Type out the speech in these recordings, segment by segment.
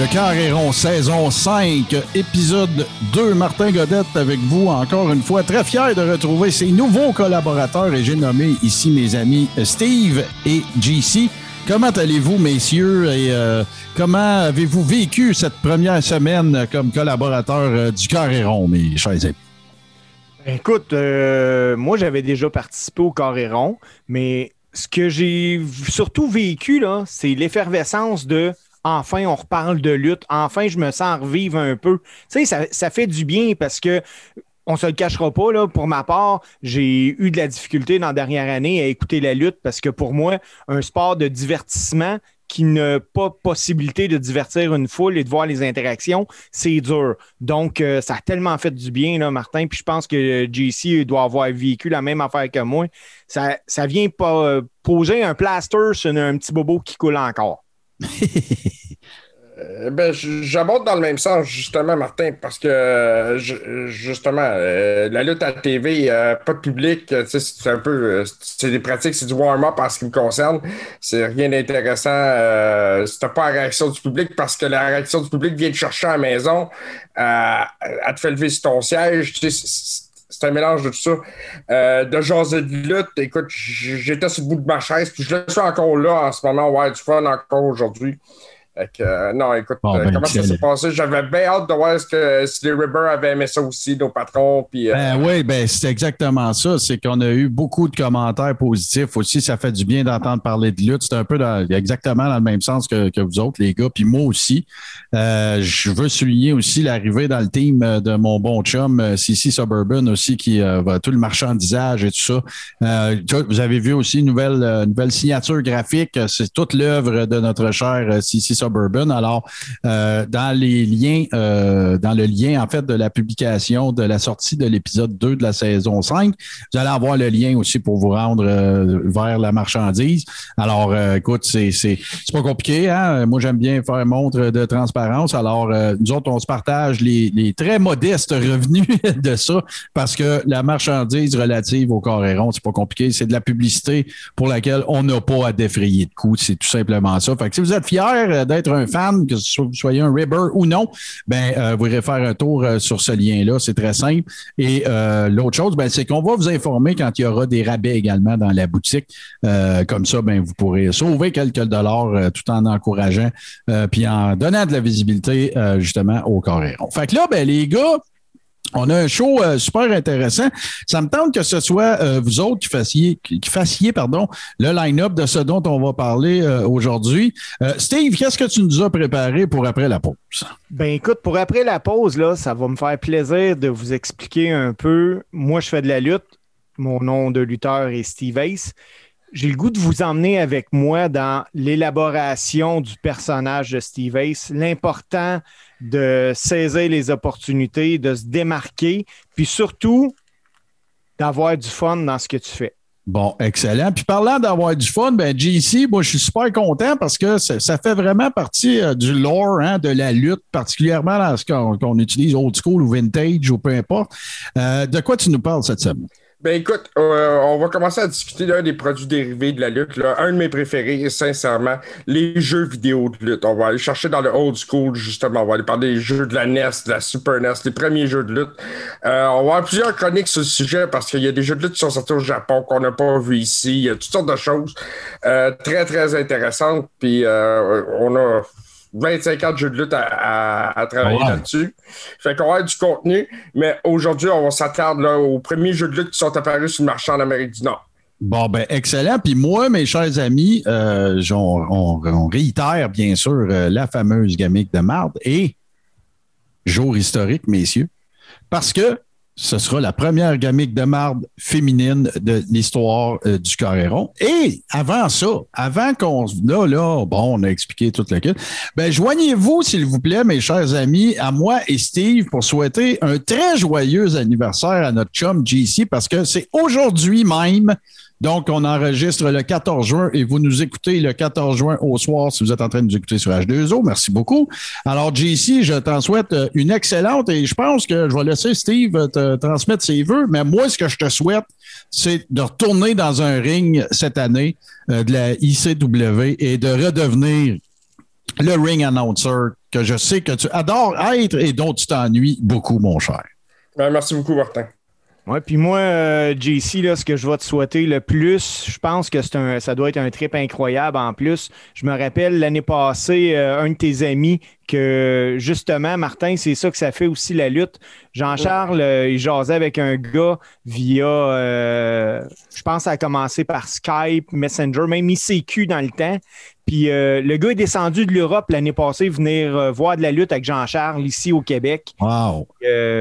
Le Carréron, saison 5, épisode 2. Martin Godette avec vous encore une fois. Très fier de retrouver ces nouveaux collaborateurs et j'ai nommé ici mes amis Steve et JC. Comment allez-vous, messieurs, et euh, comment avez-vous vécu cette première semaine comme collaborateur euh, du Carréron, mes chers amis? Écoute, euh, moi, j'avais déjà participé au Carréron, mais ce que j'ai surtout vécu, là, c'est l'effervescence de enfin, on reparle de lutte. Enfin, je me sens revivre un peu. Tu ça, fait du bien parce que on se le cachera pas, pour ma part, j'ai eu de la difficulté dans la dernière année à écouter la lutte parce que pour moi, un sport de divertissement qui n'a pas possibilité de divertir une foule et de voir les interactions, c'est dur. Donc, euh, ça a tellement fait du bien, Martin. Puis je pense que JC doit avoir vécu la même affaire que moi. Ça, ça vient pas euh, poser un plaster sur un petit bobo qui coule encore. Euh, ben, j'aborde dans le même sens, justement, Martin, parce que, justement, euh, la lutte à la TV, euh, pas de public, c'est un peu, c'est des pratiques, c'est du warm-up en ce qui me concerne. C'est rien d'intéressant. c'était pas la réaction du public parce que la réaction du public vient te chercher à la maison, à te faire lever sur ton siège. C'est un mélange de tout ça. de jaser de lutte, écoute, j'étais sur le bout de ma chaise, puis je le suis encore là en ce moment. Ouais, du fun encore aujourd'hui. Euh, non, écoute, euh, ben, comment ça s'est passé? J'avais bien hâte de voir ce que, si les Ribber avaient aimé ça aussi, nos patrons. Puis, euh, ben, oui, ben, c'est exactement ça. C'est qu'on a eu beaucoup de commentaires positifs aussi. Ça fait du bien d'entendre parler de lutte. C'est un peu exactement dans le même sens que, que, vous autres, les gars. Puis moi aussi. je veux souligner aussi l'arrivée dans le team de mon bon chum, Cici Suburban aussi, qui va tout le marchandisage et tout ça. vous avez vu aussi une nouvelle, nouvelle signature graphique. C'est toute l'œuvre de notre cher Cici Suburban. Alors, euh, dans les liens, euh, dans le lien, en fait, de la publication de la sortie de l'épisode 2 de la saison 5, vous allez avoir le lien aussi pour vous rendre euh, vers la marchandise. Alors, écoute, c'est, c'est, pas compliqué, hein? Moi, j'aime bien faire montre de transparence. Alors, nous autres, on se partage les, les, très modestes revenus de ça parce que la marchandise relative au Coréron, c'est pas compliqué. C'est de la publicité pour laquelle on n'a pas à défrayer de coûts. C'est tout simplement ça. Fait que si vous êtes fiers d'être un fan, que vous soyez un Ribber ou non, ben, euh, vous irez faire un tour euh, sur ce lien-là. C'est très simple. Et euh, l'autre chose, ben, c'est qu'on va vous informer quand il y aura des rabais également dans la boutique. comme ça, ben, vous pourrez sauver quelques dollars tout en encourageant puis en donnant de la visibilité justement au Coréron. Fait que là, ben, les gars, on a un show euh, super intéressant. Ça me tente que ce soit euh, vous autres qui fassiez, qui fassiez pardon, le line-up de ce dont on va parler euh, aujourd'hui. Steve, qu'est-ce que tu nous as préparé pour après la pause? Ben écoute, pour après la pause, là, ça va me faire plaisir de vous expliquer un peu. Moi, je fais de la lutte. Mon nom de lutteur est Steve Ace. J'ai le goût de vous emmener avec moi dans l'élaboration du personnage de Steve Ace, l'important de saisir les opportunités, de se démarquer, puis surtout d'avoir du fun dans ce que tu fais. Bon, excellent. Puis parlant d'avoir du fun, ben JC, moi je suis super content parce que ça, fait vraiment partie euh, du lore hein, de la lutte, particulièrement lorsqu'on utilise old school ou vintage ou peu importe. Euh, de quoi tu nous parles cette semaine? Ben écoute, euh, on va commencer à discuter d'un des produits dérivés de la lutte. Là. Un de mes préférés, sincèrement, les jeux vidéo de lutte. On va aller chercher dans le old school, justement. On va aller parler des jeux de la NES, de la Super NES, les premiers jeux de lutte. Euh, on va avoir plusieurs chroniques sur le sujet parce qu'il y a des jeux de lutte qui sont sortis au Japon qu'on n'a pas vu ici. Il y a toutes sortes de choses euh, très, très intéressantes. Puis on a 25 ans de jeux de lutte à, travailler là-dessus. Fait qu'on a du contenu, mais aujourd'hui, on s'attarde aux premiers jeux de lutte qui sont apparus sur le marché en Amérique du Nord. Bon, ben, excellent. Puis moi, mes chers amis, euh, on, réitère bien sûr euh, la fameuse gamique de marde et jour historique, messieurs, parce que ce sera la première gamique de marde féminine de l'histoire euh, du Carréron. Et avant ça, avant qu'on... Là, là, bon, on a expliqué toute la quête. Ben, joignez-vous, s'il vous plaît, mes chers amis, à moi et Steve pour souhaiter un très joyeux anniversaire à notre chum JC parce que c'est aujourd'hui même Donc, on enregistre le 14 juin et vous nous écoutez le 14 juin au soir si vous êtes en train de nous écouter sur H2O. Merci beaucoup. Alors, JC, je t'en souhaite euh, une excellente et je pense que je vais laisser Steve te transmettre ses vœux, mais moi, ce que je te souhaite, c'est de retourner dans un ring cette année euh, de la ICW et de redevenir le ring announcer que je sais que tu adores être et dont tu t'ennuies beaucoup, mon cher. Ben, merci beaucoup, Martin. Ouais, puis moi, euh, JC, là, ce que je vais te souhaiter le plus, je pense que c'est un, ça doit être un trip incroyable en plus. Je me rappelle l'année passée, euh, un de tes amis que justement, Martin, c'est ça que ça fait aussi la lutte. Jean-Charles, euh, il jasait avec un gars via, je pense, ça a commencé par Skype, Messenger, même ICQ dans le temps. Puis euh, le gars est descendu de l'Europe l'année passée venir voir de la lutte avec Jean-Charles ici au Québec. Wow.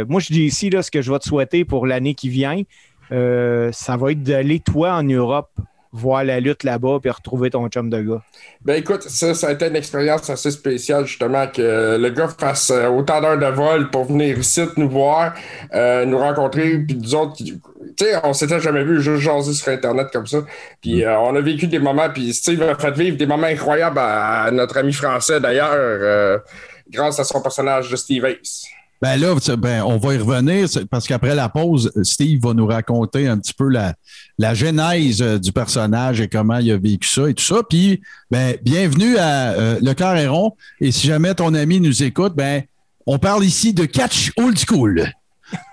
moi, je dis ici, là, ce que je vais te souhaiter pour l'année qui vient, ça va être d'aller, toi, en Europe voir la lutte là-bas puis retrouver ton chum de gars? Ben écoute, ça, ça a été une expérience assez spéciale, justement, que le gars fasse euh, autant d'heures de vol pour venir ici nous voir, euh, nous rencontrer, puis nous autres, tu sais, on s'était jamais vu juste jaser sur Internet comme ça. Puis mm. euh, on a vécu des moments, puis Steve a fait vivre des moments incroyables à, notre ami français, d'ailleurs, grâce à son personnage de Steve Ace. Ben là, ben, on va y revenir parce qu'après la pause, Steve va nous raconter un petit peu la, la genèse euh, du personnage et comment il a vécu ça et tout ça. Puis, ben, bienvenue à euh, Le Carréron. Et si jamais ton ami nous écoute, ben, on parle ici de catch old school.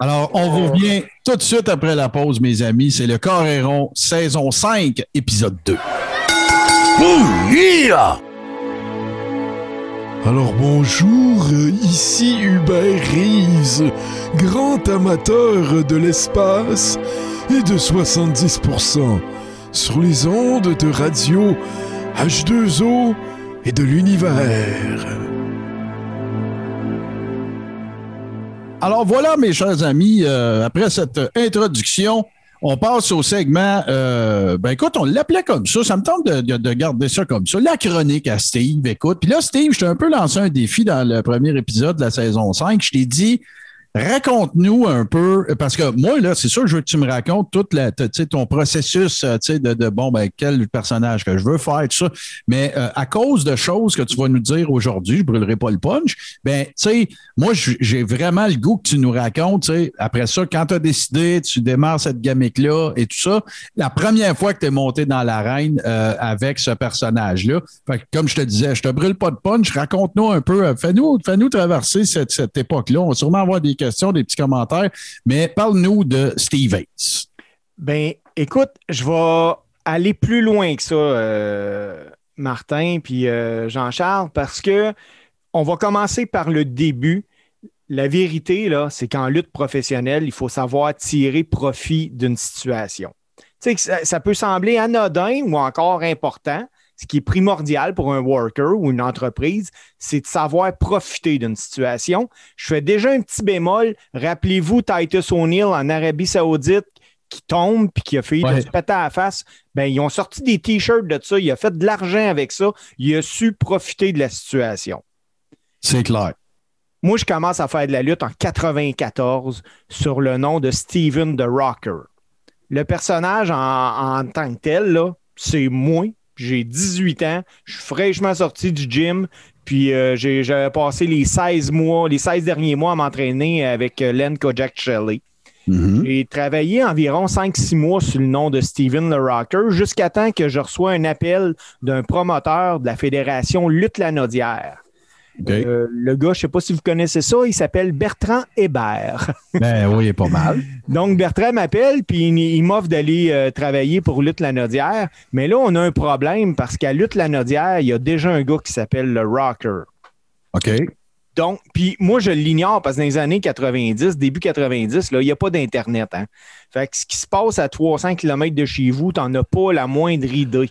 Alors, on revient tout de suite après la pause, mes amis. C'est Le Carréron, saison 5, épisode 2. Alors bonjour, ici Hubert Reeves, grand amateur de l'espace et de 70% sur les ondes de radio H2O et de l'univers. Alors voilà, mes chers amis, euh, après cette introduction, on passe au segment. Euh, ben écoute, on l'appelait comme ça. Ça me tente de, garder ça comme ça. La chronique à Steve. Écoute. Puis là, Steve, je t'ai un peu lancé un défi dans le premier épisode de la saison 5. Je t'ai dit Raconte-nous un peu, parce que moi, là, c'est sûr que je veux que tu me racontes tout la, ton processus euh, de, de, bon, ben, quel personnage que je veux faire, tout ça. Mais euh, à cause de choses que tu vas nous dire aujourd'hui, je brûlerai pas le punch, ben, tu sais, moi, j'ai vraiment le goût que tu nous racontes, après ça, quand tu as décidé, tu démarres cette gamique-là et tout ça, la première fois que tu es monté dans l'arène euh, avec ce personnage-là, comme je te disais, je te brûle pas de punch, raconte-nous un peu, fais-nous fais -nous traverser cette, cette époque-là. On va sûrement avoir des questions des petits commentaires, mais parle-nous de Steve Ace. Ben, écoute, je vais aller plus loin que ça, euh, Martin puis euh, Jean-Charles, parce que on va commencer par le début. La vérité, là, c'est qu'en lutte professionnelle, il faut savoir tirer profit d'une situation. Tu sais, ça, ça peut sembler anodin ou encore important, ce qui est primordial pour un worker ou une entreprise, c'est de savoir profiter d'une situation. Je fais déjà un petit bémol. Rappelez-vous Titus O'Neill en Arabie Saoudite qui tombe puis qui a fait de se péter à la face. Ben, ils ont sorti des t-shirts de ça. Il a fait de l'argent avec ça. Il a su profiter de la situation. C'est clair. Moi, je commence à faire de la lutte en 94 sur le nom de Steven the Rocker. Le personnage en, tant que tel, c'est moi, j'ai 18 ans, je suis fraîchement sorti du gym, puis euh, j'ai passé les 16 mois, les 16 derniers mois à m'entraîner avec euh, Len Kojak Shelley. Mm-hmm. J'ai travaillé environ 5-6 mois sous le nom de Steven le Rocker jusqu'à temps que je reçois un appel d'un promoteur de la Fédération Lutte Lanaudière. Euh, le gars, je ne sais pas si vous connaissez ça, il s'appelle Bertrand Hébert. ben oui, il est pas mal. Donc, Bertrand m'appelle, puis il, m'offre d'aller euh, travailler pour Lutte Lanaudière. Mais là, on a un problème parce qu'à Lutte Lanaudière, il y a déjà un gars qui s'appelle le Rocker. OK. Donc, puis moi, je l'ignore parce que dans les années 90, début 90, là, il n'y a pas d'Internet. Hein. Fait que ce qui se passe à 300 km de chez vous, tu n'en as pas la moindre idée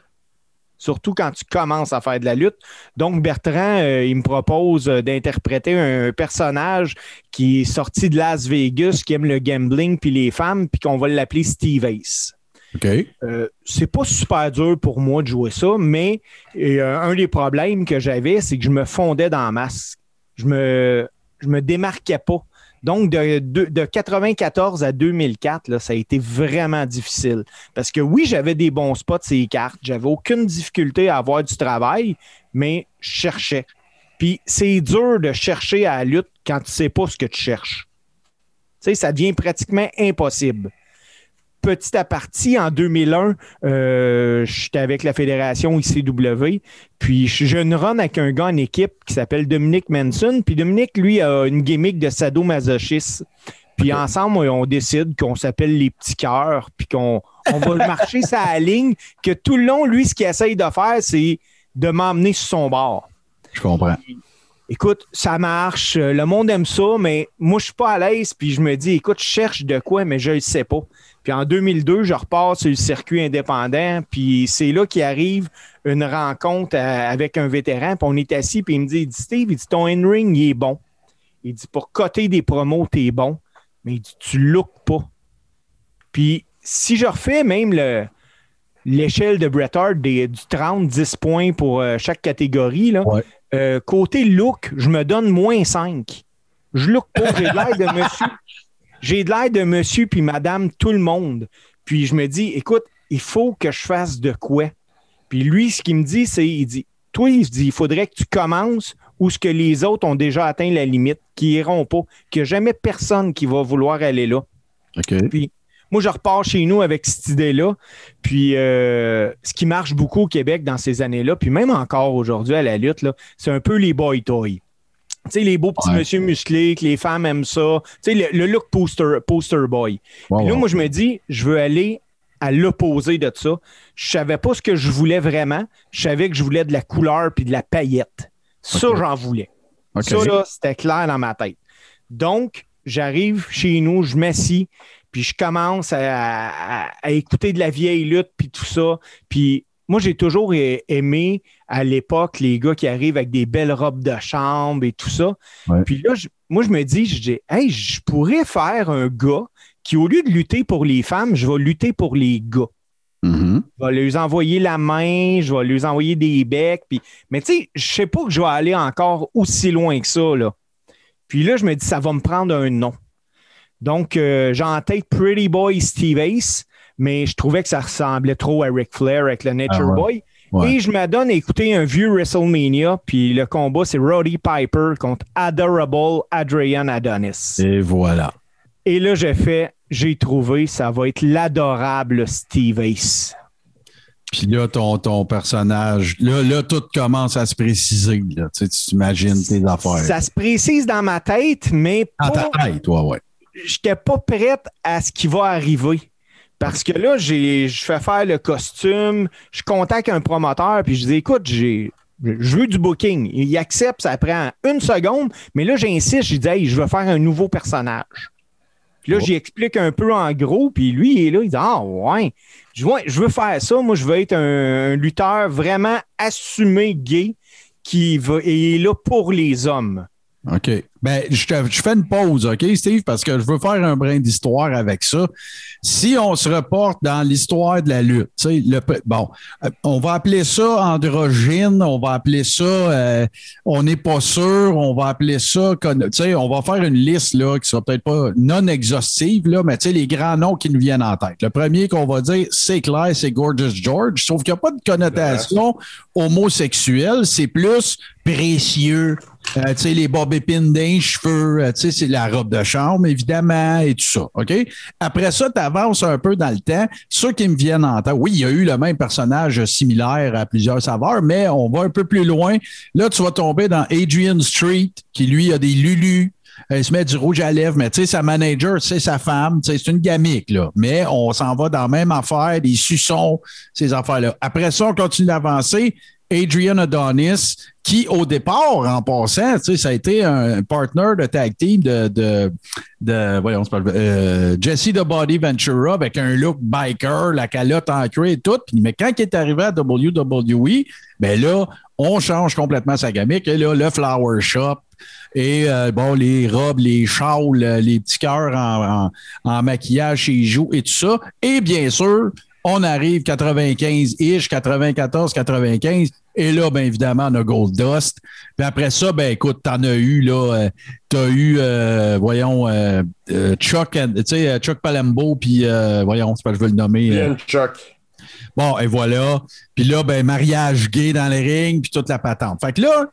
surtout quand tu commences à faire de la lutte. Donc, Bertrand, euh, il me propose euh, d'interpréter un personnage qui est sorti de Las Vegas, qui aime le gambling puis les femmes, puis qu'on va l'appeler Steve Ace. OK. Euh, c'est pas super dur pour moi de jouer ça, mais un des problèmes que j'avais, c'est que je me fondais dans la masse. Je me, je me démarquais pas Donc, de, de, de 94 à 2004, là, ça a été vraiment difficile. Parce que oui, j'avais des bons spots ces cartes. J'avais aucune difficulté à avoir du travail, mais je cherchais. Puis c'est dur de chercher à la lutte quand tu sais pas ce que tu cherches. Tu sais, ça devient pratiquement impossible. Petit à partie, en 2001, euh, j'étais avec la fédération ICW, puis je une run avec un gars en équipe qui s'appelle Dominique Manson. Puis Dominique, lui, a une gimmick de sadomasochiste. Puis ensemble, on décide qu'on s'appelle les petits cœurs, puis qu'on on va marcher sa ligne, que tout le long, lui, ce qu'il essaye de faire, c'est de m'emmener sur son bord. Je comprends. Écoute, ça marche, euh, le monde aime ça, mais moi, je suis pas à l'aise, puis je me dis, écoute, je cherche de quoi, mais je ne sais pas. Puis en 2002, je repars sur le circuit indépendant, puis c'est là qu'il arrive une rencontre euh, avec un vétéran, puis on est assis, puis il me dit, il dit, Steve, il dit, ton in-ring, il est bon. Il dit, pour coter des promos, t'es bon, mais il dit, tu look pas. Puis si je refais même le, l'échelle de Bret Hart des- du 30, 10 points pour euh, chaque catégorie, là, Ouais. euh, côté look, je me donne moins 5. Je look pas, j'ai l'air de monsieur. J'ai de l'air de monsieur puis madame tout le monde. Puis je me dis, écoute, il faut que je fasse de quoi? Puis lui, ce qu'il me dit, c'est, il dit, toi, il se dit, il faudrait que tu commences où ce que les autres ont déjà atteint la limite, qui iront pas, qu'il n'y a jamais personne qui va vouloir aller là. OK. Puis moi, je repars chez nous avec cette idée-là. Puis euh, ce qui marche beaucoup au Québec dans ces années-là, puis même encore aujourd'hui à la lutte, c'est un peu les boy toys. Tu sais, les beaux petits Ouais. monsieur musclés, que les femmes aiment ça. Tu sais, le, le look poster, poster boy. Puis là, moi, je me dis, je veux aller à l'opposé de ça. Je savais pas ce que je voulais vraiment. Je savais que je voulais de la couleur puis de la paillette. Ça, j'en voulais. Ça, là, c'était clair dans ma tête. Donc, j'arrive chez nous, je m'assis, puis je commence à, à- à écouter de la vieille lutte, puis tout ça. Puis moi, j'ai toujours aimé à l'époque les gars qui arrivent avec des belles robes de chambre et tout ça. Ouais. Puis là, je- moi, je me dis, je dis, hey, je pourrais faire un gars qui, au lieu de lutter pour les femmes, je vais lutter pour les gars. Mhm. Je vais leur envoyer la main, je vais leur envoyer des becs. Puis... Mais tu sais, je sais pas que je vais aller encore aussi loin que ça. Là. Puis là, je me dis, ça va me prendre un nom. Donc, euh, j'ai en tête Pretty Boy Steve Ace, mais je trouvais que ça ressemblait trop à Ric Flair avec le Nature Ah ouais. Boy. Ouais. Et je m'adonne à écouter un vieux WrestleMania, puis le combat, c'est Roddy Piper contre Adorable Adrian Adonis. Et voilà. Et là, j'ai fait, j'ai trouvé, ça va être l'adorable Steve Ace. Puis là, ton, ton personnage, là, là, tout commence à se préciser. Là. Tu sais, tu t'imagines tes affaires. Ça se précise dans ma tête, mais Dans pas, ta tête, ouais, ouais. j'étais pas prête à ce qui va arriver. Parce que là, j'ai, je fais faire le costume, je contacte un promoteur, puis je dis écoute, j'ai, je veux du booking. Il accepte, ça prend une seconde, mais là, j'insiste, je dis hey, je veux faire un nouveau personnage. Puis là, Oh. j'y explique un peu en gros, puis lui, il est là, il dit Ah, ouais. Je, Ouais, je veux faire ça. Moi, je veux être un, un lutteur vraiment assumé gay qui va, et est là pour les hommes. OK. Ben, je, te- je fais une pause, OK, Steve, parce que je veux faire un brin d'histoire avec ça. Si on se reporte dans l'histoire de la lutte, le, bon, euh, on va appeler ça androgyne, on va appeler ça euh, on n'est pas sûr, on va appeler ça, con- tu sais, on va faire une liste là, qui sera peut-être pas non exhaustive, là, mais tu sais, les grands noms qui nous viennent en tête. Le premier qu'on va dire, c'est clair, c'est Gorgeous George, sauf qu'il n'y a pas de connotation homosexuelle, c'est plus précieux. Euh, tu sais, les bob épines cheveux, euh, tu sais, c'est la robe de chambre, évidemment, et tout ça. OK? Après ça, tu avances un peu dans le temps. Ceux qui me viennent en tête, oui, il y a eu le même personnage similaire à plusieurs saveurs, mais on va un peu plus loin. Là, tu vas tomber dans Adrian Street, qui lui a des lulus. Il se met du rouge à lèvres, mais tu sais, sa manager, c'est sa femme, c'est une gamique, là. Mais on s'en va dans la même affaire, des suçons, ces affaires-là. Après ça, on continue d'avancer. Adrian Adonis, qui au départ, en passant, tu sais, ça a été un partner de tag team de, de, de voyons, c'est pas le- euh, Jesse the Body Ventura avec un look biker, la calotte cuir et tout. Mais quand il est arrivé à WWE, ben là, on change complètement sa gamique. Et là, le Flower Shop et euh, bon, les robes, les châles, les petits cœurs en, en- en maquillage chez joues et tout ça. Et bien sûr, On arrive 95-ish, 94, 95. Et là, bien évidemment, on a Goldust. Puis après ça, ben écoute, t'en as eu, là, euh, t'as eu, euh, voyons, euh, euh, Chuck, tu sais, euh, Chuck Palembo, puis euh, voyons, c'est pas que je veux le nommer. euh, Bien, Chuck. Bon, et voilà. Puis là, ben, mariage gay dans les rings, puis toute la patente. Fait que là,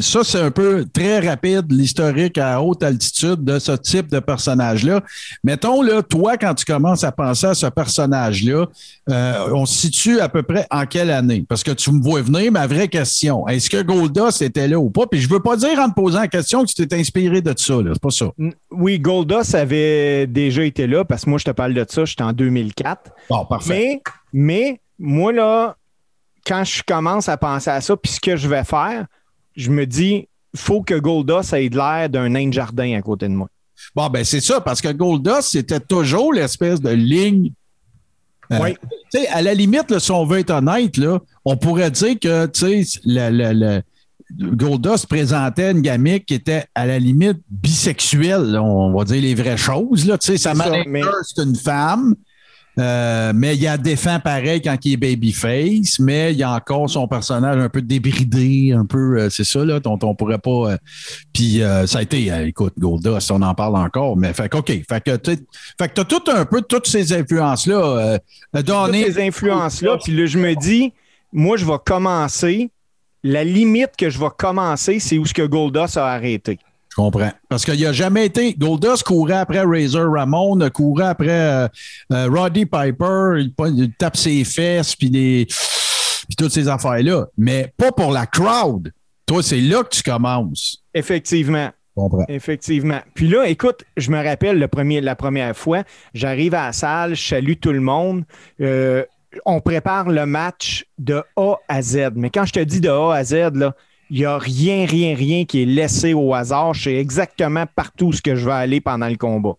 ça, c'est un peu très rapide, l'historique à haute altitude de ce type de personnage-là. Mettons, là, toi, quand tu commences à penser à ce personnage-là, euh, on se situe à peu près en quelle année? Parce que tu me vois venir, ma vraie question, est-ce que Goldust était là ou pas? Puis je veux pas dire en te posant la question que tu t'es inspiré de ça, là. C'est pas ça. Oui, Goldust avait déjà été là parce que moi, je te parle de ça, j'étais en 2004. Bon, parfait. Mais, mais moi, là, quand je commence à penser à ça, puis ce que je vais faire, je me dis, faut que Goldust ait de l'air d'un nain de jardin à côté de moi. Bon, ben c'est ça, parce que Goldust, c'était toujours l'espèce de ligne. Euh, Oui. tu sais, à la limite, là, si on veut être honnête, là, on pourrait dire que tu sais, le, le- le- Goldust présentait une gamique qui était à la limite bisexuelle, là, on va dire les vraies choses. Là, tu sais, sa C'est ça, manager, mais- c'est une femme. Euh, mais il a défend pareil quand il est babyface, mais il y a encore son personnage un peu débridé, un peu, euh, c'est ça, là, dont on pourrait pas. euh, puis ça a été, écoute, Goldust, on en parle encore, mais fait que, OK. Fait que tu fait que t'as tout un peu toutes ces influences-là Toutes ces influences-là, puis là, je me dis, moi, je vais commencer. La limite que je vais commencer, c'est où ce que Goldust a arrêté. Je comprends. Parce qu'il n'a jamais été. Goldust courait après Razor Ramon, courait après euh, euh, Roddy Piper, il, il tape ses fesses, puis des. Puis toutes ces affaires-là. Mais pas pour la crowd. Toi, c'est là que tu commences. Effectivement. Je comprends. Effectivement. Puis là, écoute, je me rappelle le premier, la première fois, j'arrive à la salle, je salue tout le monde. Euh, on prépare le match de A à Z. Mais quand je te dis de A à Z, là, il n'y a rien, rien, rien qui est laissé au hasard. Je sais exactement partout ce que je vais aller pendant le combat.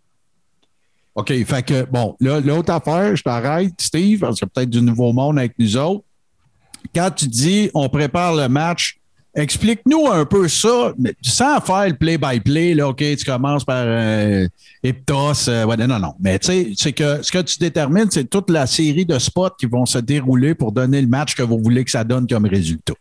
OK. Fait que, bon, là, l'autre affaire, je t'arrête, Steve, parce qu'il y a peut-être du nouveau monde avec nous autres. Quand tu dis on prépare le match, explique-nous un peu ça, mais sans faire le play-by-play, là, OK, tu commences par euh, euh, non, non. Mais tu sais, c'est que ce que tu détermines, c'est toute la série de spots qui vont se dérouler pour donner le match que vous voulez que ça donne comme résultat.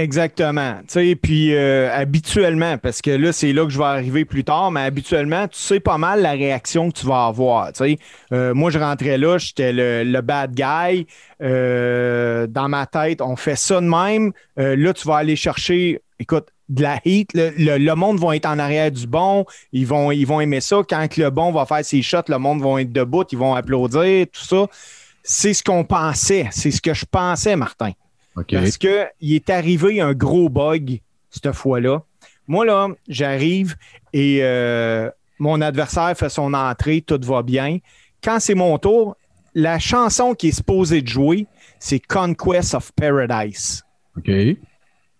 Exactement. Tu sais, puis euh, habituellement, parce que là, c'est là que je vais arriver plus tard, mais habituellement, tu sais pas mal la réaction que tu vas avoir. Tu sais, Euh, moi, je rentrais là, j'étais le, bad guy. Euh, dans ma tête, on fait ça de même. Là, tu vas aller chercher, écoute, de la heat. Le, le- le monde va être en arrière du bon. Ils vont, ils vont aimer ça. Quand le bon va faire ses shots, le monde va être debout, ils vont applaudir, tout ça. C'est ce qu'on pensait. C'est ce que je pensais, Martin. Parce qu'il est arrivé un gros bug cette fois-là. Moi, là, j'arrive et euh, mon adversaire fait son entrée, tout va bien. Quand c'est mon tour, la chanson qui est supposée de jouer, c'est Conquest of Paradise. OK.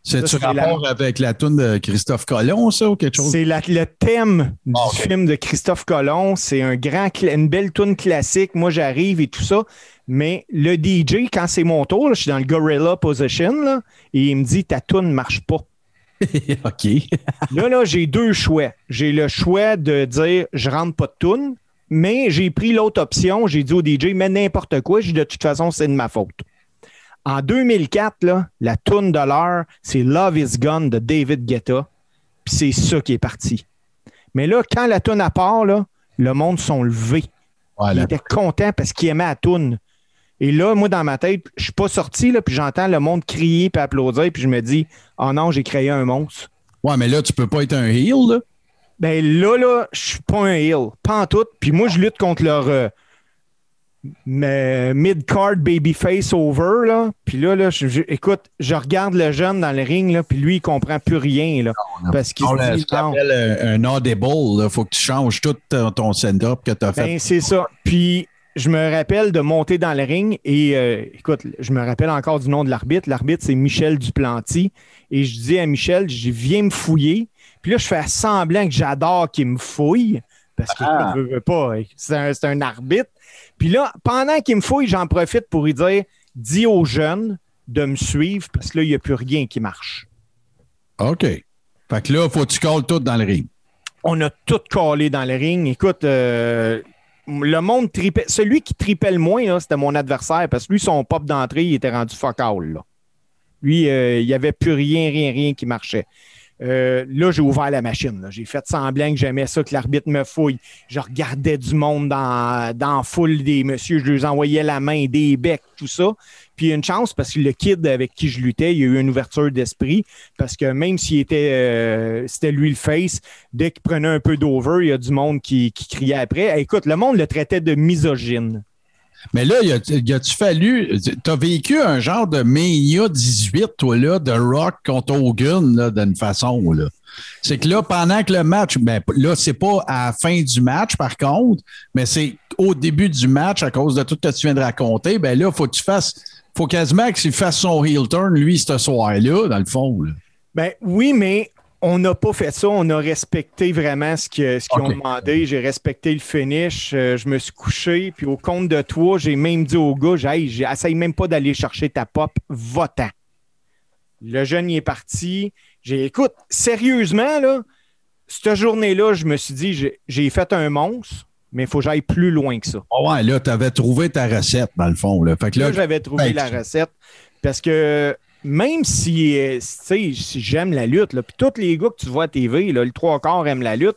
C'est-tu la- rapport avec la toune de Christophe Colomb, ça, ou quelque chose? C'est le thème du Ah, film de Christophe Colomb. C'est un grand, une belle tune classique. Moi, j'arrive et tout ça. Mais le DJ, quand c'est mon tour, là, je suis dans le gorilla position, là, et il me dit ta tune ne marche pas. OK. Là, là, j'ai deux choix. J'ai le choix de dire je rentre pas de tune, mais j'ai pris l'autre option. J'ai dit au DJ, mais n'importe quoi, j'ai de toute façon, c'est de ma faute. En 2004, là, la tune de l'heure, c'est Love is Gone de David Guetta. Puis c'est ça qui est parti. Mais là, quand la tune à part, là, le monde sont levés. Il était content parce qu'il aimait la toune. Et là, moi, dans ma tête, je suis pas sorti, là, puis j'entends le monde crier puis applaudir, puis je me dis, oh non, j'ai créé un monstre. ouais, mais là, tu peux pas être un heel, là. Ben là, là, je suis pas un heel. Pas en tout. Puis moi, je lutte contre leur euh, mid-card babyface over. Là. Puis là, là je- je- écoute, je regarde le jeune dans le ring, là, puis lui, il comprend plus rien. Là, parce qu'il se dit, non. un, audible. Il faut que tu changes tout ton, ton stand-up que tu as fait. Ben, c'est ça. Puis je me rappelle de monter dans le ring et euh, écoute, je me rappelle encore du nom de l'arbitre. L'arbitre, c'est Michel Duplanty. Et je dis à Michel, je viens me fouiller. Puis là, je fais semblant que j'adore qu'il me fouille. Parce qu'il Ah. ne veut pas. C'est un, c'est un arbitre. Puis là, pendant qu'il me fouille, j'en profite pour lui dire dis aux jeunes de me suivre parce que là, il n'y a plus rien qui marche. OK. Fait que là, faut que tu colles tout dans le ring. on a tout collé dans le ring. Écoute, euh, le monde tripait. Celui qui tripait le moins, c'était mon adversaire parce que lui, son pop d'entrée, il était rendu fuck all. Là. Lui, euh, il n'y avait plus rien, rien, rien qui marchait. Euh, là, j'ai ouvert la machine. J'ai fait semblant que j'aimais ça, que l'arbitre me fouille. Je regardais du monde dans, dans la foule des messieurs. Je leur envoyais la main, des becs, tout ça. Puis une chance, parce que le kid avec qui je luttais, il y a eu une ouverture d'esprit. Parce que même s'il était euh, c'était lui le face, dès qu'il prenait un peu d'over, il y a du monde qui, criait après. Écoute, le monde le traitait de misogyne. Mais là, y a-tu fallu. T'as vécu un genre de Mania 18, toi, là, de Rock contre Hogan, là, d'une façon, là? C'est que là, pendant que le match, ben, là, c'est pas à la fin du match, par contre, mais c'est au début du match, à cause de tout ce que tu viens de raconter, ben là, faut que tu fasses. Faut quasiment qu'il fasse son heel turn, lui, ce soir-là, dans le fond. là. Ben oui, mais on n'a pas fait ça. On a respecté vraiment ce qu'ils ont demandé. J'ai respecté le finish. Euh, je me suis couché. Puis au compte de toi, j'ai même dit au gars, hey, j'ai- essaye même pas d'aller chercher ta pop, va-t'en. Le jeune, il est parti. J'ai écoute, sérieusement, là, cette journée-là, je me suis dit, j'ai fait un monstre, mais il faut que j'aille plus loin que ça. Ah ouais, là, t'avais trouvé ta recette, dans le fond. Là. Fait que Là, là, j'avais trouvé ben, la tu- recette parce que même si, euh, tu sais, si j'aime la lutte, là, puis tous les gars que tu vois à TV, là, le trois quarts aiment la lutte,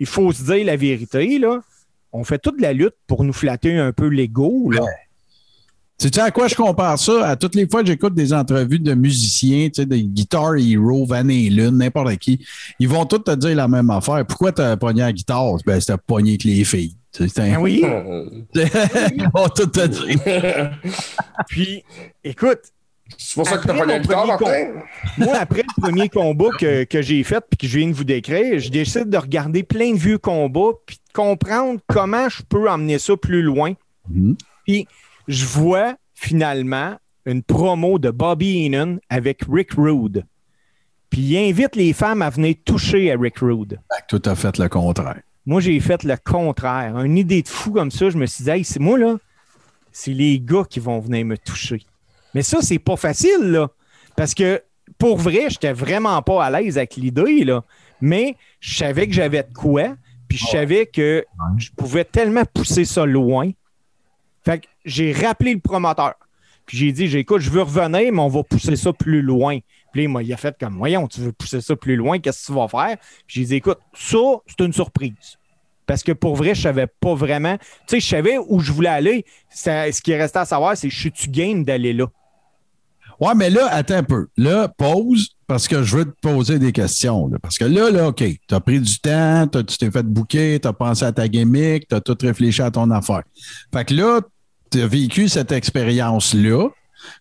il faut se dire la vérité. Là. On fait toute la lutte pour nous flatter un peu l'ego. Tu sais à quoi je compare ça? À toutes les fois que j'écoute des entrevues de musiciens, tu sais, des Guitar Hero, Van Halen, n'importe qui, ils vont tous te dire la même affaire. Pourquoi t'as pogné la guitare? Ben, c'était pogné avec les filles. Un- Ben oui. ils vont tous te dire. Puis, écoute, C'est pour ça que t'as pas le guitare, Martin? moi, après le premier combat que, que j'ai fait puis que je viens de vous décrire, je décide de regarder plein de vieux combats puis de comprendre comment je peux emmener ça plus loin. Mhm. Puis je vois finalement une promo de Bobby Heenan avec Rick Rude. Puis il invite les femmes à venir toucher à Rick Rude. Toi, t'as fait le contraire. Moi, j'ai fait le contraire. Une idée de fou comme ça, je me suis dit, hey, c'est moi, là, c'est les gars qui vont venir me toucher. Mais ça, c'est pas facile, là. Parce que pour vrai, j'étais vraiment pas à l'aise avec l'idée, là. Mais je savais que j'avais de quoi, puis je savais que je pouvais tellement pousser ça loin. Fait que j'ai rappelé le promoteur. Puis j'ai dit, j'ai- écoute, je veux revenir, mais on va pousser ça plus loin. Puis là, il a fait comme, voyons, tu veux pousser ça plus loin, qu'est-ce que tu vas faire? J'ai dit, écoute, ça, c'est une surprise. Parce que pour vrai, je savais pas vraiment. Tu sais, je savais où je voulais aller. Ce qui restait à savoir, c'est je suis-tu game d'aller là? Ouais, mais là, attends un peu. Là, pause, parce que je veux te poser des questions. Parce que là, là, OK, tu as pris du temps, tu t'es fait bouquer, tu as pensé à ta gimmick, tu as tout réfléchi à ton affaire. Fait que là, tu as vécu cette expérience-là.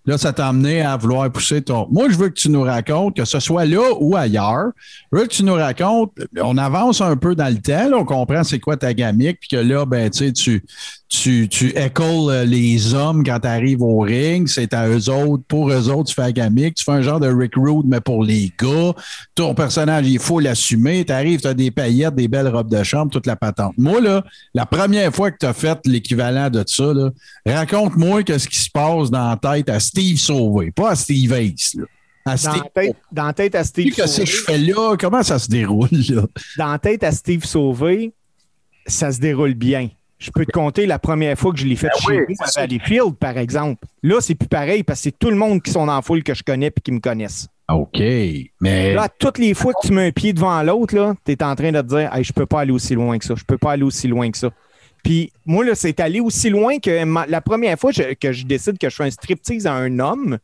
Là, ça t'a amené à vouloir pousser ton. Moi, je veux que tu nous racontes, que ce soit là ou ailleurs, je veux que tu nous racontes, on avance un peu dans le temps, on comprend c'est quoi ta gamique, puis que là, ben, tu sais, tu, tu, tu écoles euh, les hommes quand tu arrives au ring, c'est à eux autres, pour eux autres, tu fais la gamique, tu fais un genre de Rick Rude, mais pour les gars, ton personnage, il faut l'assumer, tu arrives, tu as des paillettes, des belles robes de chambre, toute la patente. Moi, là, la première fois que tu as fait l'équivalent de ça, raconte-moi qu'est-ce qui se passe dans la tête à Steve Sauvé, pas à Steve Ace, là. À Dans Steve la tête, dans la tête à Steve Qu'est-ce que je Sauvé, fais là? Comment ça se déroule, là? dans la tête à Steve Sauvé, ça se déroule bien. Je peux te compter la première fois que je l'ai fait chez oui, nous à. Valleyfield, par exemple. Là, c'est plus pareil parce que c'est tout le monde qui sont dans la foule que je connais et qui me connaissent. OK. Mais Là, toutes les fois que tu mets un pied devant l'autre, tu es en train de te dire hey, je peux pas aller aussi loin que ça, je peux pas aller aussi loin que ça. Puis moi, là, c'est allé aussi loin que ma- la première fois je- que je décide que je fais un striptease à un homme,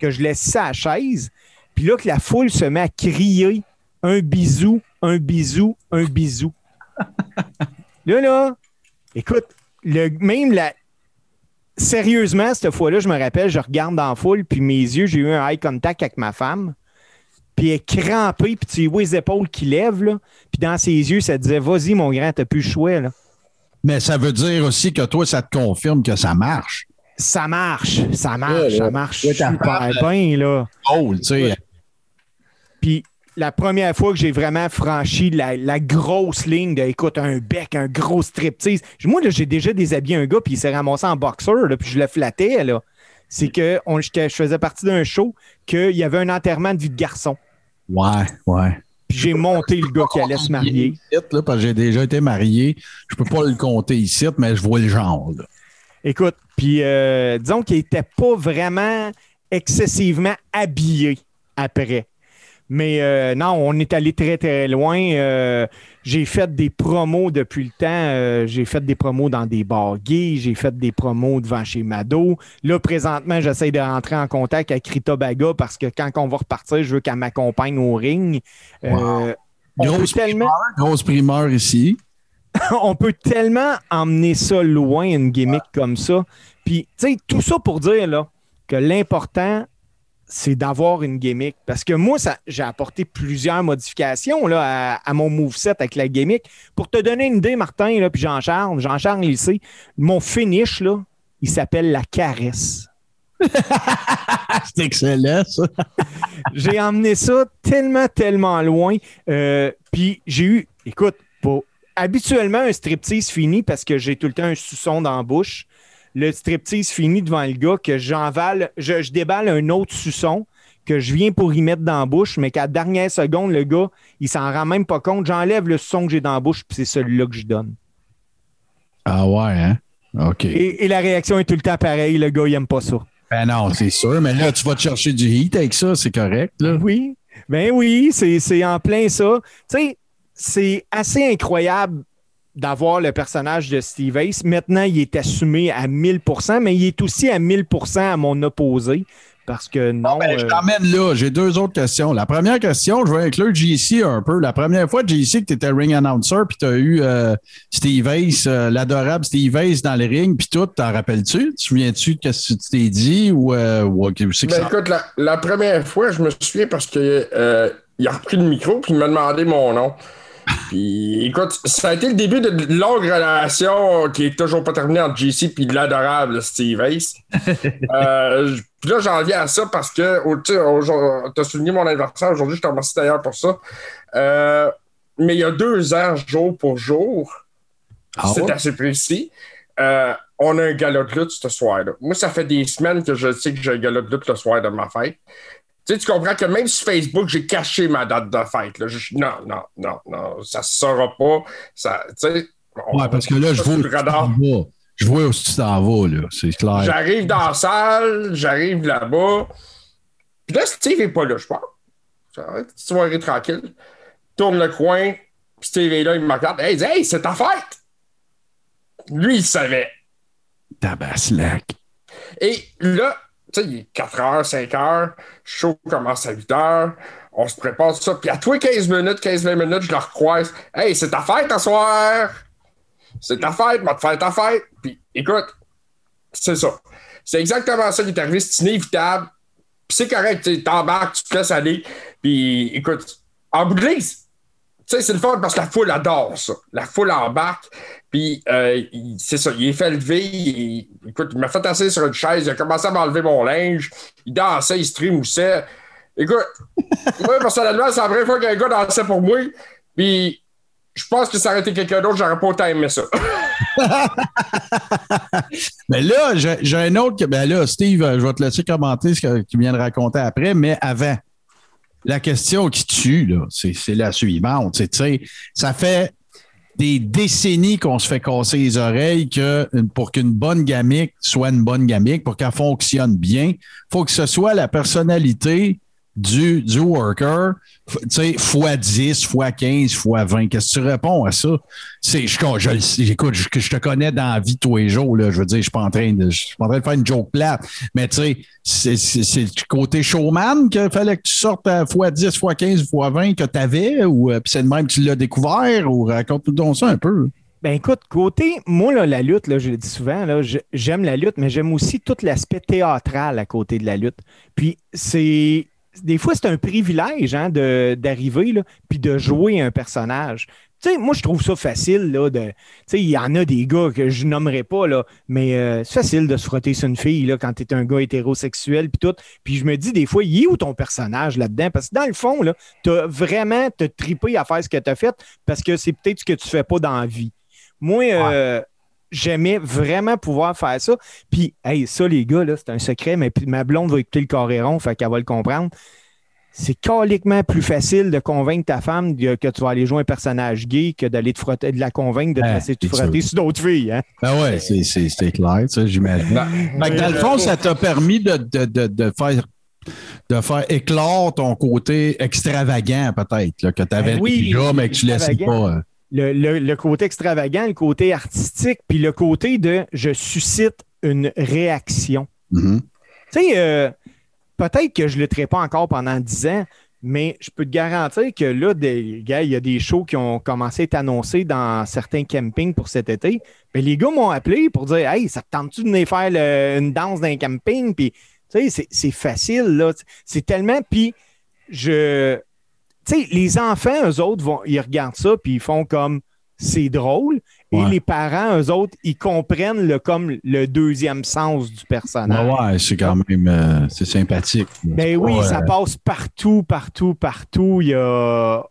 que je laisse ça à la chaise, puis là, que la foule se met à crier un bisou, un bisou, un bisou. là, là, écoute, le, même la. Sérieusement, cette fois-là, je me rappelle, je regarde dans la foule, puis mes yeux, j'ai eu un eye contact avec ma femme puis elle est crampée, puis tu vois les épaules qui lèvent, là. Puis dans ses yeux, ça disait Vas-y, mon grand, t'as plus le choix, là. Mais ça veut dire aussi que toi, ça te confirme que ça marche. Ça marche, ça marche, Ouais, ça marche Ouais, super bien, là. Oh, tu sais. Puis la première fois que j'ai vraiment franchi la, la grosse ligne de, écoute, un bec, un gros striptease. Moi, là, j'ai déjà déshabillé un gars, puis il s'est ramassé en boxeur, là, puis je le flattais, là. C'est que on, je faisais partie d'un show qu'il y avait un enterrement de vie de garçon. Ouais, ouais. Puis j'ai monté le gars qui allait se marier. Là, parce que j'ai déjà été marié. Je peux pas le compter ici, mais je vois le genre. là. Écoute, puis euh, disons qu'il n'était pas vraiment excessivement habillé après. Mais euh, non, on est allé très, très loin. Euh, j'ai fait des promos depuis le temps. Euh, j'ai fait des promos dans des bars gays. J'ai fait des promos devant chez Mado. Là, présentement, j'essaie de rentrer en contact avec Rita Baga parce que quand on va repartir, je veux qu'elle m'accompagne au ring. Wow. Grosse tellement, primeur, grosse primeur ici. on peut tellement emmener ça loin, une gimmick comme ça. Puis, tu sais, tout ça pour dire là, que l'important, c'est d'avoir une gimmick. Parce que moi, ça, j'ai apporté plusieurs modifications là, à, à mon moveset avec la gimmick. Pour te donner une idée, Martin, là, puis Jean-Charles, Jean-Charles, il sait, mon finish, là, il s'appelle la caresse. C'est excellent, ça. J'ai emmené ça tellement, tellement loin. Euh, puis j'ai eu, écoute, habituellement, un striptease finit parce que j'ai tout le temps un suçon dans la bouche. Le striptease finit devant le gars que j'envale, je, je déballe un autre suçon que je viens pour y mettre dans la bouche, mais qu'à la dernière seconde, le gars, il s'en rend même pas compte. J'enlève le son que j'ai dans la bouche, puis c'est celui-là que je donne. Ah ouais, hein? OK. Et, et la réaction est tout le temps pareille. Le gars, il aime pas ça. Ben non, c'est sûr, mais là, tu vas te chercher du heat avec ça, c'est correct, là. Oui, ben oui, c'est en plein ça. Tu sais, c'est assez incroyable d'avoir le personnage de Steve Ace. Maintenant, il est assumé à 1000% mais il est aussi à 1000% à mon opposé. Parce que non. Ben, je euh, t'emmène là. J'ai deux autres questions. La première question, je vais inclure JC un peu. La première fois, JC, que tu étais ring announcer, puis tu as eu euh, Steve Ace, euh, l'adorable Steve Ace dans le ring, puis tout, t'en rappelles-tu? Tu te souviens-tu de ce que tu t'es dit ou, euh, ou que Ben, ça- écoute, la, la première fois, je me souviens parce que euh, il a repris le micro puis il m'a demandé mon nom. Puis écoute, ça a été le début d'une longue relation qui est toujours pas terminée entre JC puis l'adorable Steve Ace. Euh, puis là, j'en viens à ça parce que tu as souligné mon anniversaire aujourd'hui, je te remercie d'ailleurs pour ça. Euh, mais il y a deux ans, jour pour jour, Ah c'est ouais? assez précis. Euh, on a un gala de lutte ce soir-là. Moi, ça fait des semaines que je sais que j'ai un gala de lutte le soir de ma fête. Tu sais, tu comprends que même sur Facebook, j'ai caché ma date de fête. Là. Je- non, non, non, non, ça se saura pas. Ça, tu sais, on- Ouais, parce que là, je vois le radar. Je vois où tu t'en vas, là. C'est clair. J'arrive dans la salle, j'arrive là-bas. Puis là, Steve n'est pas là, je pense. Petite soirée tranquille. Tourne le coin, puis Steve est là, il me regarde. Hey, il dit, hey, c'est ta fête! Lui, il savait. Tabaslac. Et là, tu sais, il est 4 heures, 5 heures, le show commence à 8 heures, on se prépare tout ça, puis à tous les 15 minutes, 15-20 minutes, je le recroise. Hey, c'est ta fête ce soir! C'est ta fête, m'a te faire ta fête. Puis écoute, c'est ça. C'est exactement ça qui est arrivé, c'est inévitable. Puis c'est correct, tu t'embarques, tu te laisses aller. Puis écoute, en bout de tu sais, c'est le fun parce que la foule adore ça. La foule embarque. Puis, euh, c'est ça, il est fait lever. il- écoute, il m'a fait asseoir sur une chaise. Il a commencé à m'enlever mon linge. Il dansait, il se trimoussait. Écoute, moi, personnellement, c'est la première fois qu'un gars dansait pour moi. Puis, je pense que ça aurait été quelqu'un d'autre, j'aurais pas autant aimé ça. Mais là, j'ai un autre. que- Ben là, Steve, euh, je vais te laisser commenter ce que tu viens de raconter après, mais avant. La question qui tue, c'est la suivante. C'est, tu sais, ça fait des décennies qu'on se fait casser les oreilles que pour qu'une bonne gamique soit une bonne gamique, pour qu'elle fonctionne bien, faut que ce soit la personnalité du, du worker, tu sais, fois 10, fois 15, fois 20. Qu'est-ce que tu réponds à ça? C'est, je, je, écoute, je, je te connais dans la vie tous les jours, là. Je veux dire, je suis pas en train de, je suis pas en train de faire une joke plate. Mais tu sais, c'est, le côté showman qu'il fallait que tu sortes à fois 10, fois 15, fois 20 que tu avais, ou euh, c'est de même que tu l'as découvert, ou raconte-nous donc ça un peu. Ben écoute, côté, moi, la lutte, là, je le dis souvent, j'aime la lutte, mais j'aime aussi tout l'aspect théâtral à côté de la lutte. Puis c'est. Des fois, c'est un privilège hein, d'arriver puis de jouer un personnage. Moi, je trouve ça facile. Là, de, tu sais, il y en a des gars que je nommerai pas, là, mais euh, c'est facile de se frotter sur une fille là, quand tu es un gars hétérosexuel puis tout. Puis je me dis des fois, il est où ton personnage là-dedans? Parce que dans le fond, tu as vraiment te tripé à faire ce que tu as fait parce que c'est peut-être ce que tu fais pas dans la vie. Moi, euh, j'aimais vraiment pouvoir faire ça. Puis, hey, ça, les gars, là, c'est un secret, mais puis ma blonde va écouter le Coréron, fait qu'elle va le comprendre. c'est caliquement plus facile de convaincre ta femme que tu vas aller jouer un personnage gay que d'aller te frotter, de la convaincre de te Ben, laisser te c'est frotter sur d'autres filles. Hein? Ben ouais, c'est- c'est c'est clair, ça, j'imagine. Que dans le fond, ça t'a permis de, de, de, de faire de faire éclore ton côté extravagant, peut-être, là, que tu avais Ben oui, déjà, mais que tu laissais extravagant. pas. Le, le- le côté extravagant, le côté artistique, puis le côté de je suscite une réaction. Mhm. Tu sais, euh, peut-être que je ne lutterai pas encore pendant 10 ans, mais je peux te garantir que là, des, gars, il y a des shows qui ont commencé à être annoncés dans certains campings pour cet été. Mais les gars m'ont appelé pour dire Hey, ça te tente-tu de venir faire le- une danse dans un camping? Puis, tu sais, c'est- c'est facile, là. C'est tellement. Puis, je. Tu sais, les enfants, eux autres, vont, ils regardent ça, puis ils font comme c'est drôle. Et les parents, eux autres, ils comprennent le, comme le deuxième sens du personnage. Ouais, ouais, c'est quand même euh, c'est sympathique. Ben oui, ça passe partout, partout, partout. Il y a.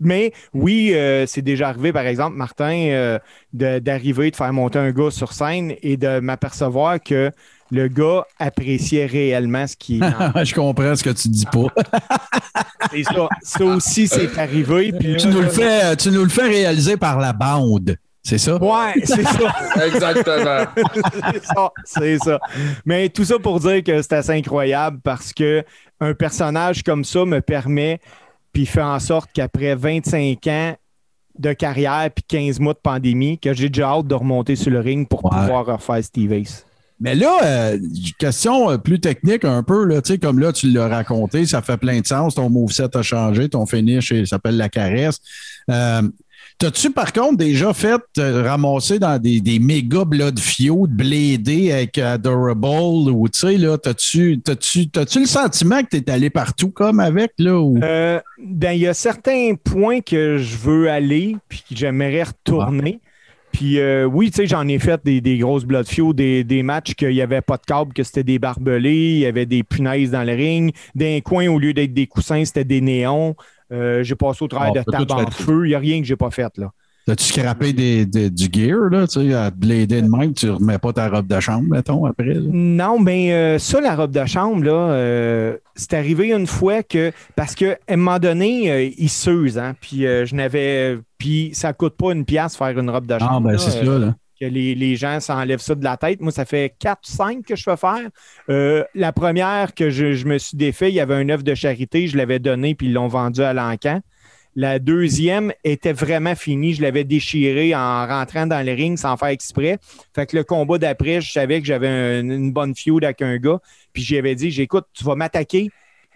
Mais oui, euh, c'est déjà arrivé, par exemple, Martin, euh, de- d'arriver, de, faire monter un gars sur scène et de m'apercevoir que le gars appréciait réellement ce qui je comprends ce que tu dis pas. Et ça, ça aussi, c'est arrivé. Puis tu, nous le fais, tu nous le fais réaliser par la bande. C'est ça? Ouais, c'est ça. Exactement. c'est ça, c'est ça. Mais tout ça pour dire que c'est assez incroyable parce que un personnage comme ça me permet, puis fait en sorte qu'après 25 ans de carrière puis 15 mois de pandémie, que j'ai déjà hâte de remonter sur le ring pour Ouais. pouvoir refaire Steve Ace. Mais là, euh, question euh, plus technique un peu, là, comme là, tu l'as raconté, ça fait plein de sens. Ton moveset a changé, ton finish s'appelle la caresse. Euh, T'as-tu, par contre, déjà fait euh, ramasser dans des, des méga blood feud blédés avec Adorable ou, tu sais, là, t'as-tu, t'as-tu, t'as-tu le sentiment que t'es allé partout comme avec, là? Euh, ben, il y a certains points que je veux aller puis que j'aimerais retourner. Puis euh, oui, tu sais, j'en ai fait des, des grosses blood feud, des, des matchs qu'il n'y avait pas de câble, que c'était des barbelés, il y avait des punaises dans le ring. D'un coin, au lieu d'être des coussins, c'était des néons. Euh, j'ai passé au travail Ah, de table en feu. Il n'y a rien que j'ai pas fait, là. T'as-tu scrappé des, des- du gear, là, tu sais, à blader de même, tu remets pas ta robe de chambre, mettons, après? là? Non, mais euh, ça, la robe de chambre, là, euh, c'est arrivé une fois que. Parce qu'à un moment donné, euh, il s'use, hein. Puis euh, je n'avais. Puis ça coûte pas une pièce faire une robe de chambre. Ah, ben, c'est ça, là. que les, les gens s'enlèvent ça de la tête. Moi, ça fait 4-5 que je fais faire. La première que je, je me suis défait, il y avait un œuf de charité, je l'avais donné, puis ils l'ont vendu à l'encan. La deuxième était vraiment finie. Je l'avais déchiré en rentrant dans le ring sans faire exprès. Fait que le combat d'après, je savais que j'avais un- une bonne feud avec un gars. Puis j'y avais dit, j'écoute, tu vas m'attaquer,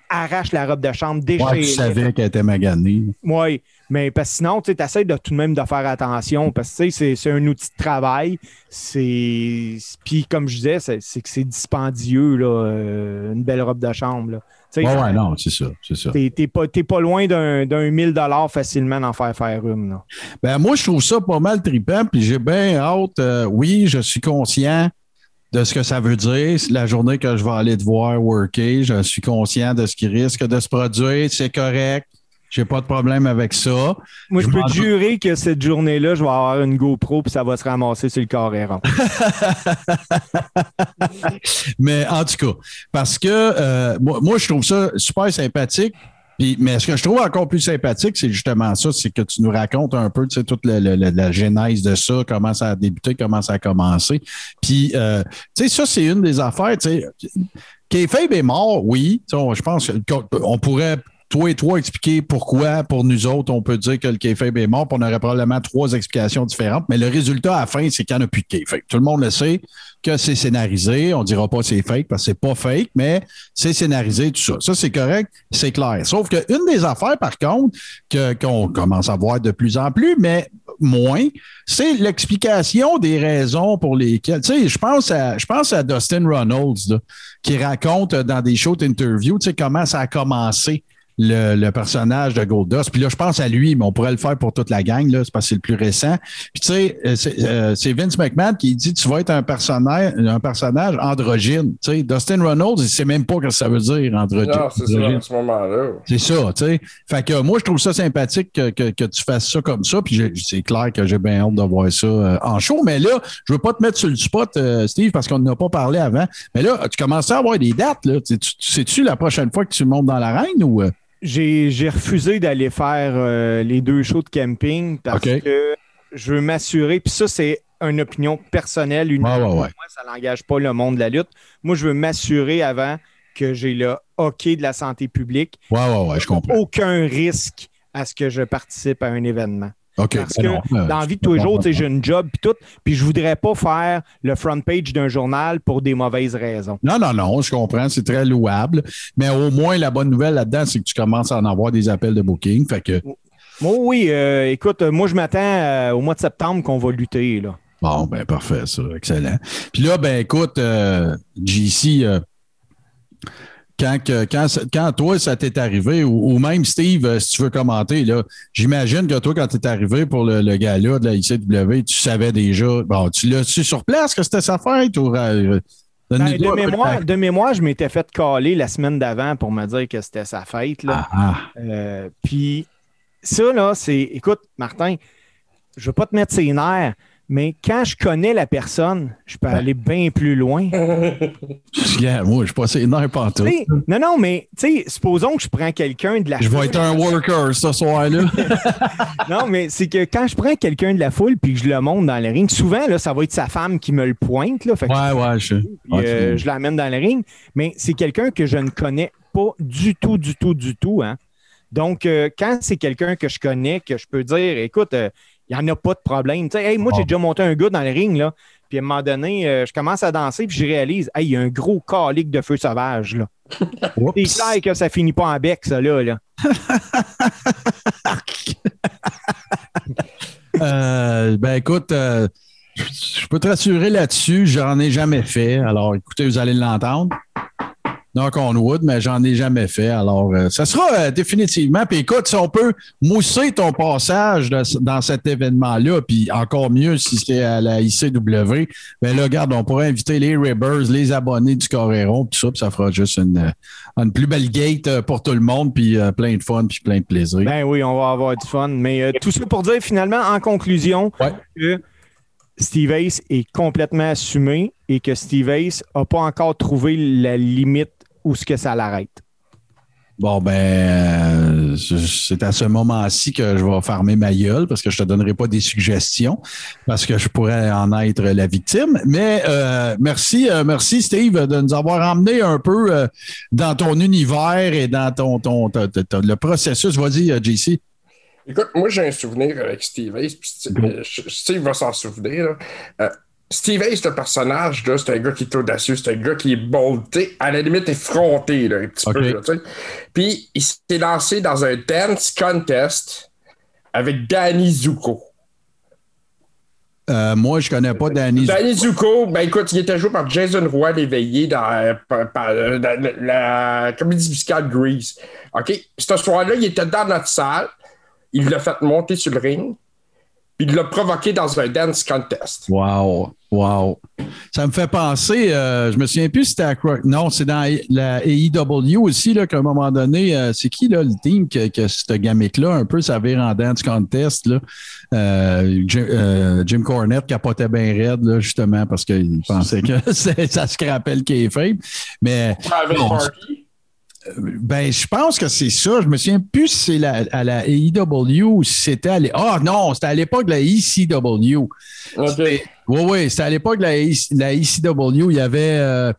arrache la robe de chambre, déchire. Ouais, tu savais qu'elle était maganée. Oui, mais parce que sinon, tu essaies de tout de même de faire attention parce que c'est un outil de travail. C'est. Puis comme je disais, c'est c'est que c'est dispendieux, là, euh, une belle robe de chambre. Là. Sais, Ouais, non, c'est ça, c'est ça. T'es t'es pas, t'es pas loin d'un d'un 1000 facilement d'en faire faire une. là. Ben, moi, je trouve ça pas mal trippant, puis j'ai bien hâte. euh, oui, je suis conscient de ce que ça veut dire. C'est la journée que je vais aller te voir worker, je suis conscient de ce qui risque de se produire. C'est correct. J'ai pas de problème avec ça. Moi, je, Je peux te jurer que cette journée-là, je vais avoir une GoPro puis ça va se ramasser sur le carré rond. Mais en tout cas, parce que euh, moi, moi, je trouve ça super sympathique. Puis, mais ce que je trouve encore plus sympathique, c'est justement ça, c'est que tu nous racontes un peu, tu sais, toute la, la- la- la genèse de ça, comment ça a débuté, comment ça a commencé. Puis, euh, tu sais, ça, c'est une des affaires, tu sais. Kayfabe est mort, oui. Tu sais, on- Je pense qu'on pourrait, toi et toi, expliquer pourquoi, pour nous autres, on peut dire que le Kayfabe est mort, on aurait probablement trois explications différentes. Mais le résultat à la fin, c'est qu'il n'y en a plus de Kayfabe. Tout le monde le sait que c'est scénarisé. On dira pas que c'est fake parce que c'est pas fake, mais c'est scénarisé, tout ça. Ça, c'est correct, c'est clair. Sauf qu'une des affaires, par contre, qu'on commence à voir de plus en plus, mais moins, c'est l'explication des raisons pour lesquelles. Tu sais, je pense à, je pense à Dustin Reynolds, qui raconte dans des shows d'interview, tu sais, comment ça a commencé. Le, le personnage de Goldust. Puis là, je pense à lui, mais on pourrait le faire pour toute la gang, là, c'est parce que c'est le plus récent. Puis tu sais, euh, c'est euh, c'est Vince McMahon qui dit tu vas être un personnage, un personnage androgyne. Tu sais, Dustin Reynolds, il sait même pas ce que ça veut dire androgyne. Non, c'est ça, à ce moment-là. C'est ça, tu sais. Fait que moi, je trouve ça sympathique que, que, que tu fasses ça comme ça. Puis j'ai- c'est clair que j'ai bien hâte de voir ça euh, en show. Mais là, je veux pas te mettre sur le spot, euh, Steve, parce qu'on n'a pas parlé avant. Mais là, tu commences à avoir des dates. Là? Tu- tu- Sais-tu la prochaine fois que tu montes dans l'arène ou. J'ai refusé d'aller faire euh, les deux shows de camping parce OK. que je veux m'assurer, puis ça, c'est une opinion personnelle, une Ouais, ouais, ouais. Moi, ça n'engage pas le monde de la lutte. Moi, je veux m'assurer avant que j'ai le hockey de la santé publique. Ouais, ouais, ouais, je comprends. Aucun risque à ce que je participe à un événement. Parce ben que non, euh, dans la vie de tous les jours, tu sais, j'ai une job puis tout, puis je voudrais pas faire le front page d'un journal pour des mauvaises raisons. Non, non, non, je comprends, c'est très louable. Mais au moins, la bonne nouvelle là-dedans, c'est que tu commences à en avoir des appels de booking. Fait que, Moi, oui, euh, écoute, euh, moi, je m'attends euh, au mois de septembre qu'on va lutter, là. bon, ben, parfait, ça, excellent. Puis là, ben, écoute, euh, JC, quand, que- quand, quand toi, ça t'est arrivé, ou, ou même Steve, euh, si tu veux commenter, là, j'imagine que toi, quand t'es arrivé pour le, le gala de la ICW, tu savais déjà, bon, tu l'as su sur place que c'était sa fête ou. euh, Ben, donne-nous de, mémoire, de mémoire, je m'étais fait caler la semaine d'avant pour me dire que c'était sa fête. Là. Ah, ah. Euh, Puis ça, là, c'est. Écoute, Martin, je veux pas te mettre ses nerfs, mais quand je connais la personne, je peux Ben. aller bien plus loin. Yeah, moi, je suis pas assez énervé partout. Tu sais, non, non, mais tu sais, supposons que je prends quelqu'un de la Je vais foule. être un worker ce soir-là. Non, mais c'est que quand je prends quelqu'un de la foule puis que je le monte dans le ring, souvent, là, ça va être sa femme qui me le pointe. Là, fait que ouais, ouais, je puis, euh, je l'amène dans le ring, mais c'est quelqu'un que je ne connais pas du tout, du tout, du tout. Hein. Donc, euh, quand c'est quelqu'un que je connais, que je peux dire, écoute, euh, il n'y en a pas de problème. Tu sais, hey, moi, j'ai Bon. déjà monté un gars dans le ring, là, puis à un moment donné, euh, je commence à danser, puis je réalise, hey, il y a un gros calique de feu sauvage. Là. C'est clair que ça finit pas en bec, ça, là. là. Euh, ben écoute, euh, je je peux te rassurer là-dessus, j'en ai jamais fait. Alors écoutez, vous allez l'entendre. Donc on wood, mais j'en ai jamais fait. Alors, euh, ça sera euh, définitivement. Puis écoute, si on peut mousser ton passage de- dans cet événement-là, puis encore mieux si c'est à la ICW, ben là, regarde, on pourrait inviter les Ribbers, les abonnés du Coréron, puis tout ça, puis ça fera juste une, euh, une plus belle gate pour tout le monde, puis euh, plein de fun, puis plein de plaisir. Ben oui, on va avoir du fun. Mais tout ça pour dire, finalement, en conclusion, Ouais. que Steve Ace est complètement assumé et que Steve Ace n'a pas encore trouvé la limite où ce que ça l'arrête? Bon, ben, euh, c'est à ce moment-ci que je vais fermer ma gueule parce que je te donnerai pas des suggestions parce que je pourrais en être la victime. Mais euh, merci, euh, merci Steve de nous avoir emmené un peu euh, dans ton univers et dans ton, ton, le processus. Vas-y, JC. Écoute, moi j'ai un souvenir avec Steve Ace, puis Steve, va s'en souvenir. là. Steve Ace, le personnage, c'est un gars qui est audacieux, c'est un gars qui est bold, à la limite effronté, là, un petit peu. là. Puis il s'est lancé dans un dance contest avec Danny Zuko. Euh, moi, je connais pas Danny. Danny Zuko, ben écoute, il était joué par Jason Roy l'éveillé dans, euh, par- par, euh, dans la, la comédie musicale Grease. OK? Ce soir-là, il était dans notre salle. Il l'a fait monter sur le ring. Puis il l'a provoqué dans un dance contest. Wow, wow. Ça me fait penser, euh, je me souviens plus si c'était à Croc- Non, c'est dans la AEW aussi, là, qu'à un moment donné, euh, c'est qui là, le team que, que ce gamique-là, un peu, ça vire en dance contest, là? Euh, Jim, euh, Jim Cornette capotait bien raide, là, justement, parce qu'il pensait que ça scrapait le kayfabe. Mais Private Non. Party. Ben, je pense que c'est ça. Je me souviens plus si c'est la- à la AEW ou si c'était à Ah non, c'était à l'époque de la ECW. Oui, oui, c'était à l'époque de la, I- la ECW. Il y avait euh,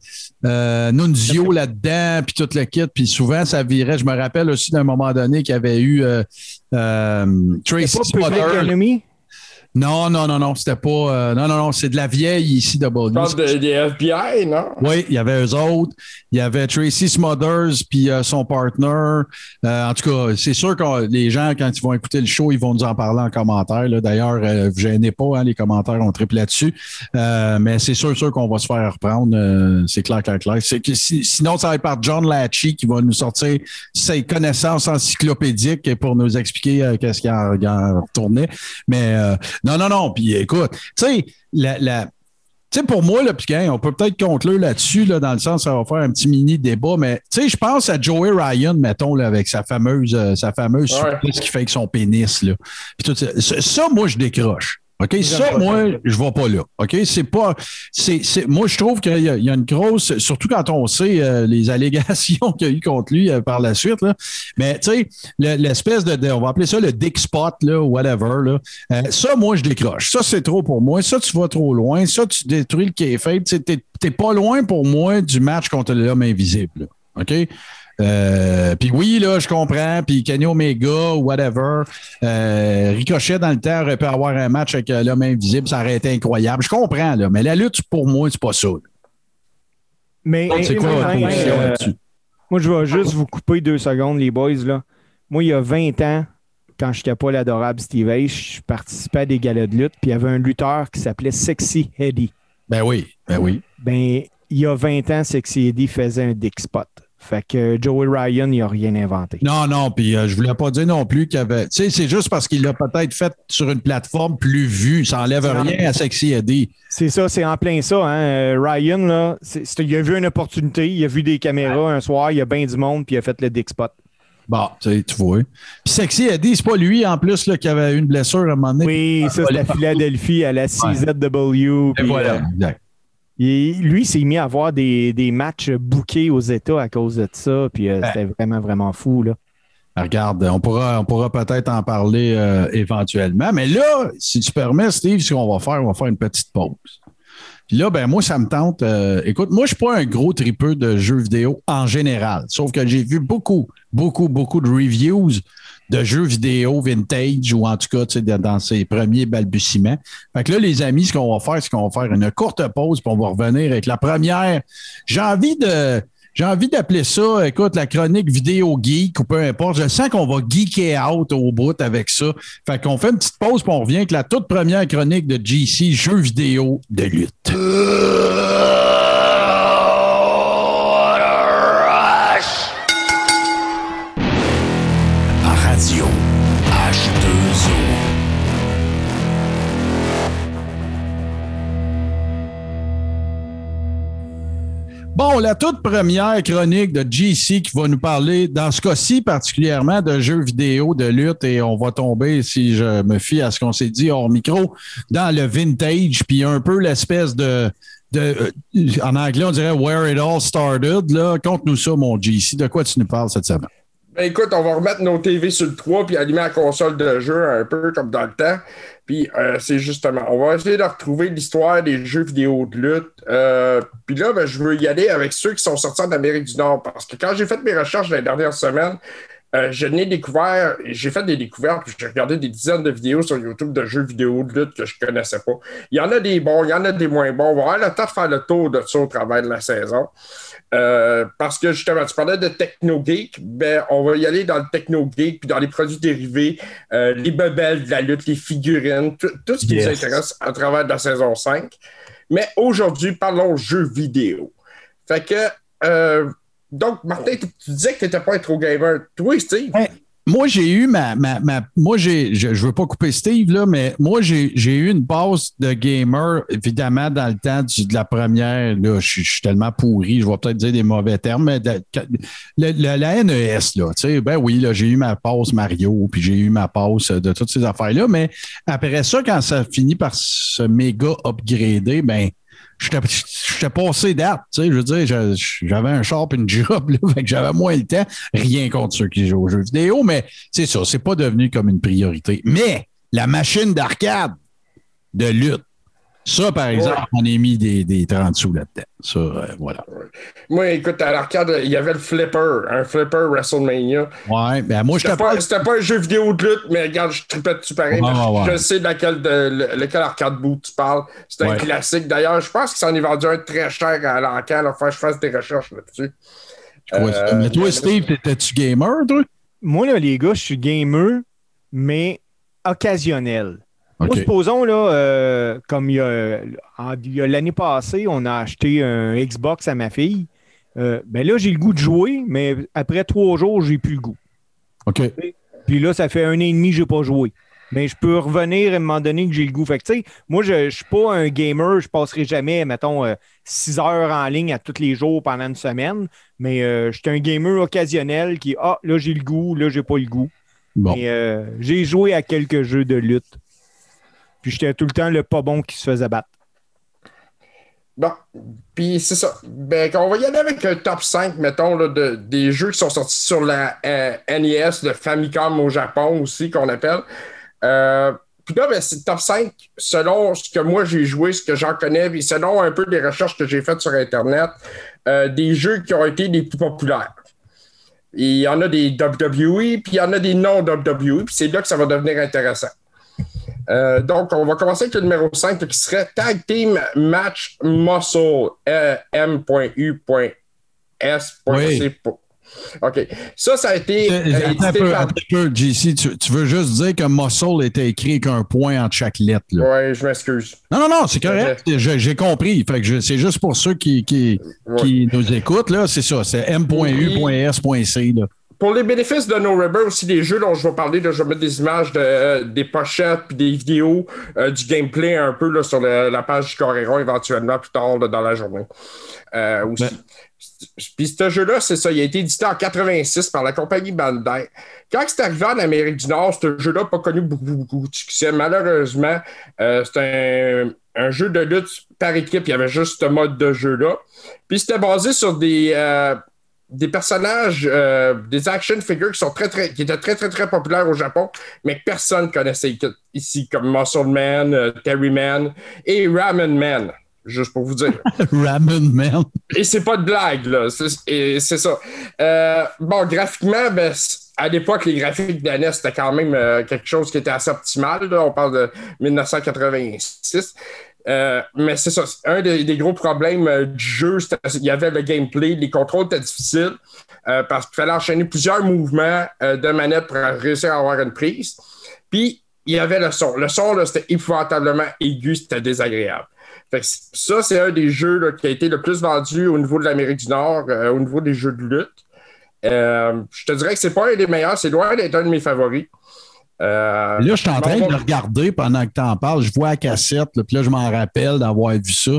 euh, Nunzio là-dedans, puis tout le kit. Puis souvent, ça virait. Je me rappelle aussi d'un moment donné qu'il y avait eu euh, euh, Tracy C'est pas Public Smothers. Enemy? Non, non, non, non, c'était pas. euh, non, non, non, c'est de la vieille ici de Je parle de- des FBI, non? Oui, il y avait eux autres. Il y avait Tracy Smothers puis euh, son partner. Euh, en tout cas, c'est sûr que les gens, quand ils vont écouter le show, ils vont nous en parler en commentaire. D'ailleurs, euh, vous gênez pas, hein, les commentaires, on triple là-dessus. Euh, mais c'est sûr, sûr qu'on va se faire reprendre. euh, c'est clair, clair, clair. Que si- sinon, ça va être par John Latchy qui va nous sortir ses connaissances encyclopédiques pour nous expliquer euh, qu'est-ce qu'il en, en retournait. Mais euh, non, non, non. Puis écoute, tu sais, la, la, tu sais, pour moi, là, puis hein, on peut peut-être conclure là-dessus, là, dans le sens, ça va faire un petit mini débat, mais tu sais, je pense à Joey Ryan, mettons, là, avec sa fameuse, euh, sa fameuse Ouais. surprise qui fait avec son pénis, là. Puis tout ça, ça, moi, je décroche. OK? Ça, moi, je vais pas là. OK? C'est pas. Moi, je trouve qu'il y y a une grosse. Surtout quand on sait euh, les allégations qu'il y a eu contre lui euh, par la suite. Là. Mais, tu sais, le- l'espèce de, de- On va appeler ça le dick spot, là, ou whatever. Là. Euh, ça, moi, je décroche. Ça, c'est trop pour moi. Ça, tu vas trop loin. Ça, tu détruis le kayfabe. Tu t'es pas loin pour moi du match contre l'homme invisible. là. OK? Euh, puis oui, là, je comprends. Puis Kenny Omega, whatever. Euh, Ricochet, dans le temps, aurait pu avoir un match avec euh, l'homme invisible. Ça aurait été incroyable. Je comprends, là. Mais la lutte, pour moi, c'est pas ça. là. Mais C'est quoi votre position euh, là-dessus? moi, je vais juste vous couper deux secondes, les boys. Là. Moi, il y a 20 ans, quand je n'étais pas l'adorable Steve Ace, je participais à des galas de lutte, puis il y avait un lutteur qui s'appelait Sexy Eddie. Ben oui, ben oui. Ben, il y a 20 ans, Sexy Eddie faisait un dick spot. Fait que Joey Ryan, il n'a rien inventé. Non, non, puis euh, je voulais pas dire non plus qu'il y avait. Tu sais, c'est juste parce qu'il l'a peut-être fait sur une plateforme plus vue. Ça enlève Non. rien à Sexy Eddie. C'est ça, c'est en plein ça. Hein. Euh, Ryan, là, il a vu une opportunité, il a vu des caméras un soir, il y a bien du monde, puis il a fait le dick spot. Bon, tu sais, tu vois. Puis Sexy Eddie, c'est pas lui en plus là, qui avait eu une blessure à un moment donné. Oui, ça, c'est la Philadelphie à la CZW. Et puis, voilà, euh, exact. Il- lui, s'est mis à avoir des, des matchs bookés aux États à cause de ça, puis euh, Ben. c'était vraiment, vraiment fou. Là. Regarde, on pourra, on pourra peut-être en parler euh, éventuellement. Mais là, si tu permets, Steve, ce qu'on va faire, on va faire une petite pause. Puis là, ben moi, ça me tente. euh, écoute, moi, je suis pas un gros tripeux de jeux vidéo en général. Sauf que j'ai vu beaucoup, beaucoup, beaucoup de reviews de jeux vidéo vintage ou en tout cas, tu sais, dans ses premiers balbutiements. Fait que là, les amis, ce qu'on va faire, c'est qu'on va faire une courte pause, puis on va revenir avec la première. J'ai envie de. J'ai envie d'appeler ça, écoute, la chronique vidéo geek ou peu importe. Je sens qu'on va geeker out au bout avec ça. Fait qu'on fait une petite pause puis on revient avec la toute première chronique de GC, jeux vidéo de lutte. Bon, la toute première chronique de GC qui va nous parler, dans ce cas-ci particulièrement, de jeux vidéo de lutte et on va tomber, si je me fie à ce qu'on s'est dit hors micro, dans le vintage, puis un peu l'espèce de, de euh, en anglais, on dirait Where It All Started. Là, conte-nous ça, mon GC. De quoi tu nous parles cette semaine? Ben écoute, on va remettre nos TV sur le 3 puis allumer la console de jeu un peu comme dans le temps. Puis euh, c'est justement, on va essayer de retrouver l'histoire des jeux vidéo de lutte. Euh, puis là, ben, je veux y aller avec ceux qui sont sortis en Amérique du Nord parce que quand j'ai fait mes recherches les dernières semaines, euh, découvert, j'ai fait des découvertes, puis j'ai regardé des dizaines de vidéos sur YouTube de jeux vidéo de lutte que je ne connaissais pas. Il y en a des bons, il y en a des moins bons. On va avoir le temps de faire le tour de ça au travers de la saison. Euh, parce que justement, tu parlais de techno-geek, ben, on va y aller dans le techno-geek, puis dans les produits dérivés, euh, les bebelles de la lutte, les figurines, tout, ce qui Yes. nous intéresse à travers de la saison 5. Mais aujourd'hui, parlons jeux vidéo. Fait que, euh, donc, Martin, tu tu disais que tu n'étais pas un trop gamer. Toi, Steve, Ouais. Moi, j'ai eu ma. ma, ma- moi, j'ai. Je, je veux pas couper Steve, là, mais moi, j'ai eu une passe de gamer, évidemment, dans le temps du- de la première. Là, je, suis- je suis tellement pourri, je vais peut-être dire des mauvais termes, mais la NES, là, tu sais, ben oui, là, j'ai eu ma passe Mario, puis j'ai eu ma passe de toutes ces affaires-là, mais après ça, quand ça finit par se méga upgrader, ben. J'étais j'étais passé date, tu sais, je veux dire, je- j'avais un char et une job, là, fait que j'avais moins le temps. Rien contre ceux qui jouent aux jeux vidéo, mais c'est ça, c'est pas devenu comme une priorité. Mais la machine d'arcade de lutte, Ça, par exemple, on a mis des, des 30 sous là-dedans. Ça, euh, voilà. Moi, écoute, à l'arcade, il y avait le flipper, un flipper WrestleMania. Ouais, ben moi, je te C'était pas, pas un jeu vidéo de lutte, mais regarde, je tripais dessus pareil. Ouais. Je sais de laquelle, de, le- lequel arcade boot tu parles. C'est un Ouais. classique. D'ailleurs, je pense qu'il s'en est vendu un très cher à faut que je fasse des recherches là-dessus. Euh, mais toi, Steve, t'étais-tu gamer, toi? Moi, là, les gars, je suis gamer, mais occasionnel. Moi, supposons, là, euh, comme il y a, en- il y a l'année passée, on a acheté un Xbox à ma fille. Euh, ben là, j'ai le goût de jouer, mais après trois jours, j'ai plus le goût. OK. Puis là, ça fait un an et demi que j'ai pas joué. Mais je peux revenir à un moment donné que j'ai le goût. Fait que, tu sais, moi, je ne suis pas un gamer. Je passerai jamais, mettons, euh, six heures en ligne à tous les jours pendant une semaine. Mais euh, je suis un gamer occasionnel qui, ah, là, j'ai le goût, là, j'ai pas le goût. Bon. Mais euh, j'ai joué à quelques jeux de lutte. Puis j'étais tout le temps le pas bon qui se faisait battre. Bon, puis c'est ça. Ben, on va y aller avec un top 5, mettons, de, des jeux qui sont sortis sur la euh, NES, le Famicom au Japon aussi, qu'on appelle. Euh, puis là, ben, c'est le top 5 selon ce que moi j'ai joué, ce que j'en connais, puis selon un peu les recherches que j'ai faites sur Internet, euh, des jeux qui ont été les plus populaires. Il y en a des WWE, puis il y en a des non-WWE, puis c'est là que ça va devenir intéressant. Euh, donc, on va commencer avec le numéro 5 là, qui serait Tag Team Match Muscle euh, M.U.S.C. Oui. OK. Ça, ça a été euh, Attends un édité peu, par- attends un peu, JC. Tu, tu veux juste dire que muscle était écrit avec un point entre chaque lettre. Ouais, je m'excuse. Non, non, non, c'est correct. J'ai compris. Fait que je- c'est juste pour ceux qui, qui, Ouais. qui nous écoutent. là, C'est ça. C'est M.U.S.C. Pour les bénéfices de No Rubber, aussi des jeux dont je vais parler, là, je vais mettre des images de, euh, des pochettes puis des vidéos euh, du gameplay un peu là, sur le- la page du Coréron éventuellement plus tard là, dans la journée. Euh, aussi. Ben. Puis ce jeu-là, c'est ça, il a été édité en 86 par la compagnie Bandai. Quand c'est arrivé en Amérique du Nord, ce jeu-là n'a pas connu beaucoup, beaucoup de succès. Malheureusement, euh, c'est un, un jeu de lutte par équipe. Il y avait juste ce mode de jeu-là. Puis c'était basé sur des, euh, des personnages, euh, des action figures qui, sont très, très, qui étaient très, très, très populaires au Japon, mais que personne connaissait ici, comme Muscle Man, euh, Terry Man et Ramen Man. Juste pour vous dire. Ramen Man. Et c'est pas de blague, là. C'est- ça. Euh, bon, graphiquement, ben, à l'époque, les graphiques la NES, c'était quand même quelque chose qui était assez optimal. là. On parle de 1986. Euh, mais c'est ça. Un des, gros problèmes euh, du jeu, il y avait le gameplay. Les contrôles étaient difficiles euh, parce qu'il fallait enchaîner plusieurs mouvements de manette pour réussir à avoir une prise. Puis, il y avait le son. Le son, c'était épouvantablement aigu, c'était désagréable. Ça, c'est un des jeux qui a été le plus vendu au niveau de l'Amérique du Nord, au niveau des jeux de lutte. Je te dirais que c'est pas un des meilleurs, c'est loin d'être un de mes favoris. Euh, Là, je suis en train bon, de le regarder pendant que tu en parles. Je vois la cassette, là, puis là, je m'en rappelle d'avoir vu ça.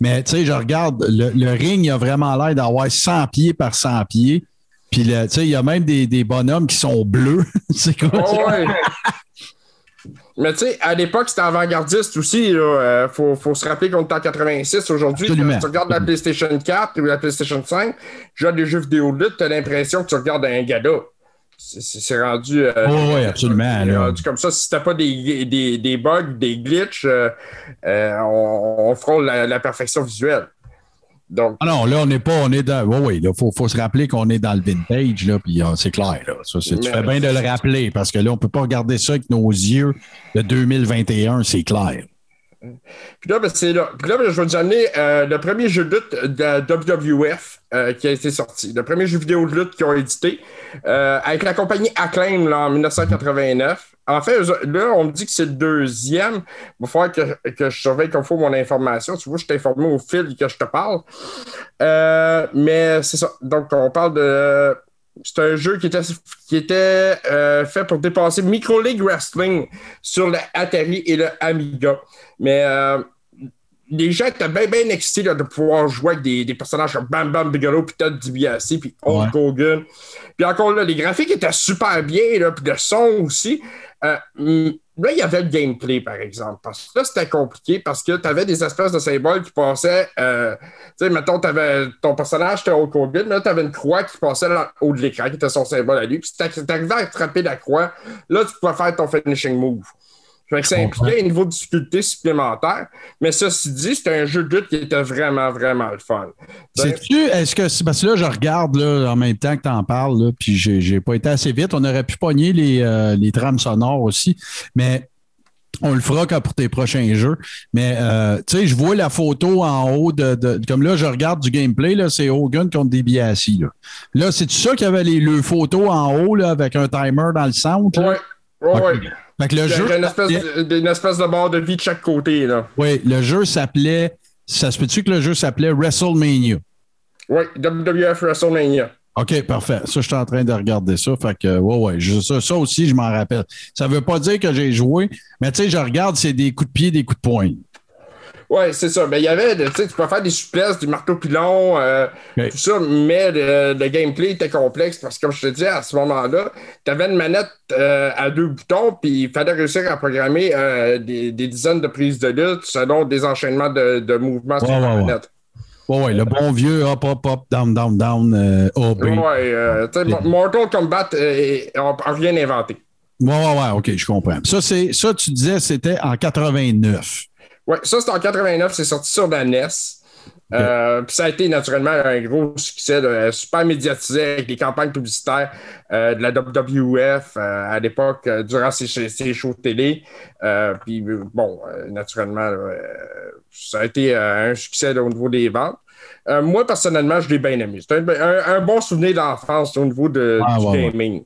Mais tu sais, je regarde, le, le ring, il a vraiment l'air d'avoir 100 pieds par 100 pieds. Puis, tu sais, il y a même des, des bonhommes qui sont bleus. c'est quoi ça? Ouais. Mais tu sais, à l'époque, c'était avant-gardiste aussi. Il faut, faut se rappeler qu'on est en 86 aujourd'hui. Tu regardes la PlayStation 4 ou la PlayStation 5, genre des jeux vidéo de lutte, tu as l'impression que tu regardes un gala. C'est- rendu. euh, Oh, oui, absolument, c'est rendu comme ça. Si c'était pas des, des, des bugs, des glitches, euh, euh, on, on frôle la, la perfection visuelle. Donc, Ah non, là, on n'est pas, on est dans. Oui, oui, il faut, faut se rappeler qu'on est dans le vintage, là, puis euh, c'est clair, là. Ça, c'est- tu fais bien de le rappeler, parce que là, on ne peut pas regarder ça avec nos yeux de 2021, c'est clair. Puis là, ben, c'est là. Puis là, ben, je vais vous amener euh, le premier jeu de lutte de WWF euh, qui a été sorti. Le premier jeu vidéo de lutte qu'ils ont édité euh, avec la compagnie Acclaim là, en 1989. En fait, là, on me dit que c'est le deuxième. Il va falloir que, que je surveille comme faut mon information. Tu vois, je t'ai informé au fil que je te parle. Mais c'est ça. Donc, on parle de. C'est un jeu qui était, qui était euh, fait pour dépasser Micro League Wrestling sur le Atari et le Amiga. Mais euh, les gens étaient bien, bien excités là, de pouvoir jouer avec des, des personnages comme Bam Bam Bigelow, puis Ted DiBiase, puis Hulk Hogan. Puis encore là, les graphiques étaient super bien, là, puis le son aussi. Euh, là, il y avait le gameplay, par exemple. Parce que là, c'était compliqué parce que tu avais des espèces de symboles qui passaient. euh, tu sais, mettons, t'avais, ton personnage, Hulk Hogan, mais là, tu avais une croix qui passait au haut de l'écran, qui était son symbole à lui. Puis si tu arrivais à attraper la croix, là, tu pouvais faire ton finishing move. Fait que ça impliquait un niveau de difficulté supplémentaire. Mais ceci dit, c'était un jeu de lutte qui était vraiment, vraiment le fun. Sais-tu, est-ce que parce que là, je regarde là, en même temps que tu en parles, là, puis j'ai, pas été assez vite. On aurait pu pogner les, euh, les trames sonores aussi, mais on le fera quand pour tes prochains jeux. Mais euh, tu sais, je vois la photo en haut de, de- Comme là, je regarde du gameplay, là, c'est Hogan contre DiBiase. Là, là c'est ça qu'il y avait les, le photos en haut là, avec un timer dans le centre? Ouais. Ouais, Ok. Fait que le jeu. une espèce, de, une espèce de barre de vie de chaque côté, là. Oui, le jeu s'appelait. Ça se peut-tu que le jeu s'appelait WrestleMania? Oui, WWF WrestleMania. OK, parfait. Ça, je suis en train de regarder ça. Fait que, ouais, ouais. je- ça, ça aussi, je m'en rappelle. Ça veut pas dire que j'ai joué, mais tu sais, je regarde, c'est des coups de pied, des coups de poing. Ouais, c'est ça. Mais il y avait, tu sais, tu peux faire des souplesses, du marteau pilon, euh, tout ça, mais le, le gameplay était complexe parce que, comme je te dis, à ce moment-là, tu avais une manette euh, à deux boutons, puis il fallait réussir à programmer euh, des, des dizaines de prises de lutte selon des enchaînements de, de mouvements sur Ouais, la ouais, manette. Ouais, ouais, le bon vieux hop, hop, hop, down, down, down. Ouais, euh, tu sais, Mo- Mortal Kombat euh, n'a rien inventé. Ouais, ouais, ouais, OK, je comprends. Ça, c'est, ça tu disais, c'était en 89. Ouais, ça, c'était en 89, c'est sorti sur la NES. Euh, puis ça a été naturellement un gros succès, là, super médiatisé avec les campagnes publicitaires euh, de la WWF euh, à l'époque, euh, durant ses, ses shows de télé. Euh, puis euh, bon, euh, naturellement, là, euh, ça a été euh, un succès là, au niveau des ventes. Euh, moi, personnellement, je l'ai bien aimé. C'est un, un- un bon souvenir d'enfance au niveau de, Ah, du ouais, ouais. gaming.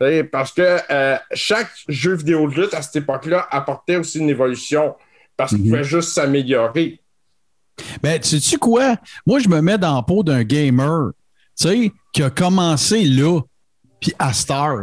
Sais, Parce que euh, chaque jeu vidéo de lutte à cette époque-là apportait aussi une évolution parce qu'il Mhm. pouvait juste s'améliorer. Ben, tu sais quoi? Moi, je me mets dans la peau d'un gamer, tu sais, qui a commencé là, puis à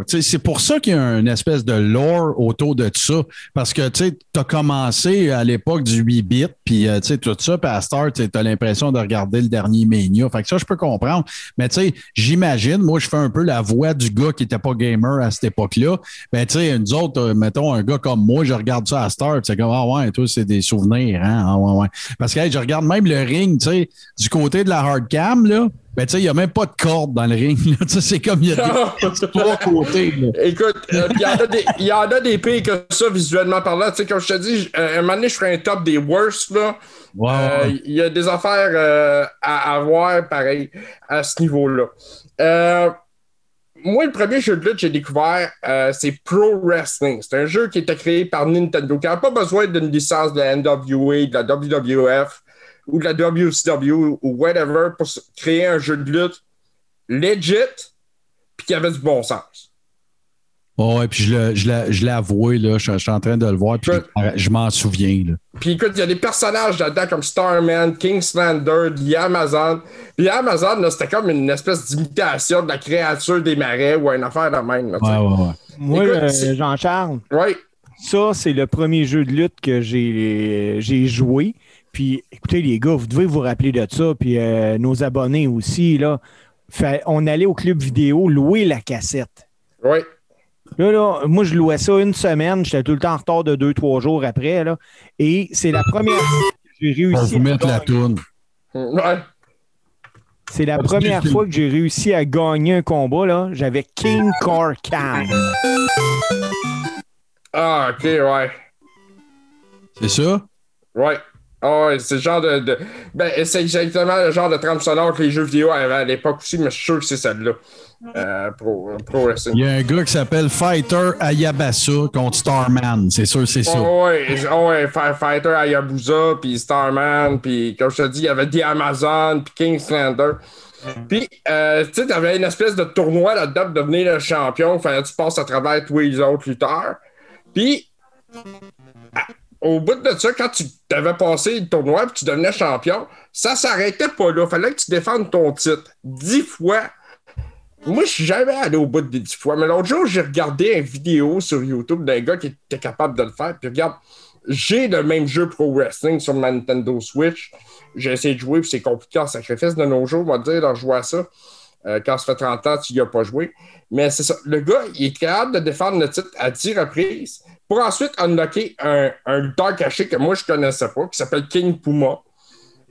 c'est pour ça qu'il y a une espèce de lore autour de ça. Parce que, tu as commencé à l'époque du 8 bits, puis, euh, tout ça, puis à Star, tu as l'impression de regarder le dernier Mania. Fait que ça, je peux comprendre. Mais, tu sais, j'imagine, moi, je fais un peu la voix du gars qui n'était pas gamer à cette époque-là. Ben, tu sais, nous autres, euh, mettons, un gars comme moi, je regarde ça à Star, c'est comme, ah ouais, toi, c'est des souvenirs, hein? Ah ouais, ouais. Parce que, hey, je regarde même le ring, tu sais, du côté de la hard cam, là, ben, tu sais, il n'y a même pas de corde dans le ring, là. Tu sais, c'est comme il y a des trois côtés, là. Écoute, euh, il y en a des- il y, en a des pires que ça visuellement parlant. Tu sais, comme je te dis, euh, un moment donné, je ferai un top des worst. Euh. Il y a des affaires euh, à avoir pareil à ce niveau-là. Moi, le premier jeu de lutte que j'ai découvert, c'est Pro Wrestling. C'est un jeu qui était créé par Nintendo, qui n'a pas besoin d'une licence de la NWA, de la WWF ou de la WCW ou whatever pour créer un jeu de lutte legit puis qui avait du bon sens. Ouais, puis je, le- je, l'ai- je avoué, là, je, je suis en train de le voir, puis je, je m'en souviens, là. Puis écoute, il y a des personnages là-dedans comme Starman, Kingslander, The Amazon. Puis Amazon, là, c'était comme une espèce d'imitation de la créature des marais ou une affaire de même. là. Ouais, ouais, ouais. Moi, euh, Jean-Charles, Ouais. ça, c'est le premier jeu de lutte que j'ai j'ai joué. Puis, écoutez, les gars, vous devez vous rappeler de ça. Puis, euh, nos abonnés aussi, là. Fait- on allait au club vidéo louer la cassette. Ouais. Là, là, moi, je louais ça une semaine. J'étais tout le temps en retard de deux, trois jours après. Là, et c'est la première fois que j'ai On va réussi. vous à mettre la gagner- toune. Ouais. C'est la Continue, première fois que j'ai réussi à gagner un combat. là. J'avais King Car Cam. Ah, ok, ouais. C'est ça? Ouais. Ah ouais, c'est le genre de, de- Ben, c'est exactement le genre de trame sonore que les jeux vidéo avaient à l'époque aussi, mais je suis sûr que c'est celle-là. Euh, pro, pro Wrestling. Il y a un gars qui s'appelle Fighter Ayabasa contre Starman. C'est sûr, c'est ça. Oh, ouais, oh, ouais, Firefighter, Hayabusa, puis Starman, puis comme je te dis, il y avait The Amazon, puis Kingslander. Puis, euh, tu sais, t'avais une espèce de tournoi là-dedans pour devenir le champion. Fallait que tu passes à travers tous les autres lutteurs. Puis, au bout de ça, quand tu t'avais passé le tournoi et tu devenais champion, ça s'arrêtait pas là. Fallait que tu défendes ton titre dix fois. Moi, je suis jamais allé au bout des dix fois, mais l'autre jour, j'ai regardé une vidéo sur YouTube d'un gars qui était capable de le faire. Puis regarde, j'ai le même jeu Pro Wrestling sur ma Nintendo Switch. J'ai essayé de jouer, puis c'est compliqué en sacrifice de nos jours, on va dire, de jouer à ça. Euh, quand ça fait 30 ans, tu n'y as pas joué. Mais c'est ça. Le gars, il est capable de défendre le titre à 10 reprises pour ensuite unlocker un, un lutteur caché que moi, je ne connaissais pas, qui s'appelle King Puma.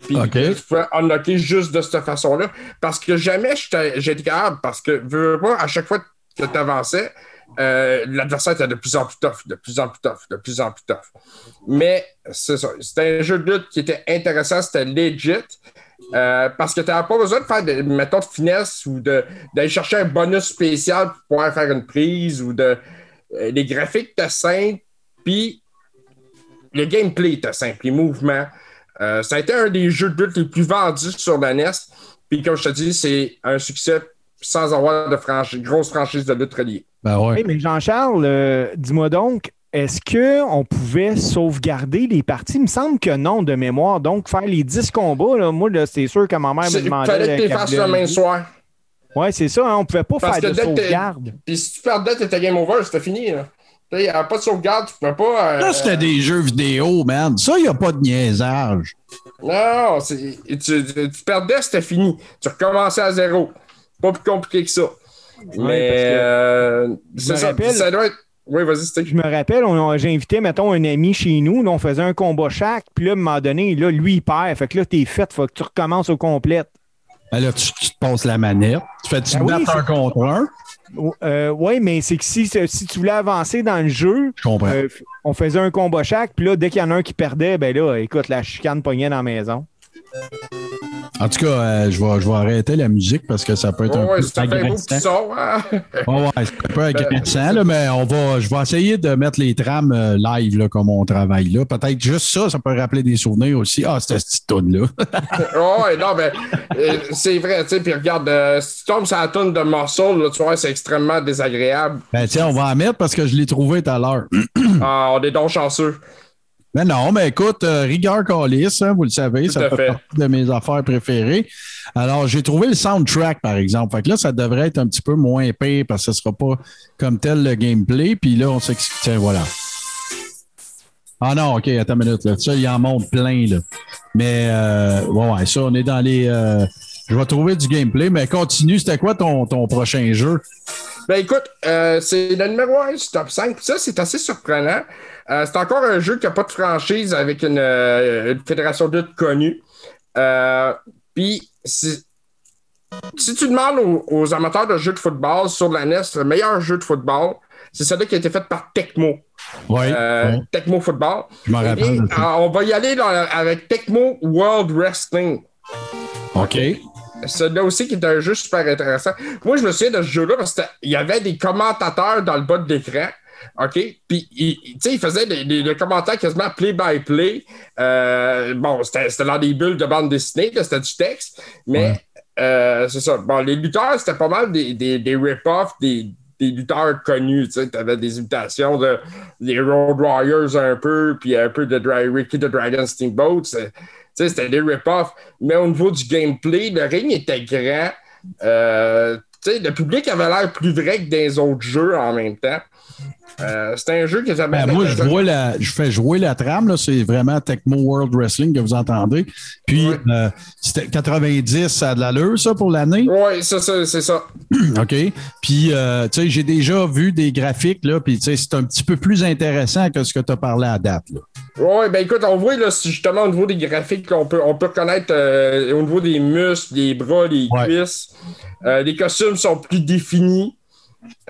Puis tu peux unlocker juste de cette façon-là. Parce que jamais j'étais- capable, parce que veux pas, à chaque fois que tu avançais, euh, l'adversaire était de plus en plus tough, de plus en plus tough, de plus en plus tough. Mais c'est ça. C'était un jeu de lutte qui était intéressant, c'était legit. Euh, parce que tu n'avais pas besoin de faire des méthodes de finesse ou de- d'aller chercher un bonus spécial pour pouvoir faire une prise ou de. euh, les graphiques étaient simples, puis le gameplay était simple, les mouvements. Euh, ça a été un des jeux de lutte les plus vendus sur la NES. Puis comme je te dis, c'est un succès sans avoir de franchi- grosse franchise de lutte reliée. Ben ouais. Hey, mais Jean-Charles, euh, dis-moi donc, est-ce qu'on pouvait sauvegarder les parties? Il me semble que non, de mémoire. Donc, faire les 10 combats, là, moi, là, c'est sûr que ma mère me Il demandait. fallait que tu les fasses le même soir. Ouais, c'est ça. hein, on pouvait pas Parce faire que de sauvegarde. Puis si tu perdais, t'étais game over, c'était fini. là. Il n'y avait pas de sauvegarde, tu pouvais pas. euh, Là, c'était des jeux vidéo, man. Ça, il n'y a pas de niaisage. Non, c'est- tu, tu- tu perdais, c'était fini. Tu recommençais à zéro. Pas plus compliqué que ça. Mais que euh, c'est ça. rappelle- ça doit être. Oui, vas-y, c'était. Je me rappelle, j'ai invité, mettons, un ami chez nous. là, on faisait un combat chaque. Puis là, à un moment donné, là, lui, il perd. Fait que là, t'es fait. Faut que tu recommences au complet. Ben là, tu, tu te passes la manette. Tu fais-tu Ben oui, un contre un? Euh, oui, mais c'est que si, si tu voulais avancer dans le jeu, Je comprends. euh, on faisait un combat chaque. Puis là, dès qu'il y en a un qui perdait, ben là, écoute, la chicane pognait dans la maison. En tout cas, euh, je, vais, je vais arrêter la musique parce que ça peut être un Ouais, peu ça fait un beau petit agressant. son. hein? Ouais, ouais, c'est un peu agressant, là, mais on va, je vais essayer de mettre les trames euh, live là, comme on travaille là. Peut-être juste ça, ça peut rappeler des souvenirs aussi. Ah, c'était cette toune-là. ouais, non, mais euh, c'est vrai, tu sais. Puis regarde, si tu tombes sur la toune de Muscle, là, tu vois, c'est extrêmement désagréable. ben, tiens, on va en mettre parce que je l'ai trouvé tout à l'heure. Ah, on est donc chanceux. Mais non, mais écoute, euh, rigueur Callis, hein, vous le savez, Tout ça fait, fait. partie de mes affaires préférées. Alors, j'ai trouvé le soundtrack, par exemple. Fait que là, ça devrait être un petit peu moins pire parce que ce sera pas comme tel le gameplay. Puis là, on s'explique. Tiens, voilà. Ah non, OK, attends une minute. Là. Ça, il en monte plein. Là. Mais, euh, ouais, ouais, ça, on est dans les... euh, je vais trouver du gameplay, mais continue. C'était quoi ton, ton prochain jeu? Ben écoute, euh, c'est le numéro 1 du top 5. Puis ça, c'est assez surprenant. Euh, c'est encore un jeu qui n'a pas de franchise avec une, euh, une fédération de connue. Puis si, tu demandes aux, aux amateurs de jeux de football sur la NES, le meilleur jeu de football, c'est celui qui a été fait par Tecmo. Oui, ouais, Tecmo Football. je m'en rappelle. on va y aller dans- avec Tecmo World Wrestling. OK. Celui-là aussi qui est un jeu super intéressant. Moi, je me souviens de ce jeu-là parce qu'il y avait des commentateurs dans le bas de l'écran. OK? Puis, il- il- tu sais, ils faisaient des, des- des commentaires quasiment play-by-play. Euh, bon, c'était dans des bulles de bande dessinée, c'était du texte. Mais Ouais. euh, c'est ça. Bon, les lutteurs, c'était pas mal des, des, des rip-offs, des, des lutteurs connus. Tu sais, avais des imitations de des Road Warriors un peu, puis un peu de Dry, Ricky the Dragon Steamboat. C'était des rip-offs. Mais au niveau du gameplay, le ring était grand. Euh, le public avait l'air plus vrai que des autres jeux en même temps. Euh, C'était un jeu que j'avais. Ben, moi, je vois la, je fais jouer la trame, c'est vraiment Tecmo World Wrestling que vous entendez. Puis, euh, c'était 90, ça a de l'allure, ça, pour l'année? Oui, c'est ça, c'est ça. OK. Puis, euh, tu sais, j'ai déjà vu des graphiques, là, puis, tu sais, c'est un petit peu plus intéressant que ce que tu as parlé à date, là. Oui, ben écoute, on voit là, justement au niveau des graphiques, on peut, on peut reconnaître au niveau des muscles, des bras, des Ouais. cuisses. Les costumes sont plus définis.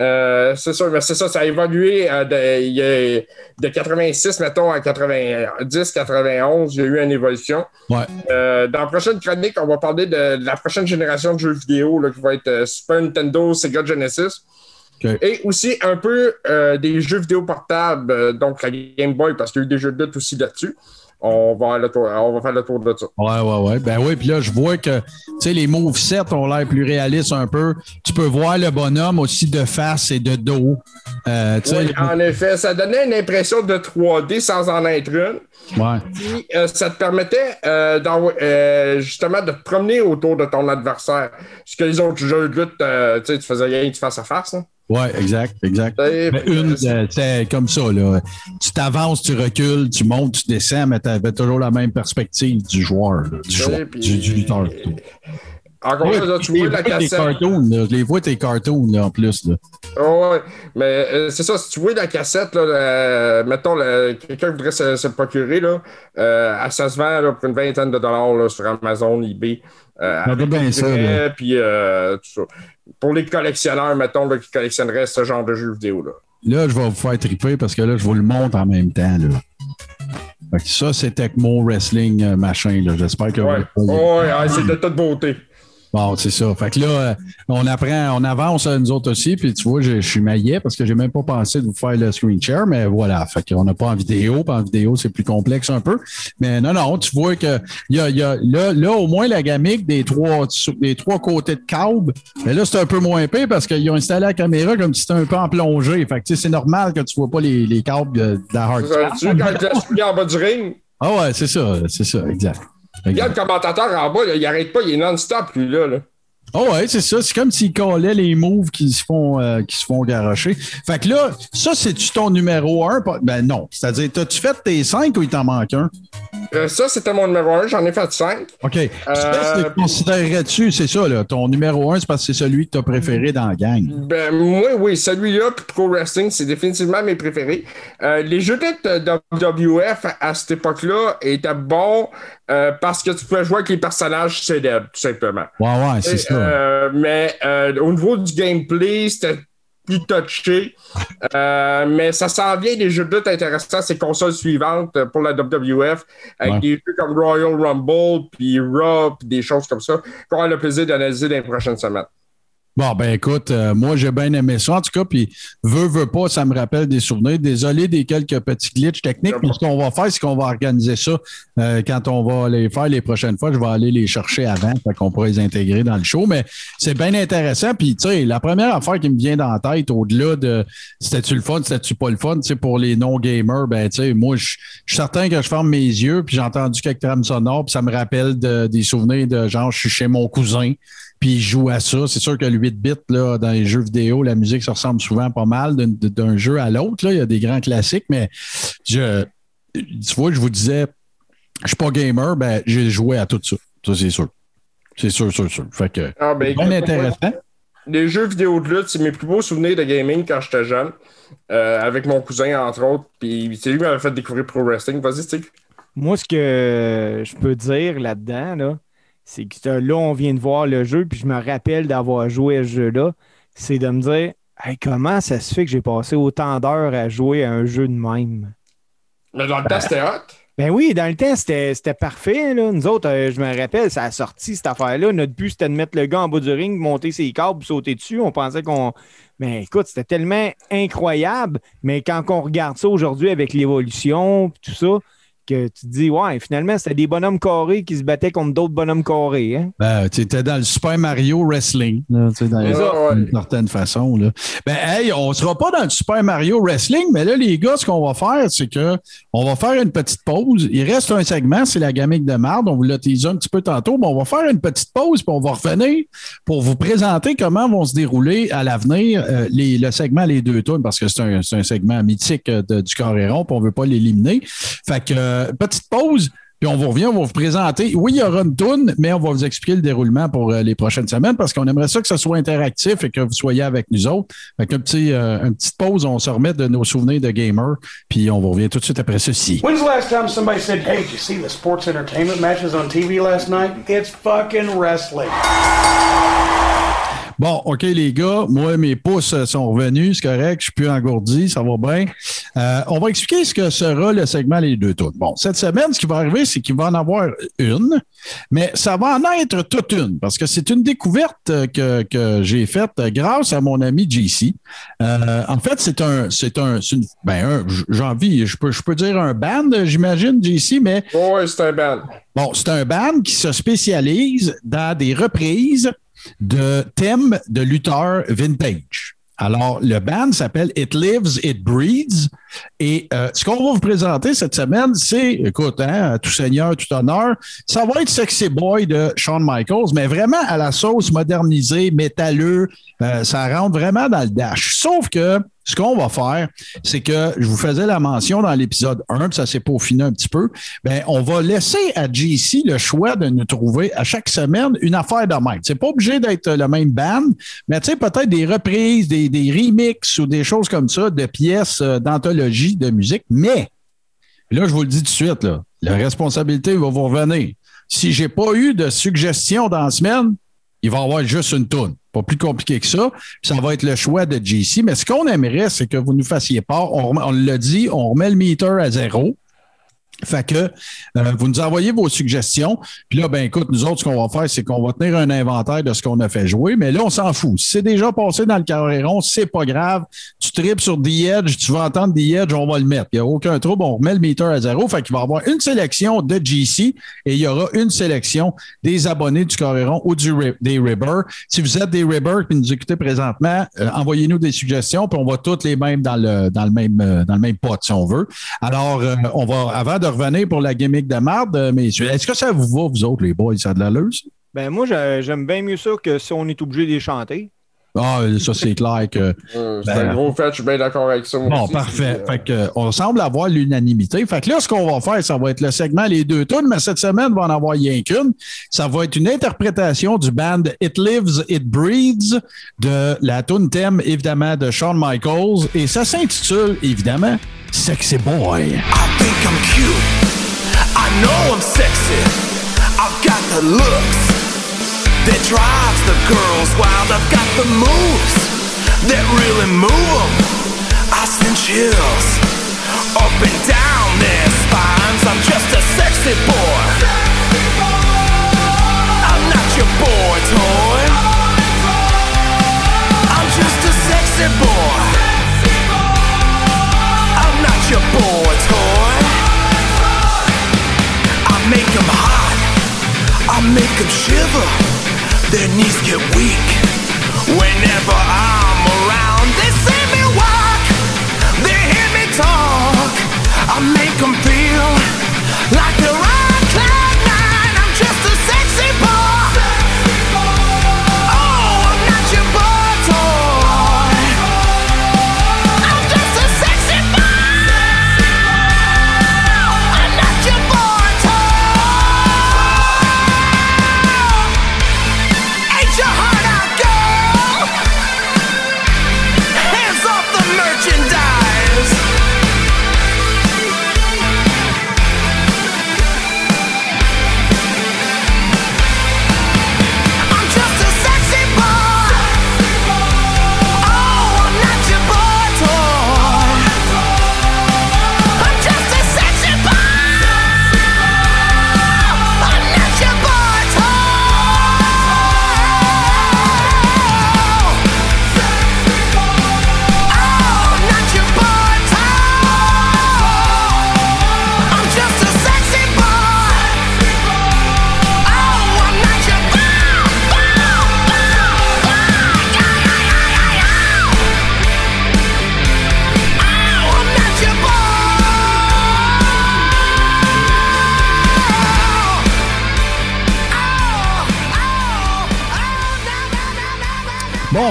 Euh, c'est ça, mais c'est ça, ça a évolué euh, de, de 86, mettons, à 90, 91, il y a eu une évolution. Ouais. Euh, dans la prochaine chronique, on va parler de, de la prochaine génération de jeux vidéo là, qui va être Super Nintendo, Sega Genesis. Et aussi un peu des jeux vidéo portables, donc la Game Boy, parce qu'il y a eu des jeux de lutte aussi là-dessus. On va, faire le tour, on va faire le tour de ça. Ouais, ouais, ouais. Ben oui, puis là, je vois que, tu sais, les movesets ont l'air plus réalistes un peu. Tu peux voir le bonhomme aussi de face et de dos. Euh, tu en effet, ça donnait une impression de 3D sans en être une. ouais. Puis, euh, ça te permettait euh, euh, justement de te promener autour de ton adversaire. Ce que les autres jeux de lutte, tu sais, tu faisais rien du face à face. hein. Ouais, exact, exact. Mais une, c'est comme ça, là. Tu t'avances, tu recules, tu montes, tu descends, mais tu avais toujours la même perspective du joueur, là, du, joueur, puis- du, du lutteur. plutôt. Encore Ouais, là, tu vois la cassette. cartoons, là. Je les vois tes cartoons, là, en plus, là. Oh, ouais, mais euh, c'est ça, si tu vois la cassette, là, mettons, quelqu'un voudrait se, se le procurer, là, euh, ça se vend pour une vingtaine de dollars là, sur Amazon, eBay. Euh, avec bien ça, puis euh, tout ça. Pour les collectionneurs, mettons, là, qui collectionneraient ce genre de jeux vidéo. Là. Là, je vais vous faire triper parce que là, je vous le montre en même temps. Là. Ça, c'est Tecmo Wrestling euh, machin. J'espère que Ouais, ouais, ouais, c'est de toute beauté. Bon, c'est ça. Fait que là, euh, on apprend, on avance nous autres aussi. Puis tu vois, je, je suis maillet parce que j'ai même pas pensé de vous faire le screen share, mais voilà. Fait qu'on n'a pas en vidéo. Puis en vidéo, c'est plus complexe un peu. Mais non, non, tu vois que il y a, il y a- là, là, au moins, la gamique des trois, des trois côtés de câble. Mais là, c'est un peu moins épais parce qu'ils ont installé la caméra comme si c'était un peu en plongée. Fait que c'est normal que tu vois pas les, les câbles de, de la hard. Tu sais, quand en bas du ring, Ah ouais, c'est ça, c'est ça, exact. Regarde le commentateur en bas, là, il arrête pas, il est non-stop, lui, là. là. Oh ouais, c'est ça. C'est comme s'il collait les moves qui se font euh, qui se font garocher. Fait que là, ça, c'est-tu ton numéro un? Ben non. C'est-à-dire, t'as-tu fait tes cinq ou il t'en manque un? Euh, ça, c'était mon numéro 1, j'en ai fait 5. OK. Euh, Ça, considérerais-tu, c'est ça, là, ton numéro un, c'est parce que c'est celui que t'as préféré dans la gang? Ben, moi, oui, celui-là, puis Pro Wrestling, c'est définitivement mes préférés. Euh, les jeux de WWF à cette époque-là étaient bons euh, parce que tu pouvais jouer avec les personnages célèbres, tout simplement. Ouais, ouais, c'est ça. euh, mais euh, au niveau du gameplay, c'était plus touché. Euh, mais ça s'en vient des jeux de lutte intéressants, ces consoles suivantes euh, pour la WWF, avec Ouais. des jeux comme Royal Rumble, puis Raw, puis des choses comme ça, qu'on a le plaisir d'analyser dans les prochaines semaines. Bon, ben écoute, euh, moi j'ai bien aimé ça en tout cas, puis veux, veux pas, ça me rappelle des souvenirs. Désolé des quelques petits glitches techniques, mais ce qu'on va faire, c'est qu'on va organiser ça euh, quand on va les faire les prochaines fois. Je vais aller les chercher avant, fait qu'on pourra les intégrer dans le show. Mais c'est bien intéressant. Puis, tu sais, la première affaire qui me vient dans la tête, au-delà de c'était-tu le fun, c'était-tu pas le fun, tu sais, pour les non-gamers, ben, tu sais, moi, je je suis certain que je ferme mes yeux, puis j'ai entendu quelques trames sonores, puis ça me rappelle de- des souvenirs de genre, je suis chez mon cousin, puis il joue à ça. C'est sûr que le 8 bits là, dans les jeux vidéo, la musique ça ressemble souvent pas mal d'un- jeu à l'autre. là. Il y a des grands classiques, mais je, tu vois, je vous disais, je suis pas gamer, ben j'ai joué à tout ça. Ça, c'est sûr. C'est sûr, sûr, sûr. Fait que Ah, ben, intéressant. Les jeux vidéo de lutte, c'est mes plus beaux souvenirs de gaming quand j'étais jeune, euh, avec mon cousin, entre autres. Puis c'est lui qui m'avait fait découvrir Pro Wrestling. Vas-y, Steve. Moi, ce que je peux dire là-dedans, là, c'est que là, on vient de voir le jeu, puis je me rappelle d'avoir joué à ce jeu-là. C'est de me dire Hey, comment ça se fait que j'ai passé autant d'heures à jouer à un jeu de même? Mais dans le temps, c'était hot. Ben oui, dans le temps, c'était parfait. Là. Nous autres, euh, je me rappelle, ça a sorti cette affaire-là. Notre but, c'était de mettre le gars en bas du ring, monter ses câbles, sauter dessus. On pensait qu'on. Mais écoute, c'était tellement incroyable. Mais quand on regarde ça aujourd'hui avec l'évolution, tout ça, que tu te dis, ouais, finalement, c'était des bonhommes carrés qui se battaient contre d'autres bonhommes carrés. Hein? Ben, tu étais dans le Super Mario Wrestling, là, tu sais, dans C'est ça, ouais. d'une certaine façon. Là. Ben, hey, on sera pas dans le Super Mario Wrestling, mais là, les gars, ce qu'on va faire, c'est que on va faire une petite pause. Il reste un segment, c'est la gamique de marde. On vous l'a teasé un petit peu tantôt, mais on va faire une petite pause, puis on va revenir pour vous présenter comment vont se dérouler à l'avenir euh, les- le segment Les deux tours, parce que c'est un, c'est un segment mythique euh, de- du Coréron, puis on veut pas l'éliminer. Fait que, euh, petite pause. Puis on vous revient, on va vous présenter. Oui, il y aura une toune, mais on va vous expliquer le déroulement pour euh, les prochaines semaines parce qu'on aimerait ça que ce soit interactif et que vous soyez avec nous autres. Fait qu'un petit, euh, une petite pause, on se remet de nos souvenirs de gamer, puis on vous revient tout de suite après ceci. When's the last time somebody said, hey, did you see the sports entertainment matches on TV last night? It's fucking wrestling. Bon, OK, les gars, moi, mes pouces euh, sont revenus, c'est correct, je suis plus engourdi, ça va bien. Euh, on va expliquer ce que sera le segment Les deux tours. Bon, cette semaine, ce qui va arriver, c'est qu'il va en avoir une, mais ça va en être toute une, parce que c'est une découverte euh, que, que j'ai faite euh, grâce à mon ami JC. Euh, en fait, c'est un, c'est un, c'est une- ben, un- j'ai envie, je peux, je peux dire un band, j'imagine, JC, mais ouais, c'est un band. Bon, c'est un band qui se spécialise dans des reprises de thèmes de lutteurs vintage. Alors, le band s'appelle It Lives, It Breeds. Et euh, ce qu'on va vous présenter cette semaine, c'est, écoute, hein, tout seigneur, tout honneur, ça va être Sexy Boy de Shawn Michaels, mais vraiment à la sauce modernisée, métalleux, euh, ça rentre vraiment dans le dash. Sauf que ce qu'on va faire, c'est que je vous faisais la mention dans l'épisode 1, puis ça s'est peaufiné un petit peu. Bien, on va laisser à JC le choix de nous trouver à chaque semaine une affaire de même. C'est pas obligé d'être le même band, mais tu sais, peut-être des reprises, des, des remixes ou des choses comme ça de pièces euh, d'anthologie de musique. Mais, là, je vous le dis tout de suite, là, la responsabilité va vous revenir. Si j'ai pas eu de suggestions dans la semaine, il va y avoir juste une toune. Pas plus compliqué que ça. Ça va être le choix de JC. Mais ce qu'on aimerait, c'est que vous nous fassiez part. On, on l'a dit, on remet le meter à zéro. Fait que euh, vous nous envoyez vos suggestions. Puis là, ben écoute, nous autres, ce qu'on va faire, c'est qu'on va tenir un inventaire de ce qu'on a fait jouer. Mais là, on s'en fout. Si c'est déjà passé dans le carré rond, c'est pas grave. Tu tripes sur The Edge, tu vas entendre The Edge, on va le mettre. Il n'y a aucun trouble. On remet le meter à zéro. Fait qu'il va y avoir une sélection de GC et il y aura une sélection des abonnés du carré rond ou du, des Ribber. Si vous êtes des Ribber et nous écoutez présentement, euh, envoyez-nous des suggestions, puis on va toutes les mêmes dans le, dans le même, euh, dans le même pot, si on veut. Alors, euh, on va, avant de revenez pour la gimmick de marde, euh, messieurs. Est-ce que ça vous va, vous autres, les boys? Ça a de l'allure, ça? Ben moi, j'ai- j'aime bien mieux ça que si on est obligé de les chanter. Ah, ça, c'est clair que. Euh, c'est Ben, un gros fait, je suis bien d'accord avec ça. Bon, aussi. parfait. Puis, euh, Fait que, on semble avoir l'unanimité. Fait que là, ce qu'on va faire, ça va être le segment Les deux tunes, mais cette semaine, on va en avoir rien qu'une. Ça va être une interprétation du band It Lives, It Breathes de la tune thème, évidemment, de Shawn Michaels. Et ça s'intitule, évidemment, Sexy Boy. I think I'm cute. I know I'm sexy. I've got the looks that drives the girls wild. I've got the moves that really move 'em. I send chills up and down their spines. I'm just a sexy boy. I'm not your boy toy. I'm just a sexy boy. I'm not your boy toy. I make hot. I make shiver. Their knees get weak. Whenever I'm around, they see me walk. They hear me talk. I make 'em feel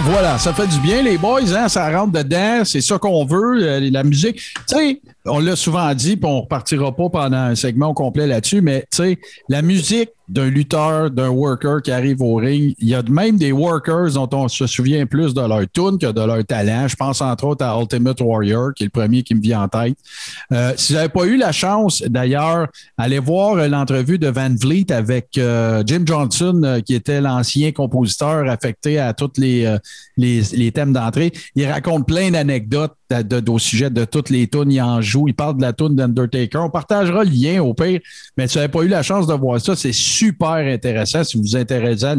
voilà, ça fait du bien, les boys, hein, ça rentre dedans, c'est ça qu'on veut, euh, la musique. Tu sais, on l'a souvent dit, puis on repartira pas pendant un segment complet là-dessus, mais tu sais, la musique d'un lutteur, d'un worker qui arrive au ring, il y a même des workers dont on se souvient plus de leur tune que de leur talent. Je pense entre autres à Ultimate Warrior, qui est le premier qui me vient en tête. Euh, si vous n'avez pas eu la chance, d'ailleurs, allez voir l'entrevue de Van Vliet avec euh, Jim Johnson, euh, qui était l'ancien compositeur affecté à tous les, euh, les, les thèmes d'entrée. Il raconte plein d'anecdotes au sujet de toutes les tunes. Il en joue. Il parle de la tune d'Undertaker. On partagera le lien au pire, mais vous n'avez pas eu la chance de voir ça, c'est super intéressant si vous vous intéressez à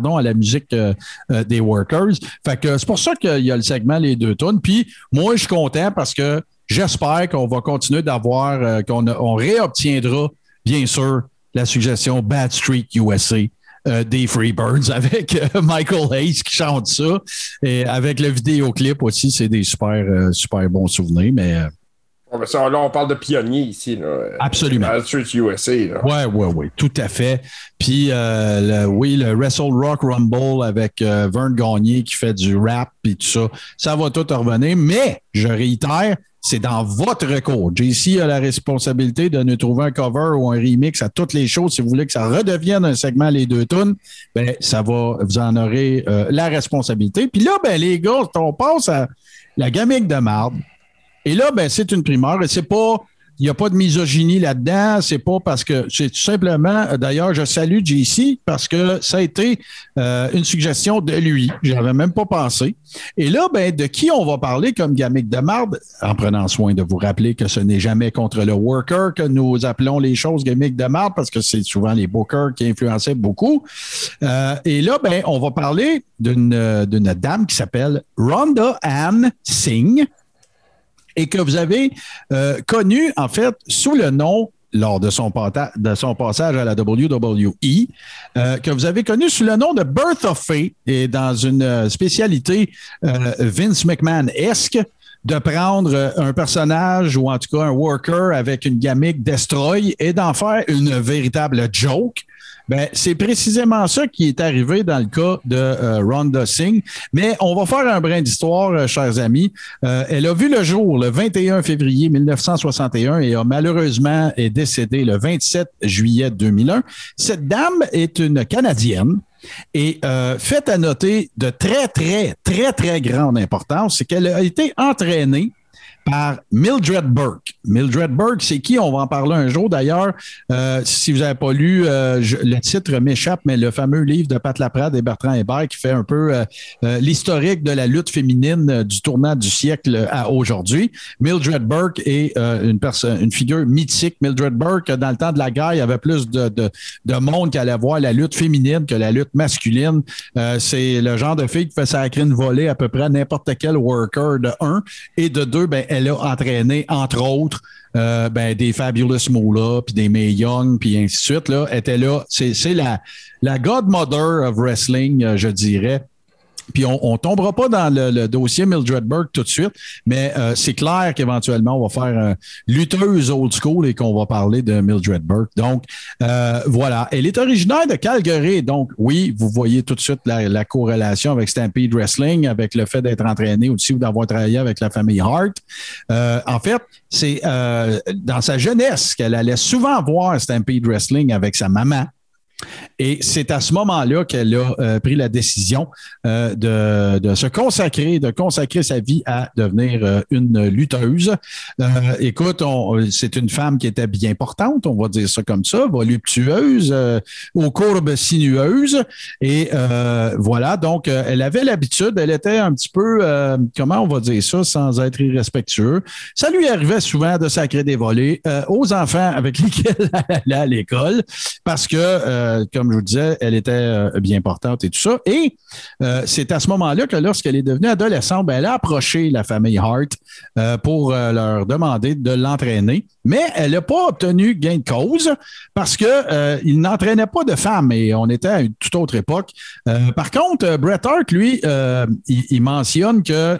la, à la musique euh, euh, des Workers. Fait que c'est pour ça qu'il y a le segment Les deux tunes. Puis moi, je suis content parce que j'espère qu'on va continuer d'avoir, euh, qu'on réobtiendra, bien sûr, la suggestion Bad Street USA. Euh, des Freebirds avec euh, Michael Hayes qui chante ça et avec le vidéoclip aussi, c'est des super, euh, super bons souvenirs. Mais euh, mais ça, là, on parle de pionnier ici. Là. Absolument. Street USA. Là. Ouais, ouais, ouais, tout à fait. Puis, euh, le- oui, le Wrestle Rock Rumble avec Vern Gagné qui fait du rap et tout ça, ça va tout revenir. Mais, je réitère, c'est dans votre cours. JC a la responsabilité de nous trouver un cover ou un remix à toutes les choses. Si vous voulez que ça redevienne un segment les deux tunes, ben, ça va, vous en aurez euh, la responsabilité. Puis là, ben, les gars, on passe à la gamique de marde. Et là, ben, c'est une primeur et c'est pas. Il n'y a pas de misogynie là-dedans. C'est pas parce que c'est tout simplement. euh, D'ailleurs, je salue JC parce que ça a été euh, une suggestion de lui. J'avais même pas pensé. Et là, ben, de qui on va parler comme gamique de marde, en prenant soin de vous rappeler que ce n'est jamais contre le worker que nous appelons les choses gamiques de marde parce que c'est souvent les bookers qui influençaient beaucoup. Euh, et là, ben, on va parler d'une d'une dame qui s'appelle Rhonda Ann Singh et que vous avez euh, connue, en fait, sous le nom lors de son, passage à la WWE, euh, que vous avez connu sous le nom de Birth of Fate et dans une euh, spécialité Vince McMahon-esque de prendre un personnage ou en tout cas un worker avec une gamique Destroy et d'en faire une véritable joke. Ben, c'est précisément ça qui est arrivé dans le cas de euh, Rhonda Singh. Mais on va faire un brin d'histoire, euh, chers amis. Euh, elle a vu le jour le 21 février 1961 et a malheureusement est décédée le 27 juillet 2001. Cette dame est une Canadienne. Et fait à noter de très, très, très, très grande importance, c'est qu'elle a été entraînée par Mildred Burke. Mildred Burke, c'est qui? On va en parler un jour. D'ailleurs, euh, si vous n'avez pas lu, euh, le titre m'échappe, mais le fameux livre de Pat Laprade et Bertrand Hébert qui fait un peu euh, euh, l'historique de la lutte féminine du tournant du siècle à aujourd'hui. Mildred Burke est une personne, une figure mythique. Mildred Burke, dans le temps de la guerre, il y avait plus de, de, de monde qui allait voir la lutte féminine que la lutte masculine. C'est le genre de fille qui fait sacrer une volée à peu près n'importe quel worker de un. Et de deux, ben, elle a entraîné, entre autres, euh, ben, des Fabulous Moolah, puis des Mae Young, puis ainsi de suite. Là, était là. C'est c'est la, la godmother of wrestling, euh, je dirais. Puis on, on tombera pas dans le, dossier Mildred Burke tout de suite, mais euh, c'est clair qu'éventuellement, on va faire un lutteuse old school et qu'on va parler de Mildred Burke. Donc, euh, voilà. Elle est originaire de Calgary. Donc, oui, vous voyez tout de suite la, la corrélation avec Stampede Wrestling, avec le fait d'être entraîné aussi ou d'avoir travaillé avec la famille Hart. Euh, en fait, c'est euh, dans sa jeunesse qu'elle allait souvent voir Stampede Wrestling avec sa maman. Et c'est à ce moment-là qu'elle a euh, pris la décision euh, de, se consacrer, de consacrer sa vie à devenir euh, une lutteuse. Écoute, c'est une femme qui était bien portante, on va dire ça comme ça, voluptueuse, aux courbes sinueuses. Et voilà, donc elle avait l'habitude, elle était un petit peu, comment on va dire ça sans être irrespectueux. Ça lui arrivait souvent de sacrer des volets aux enfants avec lesquels elle allait à l'école parce que, euh, comme je vous disais, elle était euh, bien portante et tout ça. Et euh, c'est à ce moment-là que lorsqu'elle est devenue adolescente, ben, elle a approché la famille Hart pour leur demander de l'entraîner. Mais elle n'a pas obtenu gain de cause parce que euh, il n'entraînait pas de femmes et on était à une toute autre époque. Par contre, Bret Hart, lui, il, mentionne que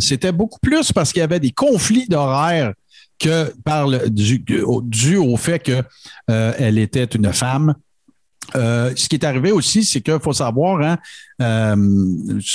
c'était beaucoup plus parce qu'il y avait des conflits d'horaires que par dû, au- fait que euh, elle était une femme. Euh, ce qui est arrivé aussi, c'est qu'il faut savoir, hein, euh,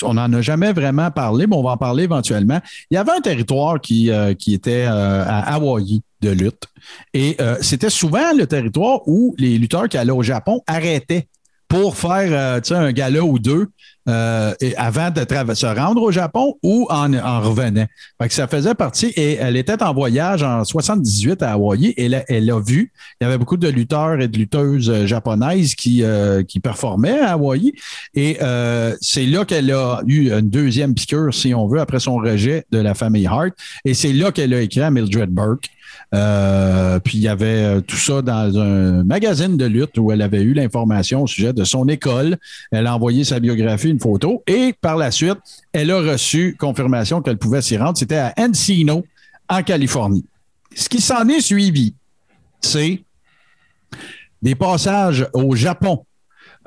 on n'en a jamais vraiment parlé, mais on va en parler éventuellement. Il y avait un territoire qui, euh, qui était à Hawaï de lutte. Et c'était souvent le territoire où les lutteurs qui allaient au Japon arrêtaient pour faire un gala ou deux euh, et avant de se rendre au Japon ou en, en revenant. Fait que ça faisait partie et elle était en voyage en 78 à Hawaï et elle, elle a vu, il y avait beaucoup de lutteurs et de lutteuses euh, japonaises qui, euh, qui performaient à Hawaï et euh, c'est là qu'elle a eu une deuxième piqûre, si on veut, après son rejet de la famille Hart et c'est là qu'elle a écrit à Mildred Burke. Euh, puis il y avait euh, tout ça dans un magazine de lutte où elle avait eu l'information au sujet de son école. Elle a envoyé sa biographie, une photo, et par la suite, elle a reçu confirmation qu'elle pouvait s'y rendre. C'était à Encino, en Californie. Ce qui s'en est suivi, c'est des passages au Japon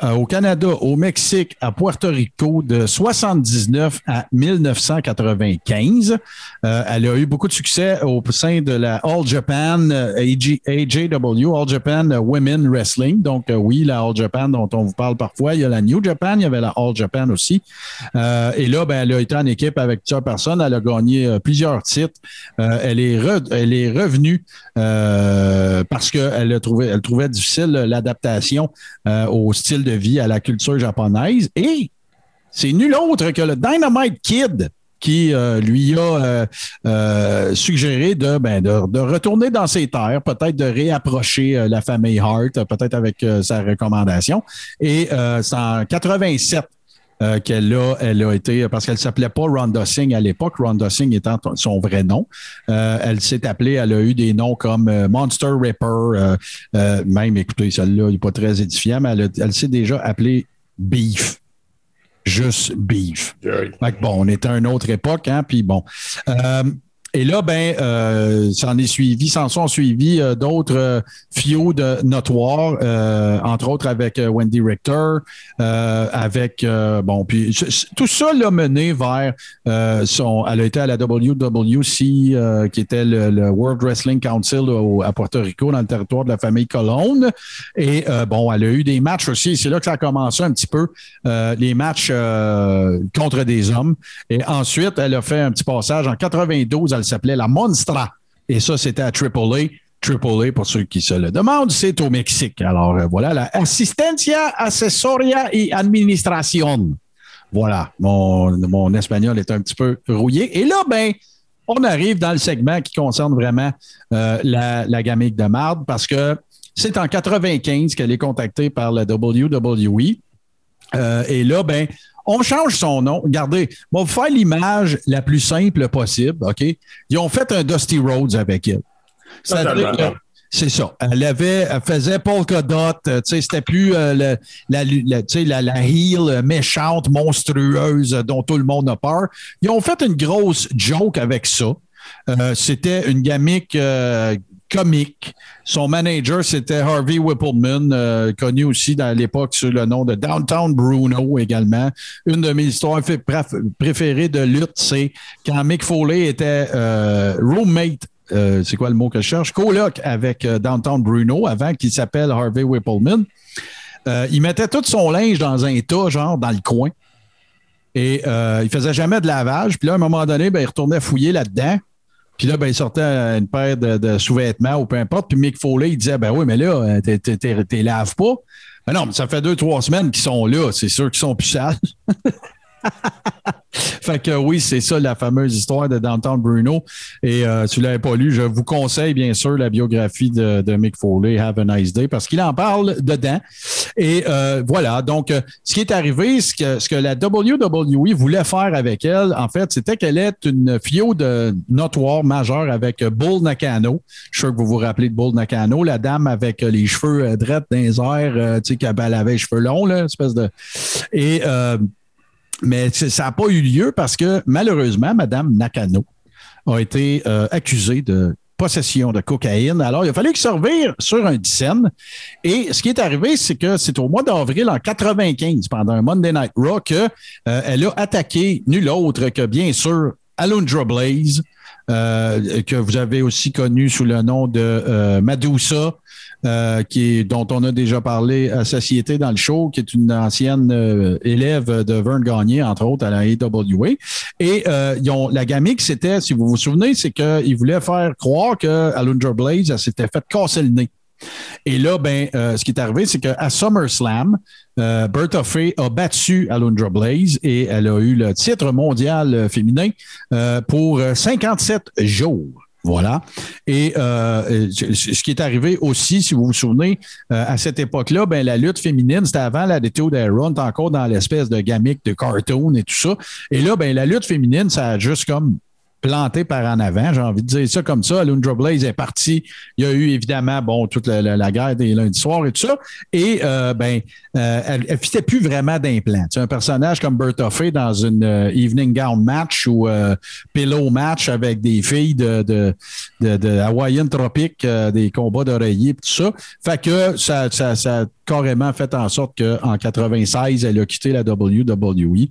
euh, au Canada, au Mexique, à Puerto Rico de 79 à 1995. Euh, elle a eu beaucoup de succès au sein de la All Japan euh, AJW, All Japan Women Wrestling. Donc, oui, la All Japan dont on vous parle parfois. Il y a la New Japan, il y avait la All Japan aussi. Et là, ben, elle a été en équipe avec plusieurs personnes. Elle a gagné plusieurs titres. Elle, est revenue parce qu'elle trouvait difficile l'adaptation au style de vie, à la culture japonaise. Et c'est nul autre que le Dynamite Kid qui euh, lui a euh, euh, suggéré de, ben, de, retourner dans ses terres, peut-être de réapprocher la famille Hart, peut-être avec sa recommandation. Et c'est en 87 euh, qu'elle a, elle a été, parce qu'elle s'appelait pas Ronda Singh à l'époque, Ronda Singh étant son vrai nom. Euh, elle s'est appelée, elle a eu des noms comme euh, Monster Ripper, même, écoutez, celle-là, il n'est pas très édifiant, mais elle, elle s'est déjà appelée Beef. Juste Beef. Fait que bon, on était à une autre époque, hein, puis bon. Et là, ben, euh, s'en est suivi, s'en sont suivis euh, d'autres euh, fiots de notoires, euh, entre autres avec euh, Wendy Richter, avec bon, puis tout ça l'a mené vers son. Elle a été à la WWC, qui était le, World Wrestling Council au- à Porto Rico, dans le territoire de la famille Colonne. Et bon, elle a eu des matchs aussi. C'est là que ça a commencé un petit peu les matchs contre des hommes. Et ensuite, elle a fait un petit passage. En 92, elle s'appelait la Monstra. Et ça, c'était à AAA. AAA, pour ceux qui se le demandent, c'est au Mexique. Alors euh, voilà, la Assistencia Accessoria y Administración. Voilà, mon, mon espagnol est un petit peu rouillé. Et là, ben, on arrive dans le segment qui concerne vraiment euh, la, la de marde parce que c'est en 95 qu'elle est contactée par la WWE. Euh, et là, ben, on change son nom. Regardez, on va vous faire l'image la plus simple possible, OK? Ils ont fait un Dusty Rhodes avec elle. C'est ça. Elle avait, elle faisait polka dot. euh, tu sais, c'était plus euh, le- la, la, la, la heel méchante, monstrueuse dont tout le monde a peur. Ils ont fait une grosse joke avec ça. Euh, c'était une gamique euh, comique. Son manager, c'était Harvey Whippleman, euh, connu aussi à l'époque sous le nom de Downtown Bruno également. Une de mes histoires préférées de lutte, c'est quand Mick Foley était euh, roommate euh, c'est quoi le mot que je cherche? Coloc avec Downtown Bruno avant qu'il s'appelle Harvey Whippleman. Il mettait tout son linge dans un tas, genre dans le coin. Et il faisait jamais de lavage. Puis là, à un moment donné, ben, il retournait fouiller là-dedans. Puis là, ben, il sortait une paire de, de sous-vêtements ou peu importe. Puis Mick Foley, il disait Ben oui, mais là, euh, t'es- laves pas. Ben non, mais ça fait deux, trois semaines qu'ils sont là. C'est sûr qu'ils sont plus sales. Fait que oui, c'est ça la fameuse histoire de Downtown Bruno. Et euh, vous ne l'avez pas lu, je vous conseille bien sûr la biographie de, de Mick Foley, Have a Nice Day, parce qu'il en parle dedans. Et euh, voilà, donc euh, ce qui est arrivé, ce que, ce que la WWE voulait faire avec elle, en fait, c'était qu'elle est une de notoire majeure avec Bull Nakano. Je suis sûr que vous vous rappelez de Bull Nakano, la dame avec euh, les cheveux euh, drettes dans les airs, euh, tu sais, qu'elle avait les cheveux longs, là, espèce de... Et... euh, mais ça n'a pas eu lieu parce que malheureusement, Mme Nakano a été euh, accusée de possession de cocaïne. Alors, il a fallu qu'il se revire sur un scène. Et ce qui est arrivé, c'est que c'est au mois d'avril en 95, pendant un Monday Night Raw, qu'elle a attaqué nul autre que, bien sûr, Alundra Blaze, euh, que vous avez aussi connu sous le nom de euh, Madusa, euh, qui est, dont on a déjà parlé à Société dans le show, qui est une ancienne euh, élève de Vern Gagné, entre autres, à la AWA. Et euh, ils ont, la gamique, c'était, si vous vous souvenez, c'est qu'ils voulaient faire croire que Alundra Blaze s'était fait casser le nez. Et là, ben, euh, ce qui est arrivé, c'est qu'à SummerSlam, euh, Bertha Faye a battu Alundra Blaze et elle a eu le titre mondial euh, féminin euh, pour euh, 57 jours. Voilà. Et ce qui est arrivé aussi, si vous vous souvenez, à cette époque-là, ben, la lutte féminine, c'était avant la DTO d'Aaron, encore dans l'espèce de gamique de cartoon et tout ça. Et là, ben, la lutte féminine, ça a juste comme planté par en avant, j'ai envie de dire ça comme ça. Alundra Blaze est parti. Il y a eu évidemment, bon, toute la, la- la guerre des lundis soirs et tout ça. Et euh, ben, euh, elle ne fitait plus vraiment d'implant. Sais, un personnage comme Bertha Faye dans une euh, evening gown match ou euh, pillow match avec des filles de, de, de, de Hawaiian Tropic, euh, des combats d'oreiller, tout ça. Fait que ça, ça, ça a carrément fait en sorte qu'en 96, elle a quitté la WWE.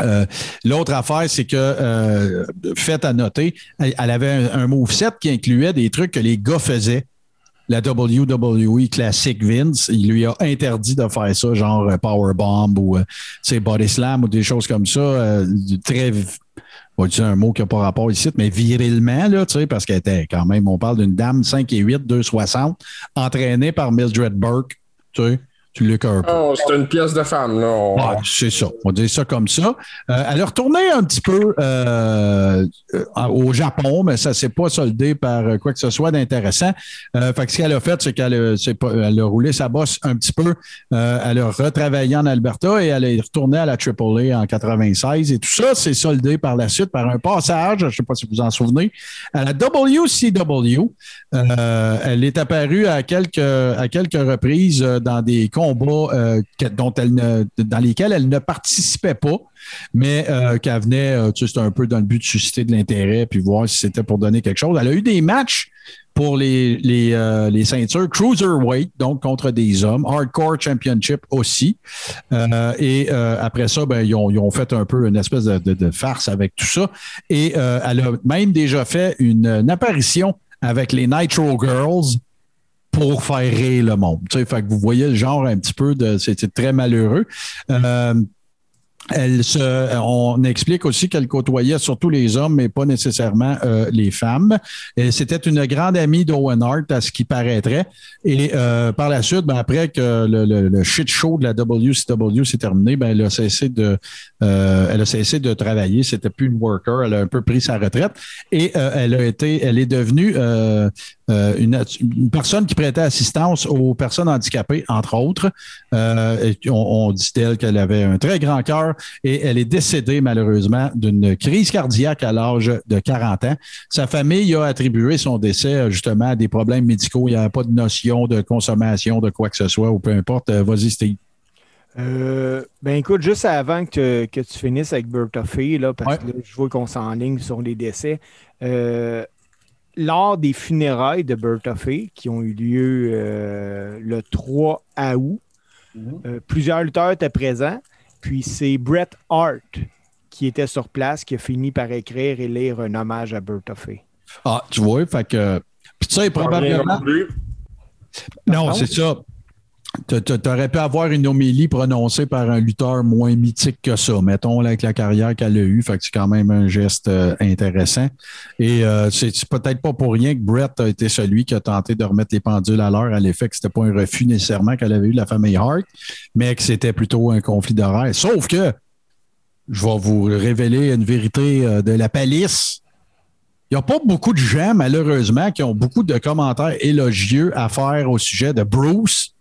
Euh, L'autre affaire, c'est que, euh, fait à noter, elle, avait un, un moveset qui incluait des trucs que les gars faisaient. La WWE classique Vince, il lui a interdit de faire ça, genre euh, Powerbomb ou Body Slam ou des choses comme ça, très on va un mot qui n'a pas rapport ici, mais virilement, là, tu sais, parce qu'elle était quand même, on parle d'une dame 5 et 8, 260, entraînée par Mildred Burke, tu le un peu. Oh, c'est une pièce de femme, là. On- Ouais, c'est ça. On dire ça comme ça. Euh, elle a retourné un petit peu euh, euh, au Japon, mais ça ne s'est pas soldé par quoi que ce soit d'intéressant. Euh, fait que ce qu'elle a fait, c'est qu'elle a, elle a roulé sa bosse un petit peu. Elle a retravaillé en Alberta et elle est retournée à la AAA en 96. Et tout ça, c'est soldé par la suite par un passage, je ne sais pas si vous en souvenez, à la WCW. Elle est apparue à quelques, à quelques reprises dans des combats euh, dont elle ne, dans lesquels elle ne participait pas, mais euh, qu'elle venait, euh, un peu dans le but de susciter de l'intérêt puis voir si c'était pour donner quelque chose. Elle a eu des matchs pour les, les, euh, les ceintures Cruiserweight, donc contre des hommes, Hardcore Championship aussi. Et après ça, ben, ils, ont, ils ont fait un peu une espèce de, farce avec tout ça. Et elle a même déjà fait une apparition avec les Nitro Girls pour faire rire le monde. Tu sais, fait que vous voyez le genre un petit peu de. C'était très malheureux. Euh, elle se, on explique aussi qu'elle côtoyait surtout les hommes, mais pas nécessairement euh, les femmes. C'était une grande amie d'Owen Hart, à ce qui paraîtrait. Et euh, par la suite, ben, après que le, le- le shit show de la WCW s'est terminé, ben, elle a cessé de, euh, elle a cessé de travailler. C'était plus une worker. Elle a un peu pris sa retraite et euh, elle a été, elle est devenue euh, une, une personne qui prêtait assistance aux personnes handicapées, entre autres. Euh, et on, on dit d'elle qu'elle avait un très grand cœur et elle est décédée malheureusement d'une crise cardiaque à l'âge de 40 ans. Sa famille a attribué son décès justement à des problèmes médicaux. Il n'y avait pas de notion de consommation de quoi que ce soit ou peu importe. Euh, Vas-y, Steve. Euh, ben écoute, juste avant que, que tu finisses avec Bertha Fee, là, parce Ouais. que là, je vois qu'on s'enligne sur les décès. euh, lors des funérailles de Bertha Fee, qui ont eu lieu euh, le 3 août, euh, plusieurs lutteurs étaient présents. Puis c'est Bret Hart qui était sur place, qui a fini par écrire et lire un hommage à Bertha Fee. Ah, tu vois, fait que. Puis tu sais, probablement. Non plus. Non, Pardon? c'est ça. Tu aurais pu avoir une homélie prononcée par un lutteur moins mythique que ça, mettons, avec la carrière qu'elle a eue. Fait c'est quand même un geste euh, intéressant. Et euh, c'est c'est peut-être pas pour rien que Brett a été celui qui a tenté de remettre les pendules à l'heure à l'effet que c'était pas un refus nécessairement qu'elle avait eu de la famille Hart, mais que c'était plutôt un conflit d'horaire. Sauf que je vais vous révéler une vérité euh, de la palisse. Il n'y a pas beaucoup de gens, malheureusement, qui ont beaucoup de commentaires élogieux à faire au sujet de Bruce.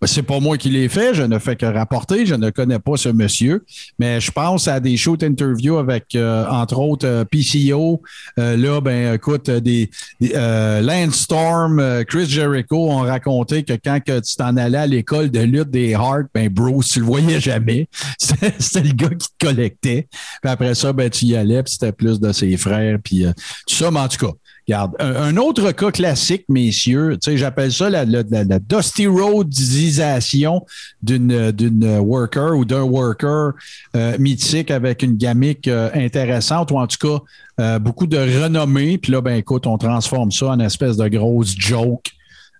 Ben, C'est pas moi qui l'ai fait, je ne fais que rapporter, je ne connais pas ce monsieur, mais je pense à des shoot interviews avec, euh, entre autres, euh, PCO. Euh, là, ben, écoute, euh, des, euh, Lance Storm, euh, Chris Jericho ont raconté que quand que tu t'en allais à l'école de lutte des Heart, ben, Bruce, tu le voyais jamais. C'était le gars qui te collectait. Puis après ça, ben, tu y allais, puis c'était plus de ses frères, puis tout ça, mais en tout cas. Un, autre cas classique, messieurs, j'appelle ça la, Dusty Roadisation d'une worker ou d'un worker euh, mythique avec une gamique euh, intéressante ou en tout cas euh, beaucoup de renommée. Puis là, ben écoute, on transforme ça en espèce de grosse joke.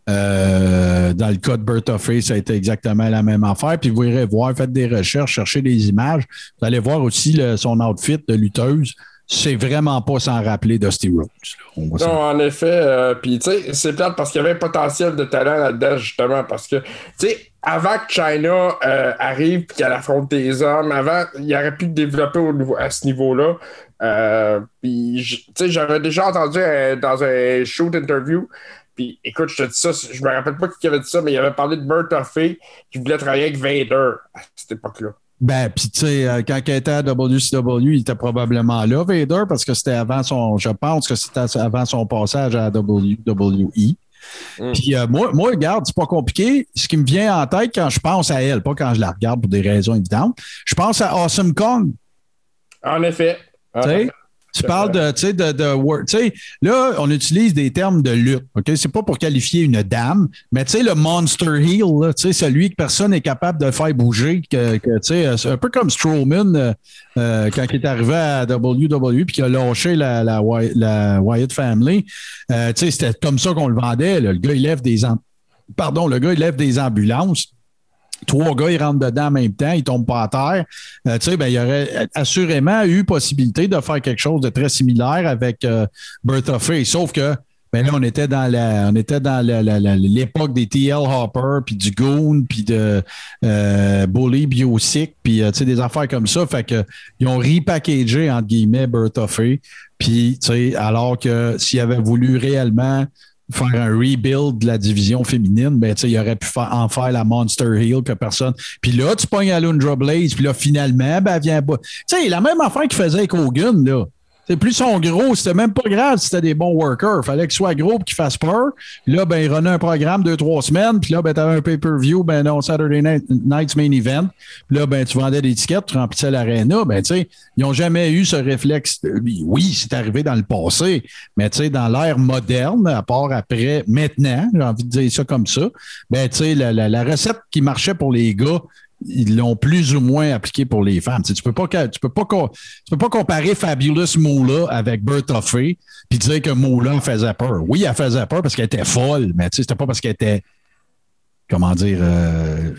Dans le cas de Bertha Faye, ça a été exactement la même affaire. Puis vous irez voir, faites des recherches, cherchez des images. Vous allez voir aussi son outfit de lutteuse. C'est vraiment pas sans rappeler Dusty Rhodes. On Non, en effet. euh, Puis, tu sais, c'est plate parce qu'il y avait un potentiel de talent là-dedans, justement. Parce que, tu sais, avant que China euh, arrive et qu'elle affronte des hommes, avant, il aurait pu développer au niveau- à ce niveau-là. Euh, puis, tu sais, j'avais déjà entendu euh, dans un shoot interview. Puis, écoute, je te dis ça, je me rappelle pas qui avait dit ça, mais il avait parlé de Fay qui voulait travailler avec Vader à cette époque-là. Ben, puis tu sais, euh, quand il était à WCW, il était probablement là, Vader, parce que c'était avant son, je pense que c'était avant son passage à WWE. Mm. Puis euh, moi, moi, regarde, c'est pas compliqué. Ce qui me vient en tête quand je pense à elle, pas quand je la regarde pour des raisons évidentes, je pense à Awesome Kong. En effet. Tu sais, tu parles de, tu sais, de, de tu sais, là, on utilise des termes de lutte, OK? C'est pas pour qualifier une dame, mais tu sais, le monster heel, tu sais, celui que personne n'est capable de faire bouger, que, que, tu sais, c'est un peu comme Strowman euh, euh, quand il est arrivé à WWE puis qu'il a lâché la, la, la Wyatt Family. Euh, tu sais, c'était comme ça qu'on le vendait, là. Le gars, il lève des, pardon, le gars, il lève des ambulances. Trois gars, ils rentrent dedans en même temps, ils tombent pas à terre. Euh, tu sais, ben, il y aurait assurément eu possibilité de faire quelque chose de très similaire avec euh, Bertha Faye. Sauf que ben là, on était dans la, on était dans l'époque des TL Hopper, puis du Goon, puis de euh, Bully Biosic, puis euh, des affaires comme ça. Fait que ils ont repackagé, entre guillemets, Bertha Faye. Puis, alors que s'ils avaient voulu réellement faire un rebuild de la division féminine, ben, il aurait pu faire, en faire la Monster Heel que personne. Puis là, tu pognes Alundra Blaze, puis là, finalement, ben, elle vient pas. Tu sais, la même affaire qu'il faisait avec Hogan, là. C'est plus son gros, c'était même pas grave si c'était des bons workers. Fallait qu'il soit gros pour qu'il fasse peur. Là, ben, il renait un programme deux, trois semaines. Puis là, ben, t'avais un pay-per-view, ben non, Saturday Night, Night's Main Event. Puis là, ben, tu vendais des tickets, tu remplissais l'aréna. Ben, tu sais, ils n'ont jamais eu ce réflexe. Oui, c'est arrivé dans le passé, mais tu sais, dans l'ère moderne, à part après, maintenant, j'ai envie de dire ça comme ça, ben, tu sais, la, la- la recette qui marchait pour les gars, ils l'ont plus ou moins appliqué pour les femmes. Tu, tu peux pas, tu peux pas, tu peux pas comparer Fabulous Moolah avec Bertha Faye puis dire que Moolah faisait peur. Oui, elle faisait peur parce qu'elle était folle, mais tu sais, c'était pas parce qu'elle était, comment dire, euh,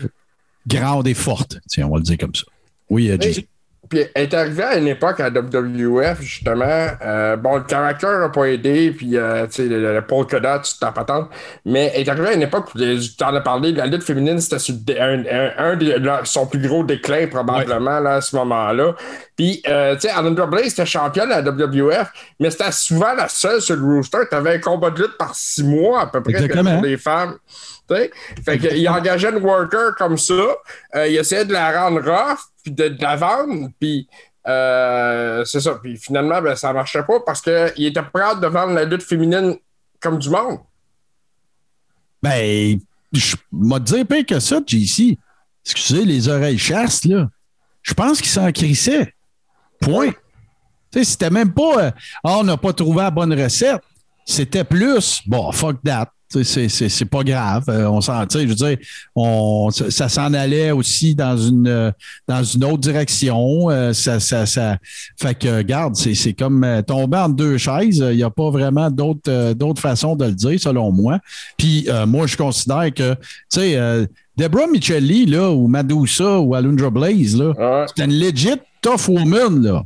grande et forte. Tiens, on va le dire comme ça. Oui, euh, Oui. Puis elle est arrivée à une époque à WWF, justement. euh, bon, le caractère n'a pas aidé, puis euh, tu sais, le, le polka dot, tu t'en patentes. Mais elle est arrivée à une époque où tu en as parlé, la lutte féminine, c'était un, un, un de son plus gros déclin, probablement, là, à ce moment-là. Puis, euh, tu sais, Alundra Blaze était championne à la WWF, mais c'était souvent la seule sur le rooster. Tu avais un combat de lutte par six mois, à peu près, Exactement. pour les femmes. Tu sais? Fait qu'il engageait une worker comme ça, euh, il essayait de la rendre rough, puis de, la vendre, puis euh, c'est ça. Puis finalement, ben, ça marchait pas parce qu'il était prêt de vendre la lutte féminine comme du monde. Ben, je m'a dit pire que ça, JC. Excusez les oreilles chastes, là. Je pense qu'il s'en crissait. Point. Tu sais, c'était même pas euh, Ah, on n'a pas trouvé la bonne recette. C'était plus bon, fuck that. C'est, c'est, c'est pas grave. Euh, on s'en, je veux dire, on, ça, ça s'en allait aussi dans une, euh, dans une autre direction. Euh, ça, ça, ça, fait que, regarde, c'est, c'est comme tomber entre deux chaises. Il n'y a pas vraiment d'autre, euh, d'autre façon de le dire, selon moi. Puis, euh, moi, je considère que, tu sais, euh, Deborah Michelli, là, ou Madusa, ou Alundra Blaze, là, Ouais. c'était une legit tough woman, là.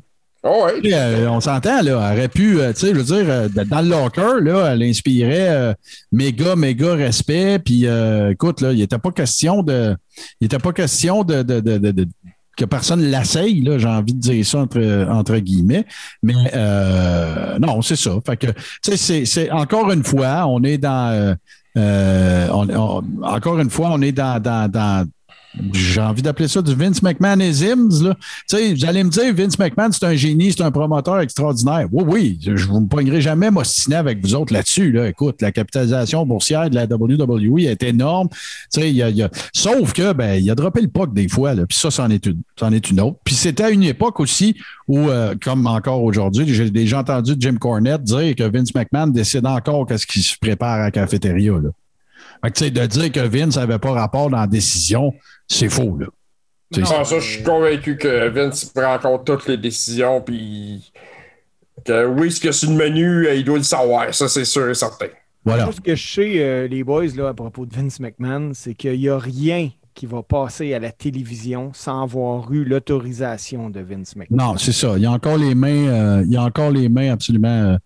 Puis, euh, on s'entend, là, elle aurait pu, euh, tu sais, je veux dire, euh, dans le locker, là, elle inspirait méga, méga respect. Puis, écoute, là, il n'était pas question de, il était pas question de, de, de, de- que personne l'asseille, là, j'ai envie de dire ça entre, entre guillemets. Mais non, c'est ça. Fait que, tu sais, c'est- encore une fois, on est dans, on- on- encore une fois, on est dans, dans, dans j'ai envie d'appeler ça du Vince McMahonism. Vous allez me dire, Vince McMahon, c'est un génie, c'est un promoteur extraordinaire. Oui, oui, je ne vous me pognerai jamais m'ostiner avec vous autres là-dessus. Là. Écoute, la capitalisation boursière de la WWE est énorme. Y a, y a- Sauf que, ben, il a droppé le puck des fois, puis ça, c'en est, une, est une autre. Puis c'était à une époque aussi où, euh, comme encore aujourd'hui, j'ai déjà entendu Jim Cornette dire que Vince McMahon décide encore qu'est-ce qui se prépare à la cafétéria. Là. Fait que, tu sais, de dire que Vince n'avait pas rapport dans la décision, c'est faux. Là. Ça, je suis convaincu que Vince prend en compte toutes les décisions, puis que oui, ce que c'est le menu, euh, il doit le savoir. Ça, c'est sûr et certain. Voilà. Moi, ce que je sais, euh, les boys, là, à propos de Vince McMahon, c'est qu'il n'y a rien qui va passer à la télévision sans avoir eu l'autorisation de Vince McMahon. Non, c'est ça. Il y a encore les mains, euh, il y a encore les mains absolument euh,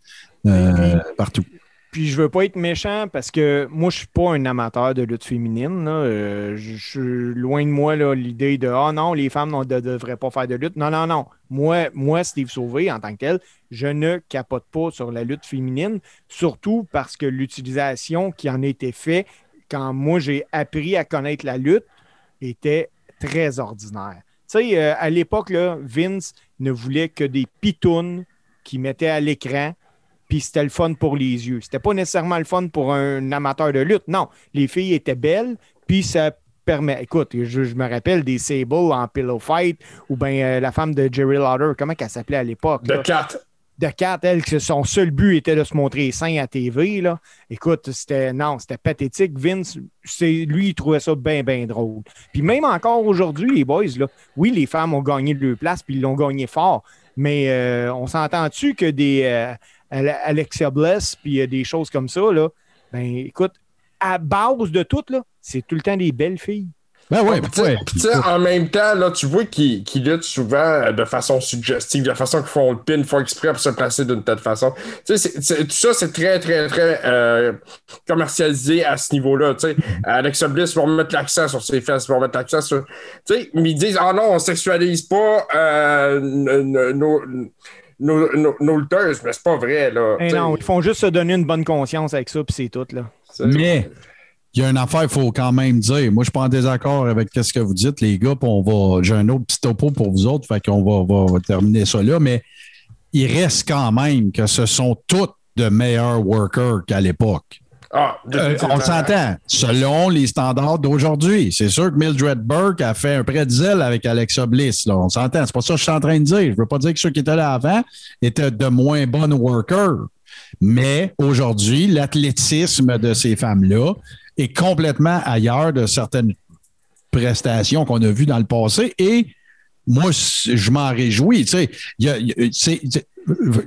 euh, partout. Puis je veux pas être méchant parce que moi, je suis pas un amateur de lutte féminine. Euh, je suis loin de moi l'idée de Ah non, les femmes ne de- devraient pas faire de lutte. Non, non, non. Moi, moi, Steve Sauvé, en tant que tel, je ne capote pas sur la lutte féminine, surtout parce que l'utilisation qui en a été faite quand moi j'ai appris à connaître la lutte était très ordinaire. sais, euh, à l'époque, Vince ne voulait que des pitounes qu'il mettait à l'écran, puis c'était le fun pour les yeux. C'était pas nécessairement le fun pour un amateur de lutte. Non, les filles étaient belles, puis ça permet. Écoute, je, je me rappelle des Sable en Pillow Fight, ou bien la femme de Jerry Lauder, comment elle s'appelait à l'époque? De? 4. de Kat, elle, que son seul but était de se montrer sain à TV. Là. Écoute, c'était non, c'était pathétique. Vince, lui, il trouvait ça bien, bien drôle. Puis même encore aujourd'hui, les boys, là, oui, les femmes ont gagné deux places, puis ils l'ont gagné fort. Mais euh, on s'entend-tu que des euh, Alexia Bliss, puis euh, des choses comme ça, là, ben écoute, à base de tout, là, c'est tout le temps des belles filles. Ben ouais, Puis tu sais- ouais. puis tu sais, en même temps, là, tu vois qu'ils qu'ils luttent souvent euh, de façon suggestive, de la façon qu'ils font le pin, font exprès pour se placer d'une telle façon. Tu sais, c'est- c'est- tout ça, c'est très, très, très euh, commercialisé à ce niveau-là. Tu sais, Alexa Bliss vont mettre l'accent sur ses fesses, vont mettre l'accent sur. Tu sais, mais ils disent, ah non, on sexualise pas euh, nos, nos, nos, nos- nos lutteuses, mais c'est pas vrai, là. Eh non, ils font juste se donner une bonne conscience avec ça, puis c'est tout. Là. Mais il y a une affaire, il faut quand même dire. Moi, je suis pas en désaccord avec ce que vous dites, les gars. puis on va. J'ai un autre petit topo pour vous autres, fait qu'on va, va- va terminer ça là. Mais il reste quand même que ce sont toutes de meilleurs workers qu'à l'époque. Ah, Euh, on s'entend, selon les standards d'aujourd'hui. C'est sûr que Mildred Burke a fait un prêt de zèle avec Alexa Bliss. Là. On s'entend. C'est pas ça que je suis en train de dire. Je veux pas dire que ceux qui étaient là avant étaient de moins bonnes workers. Mais aujourd'hui, l'athlétisme de ces femmes-là est complètement ailleurs de certaines prestations qu'on a vues dans le passé. Et moi, je m'en réjouis. Tu sais, y a- a-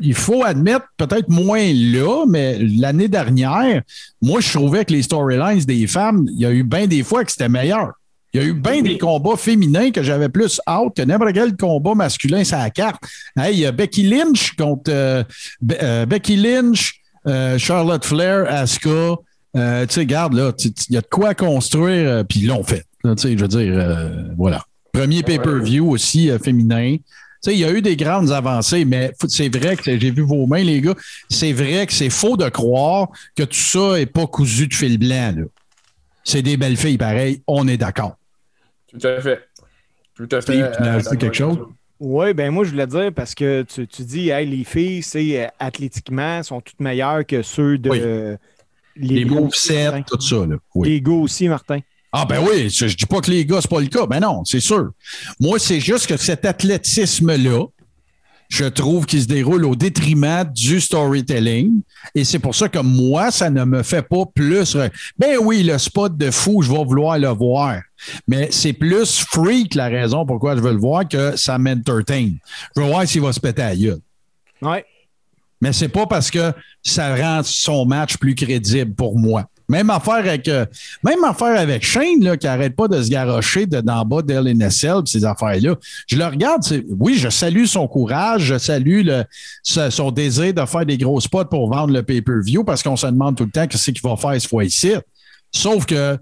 il faut admettre, peut-être moins là, mais l'année dernière, moi, je trouvais que les storylines des femmes, il y a eu bien des fois que c'était meilleur. Il y a eu bien des combats féminins que j'avais plus hâte que n'importe quel combat masculin sur la carte. Hey, il y a Becky Lynch contre euh, Be- euh, Becky Lynch, euh, Charlotte Flair, Asuka. Tu sais, garde là, il y a de quoi construire, puis ils l'ont fait. Tu sais, je veux dire, voilà. Premier pay-per-view aussi féminin. Tu sais, il y a eu des grandes avancées, mais c'est vrai que j'ai vu vos mains, les gars. C'est vrai que c'est faux de croire que tout ça n'est pas cousu de fil blanc. là. C'est des belles filles, pareil. On est d'accord. Tout à fait. Tout à fait. Steve, tu euh, ajouter quelque chose? Oui, ben moi, je voulais dire parce que tu, tu dis, hey, les filles, c'est euh, athlétiquement, sont toutes meilleures que ceux de. Oui. euh, Les Martin. tout ça. Là. Oui. Les gars aussi, Martin. Ah ben oui, je, je dis pas que les gars, c'est pas le cas. Ben non, c'est sûr. Moi, c'est juste que cet athlétisme-là, je trouve qu'il se déroule au détriment du storytelling. Et c'est pour ça que moi, ça ne me fait pas plus. Ben oui, le spot de fou, je vais vouloir le voir. Mais c'est plus freak la raison pourquoi je veux le voir que ça m'entertain. Je veux voir s'il va se péter à la gueule. Ouais. Mais c'est pas parce que ça rend son match plus crédible pour moi. Même affaire avec, euh, même affaire avec Shane, là, qui arrête pas de se garrocher de d'en bas d'LNSL, pis ces affaires-là. Je le regarde, oui, je salue son courage, je salue ce- son désir de faire des gros spots pour vendre le pay-per-view parce qu'on se demande tout le temps qu'est-ce qu'il va faire cette fois-ci. Sauf que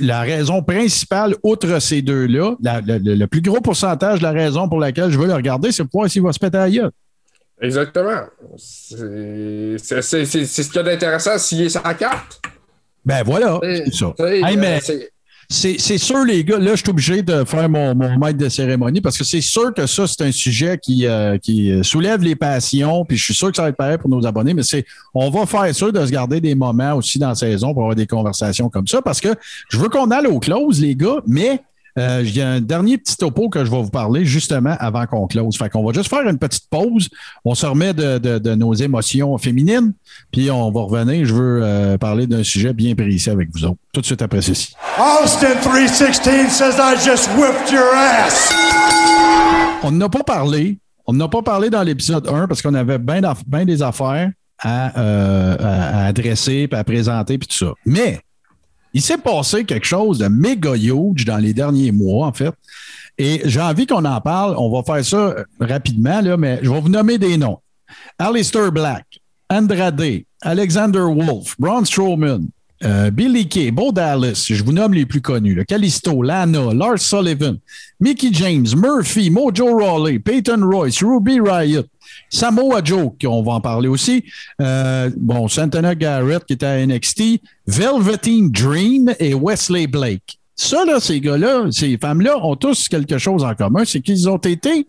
la raison principale, outre ces deux-là, le, plus gros pourcentage de la raison pour laquelle je veux le regarder, c'est pour voir s'il va se péter à. Exactement. C'est ce qu'il y a d'intéressant s'il est sa carte. Ben voilà, C'est- ça. Hey, mais- c'est- sûr, les gars, là, je suis obligé de faire mon, mon maître de cérémonie parce que c'est sûr que ça, c'est un sujet qui, euh, qui soulève les passions, puis je suis sûr que ça va être pareil pour nos abonnés, mais c'est on va faire sûr de se garder des moments aussi dans la saison pour avoir des conversations comme ça parce que je veux qu'on aille aux closes, les gars, mais euh, il y a un dernier petit topo que je vais vous parler justement avant qu'on close. Fait qu'on va juste faire une petite pause. On se remet de, de- de nos émotions féminines, puis on va revenir. Je veux euh, parler d'un sujet bien précis avec vous autres. Tout de suite après ceci. Austin 316 says I just whipped your ass. On n'a pas parlé. On n'a pas parlé dans l'épisode 1 parce qu'on avait bien des affaires à, euh, à- à adresser, puis à présenter, puis tout ça. Mais il s'est passé quelque chose de méga huge dans les derniers mois, en fait. Et j'ai envie qu'on en parle. On va faire ça euh, rapidement, là, mais je vais vous nommer des noms. Alistair Black, Andrade, Alexander Wolf, Braun Strowman, euh, Billy Kay, Bo Dallas, je vous nomme les plus connus, là, Callisto, Lana, Lars Sullivan, Mickey James, Murphy, Mojo Rawley, Peyton Royce, Ruby Riot, Samoa Joe, qu'on va en parler aussi, euh, bon, Santana Garrett qui était à NXT, Velveteen Dream et Wesley Blake. Ça, là, ces gars-là, ces femmes-là ont tous quelque chose en commun, c'est qu'ils ont été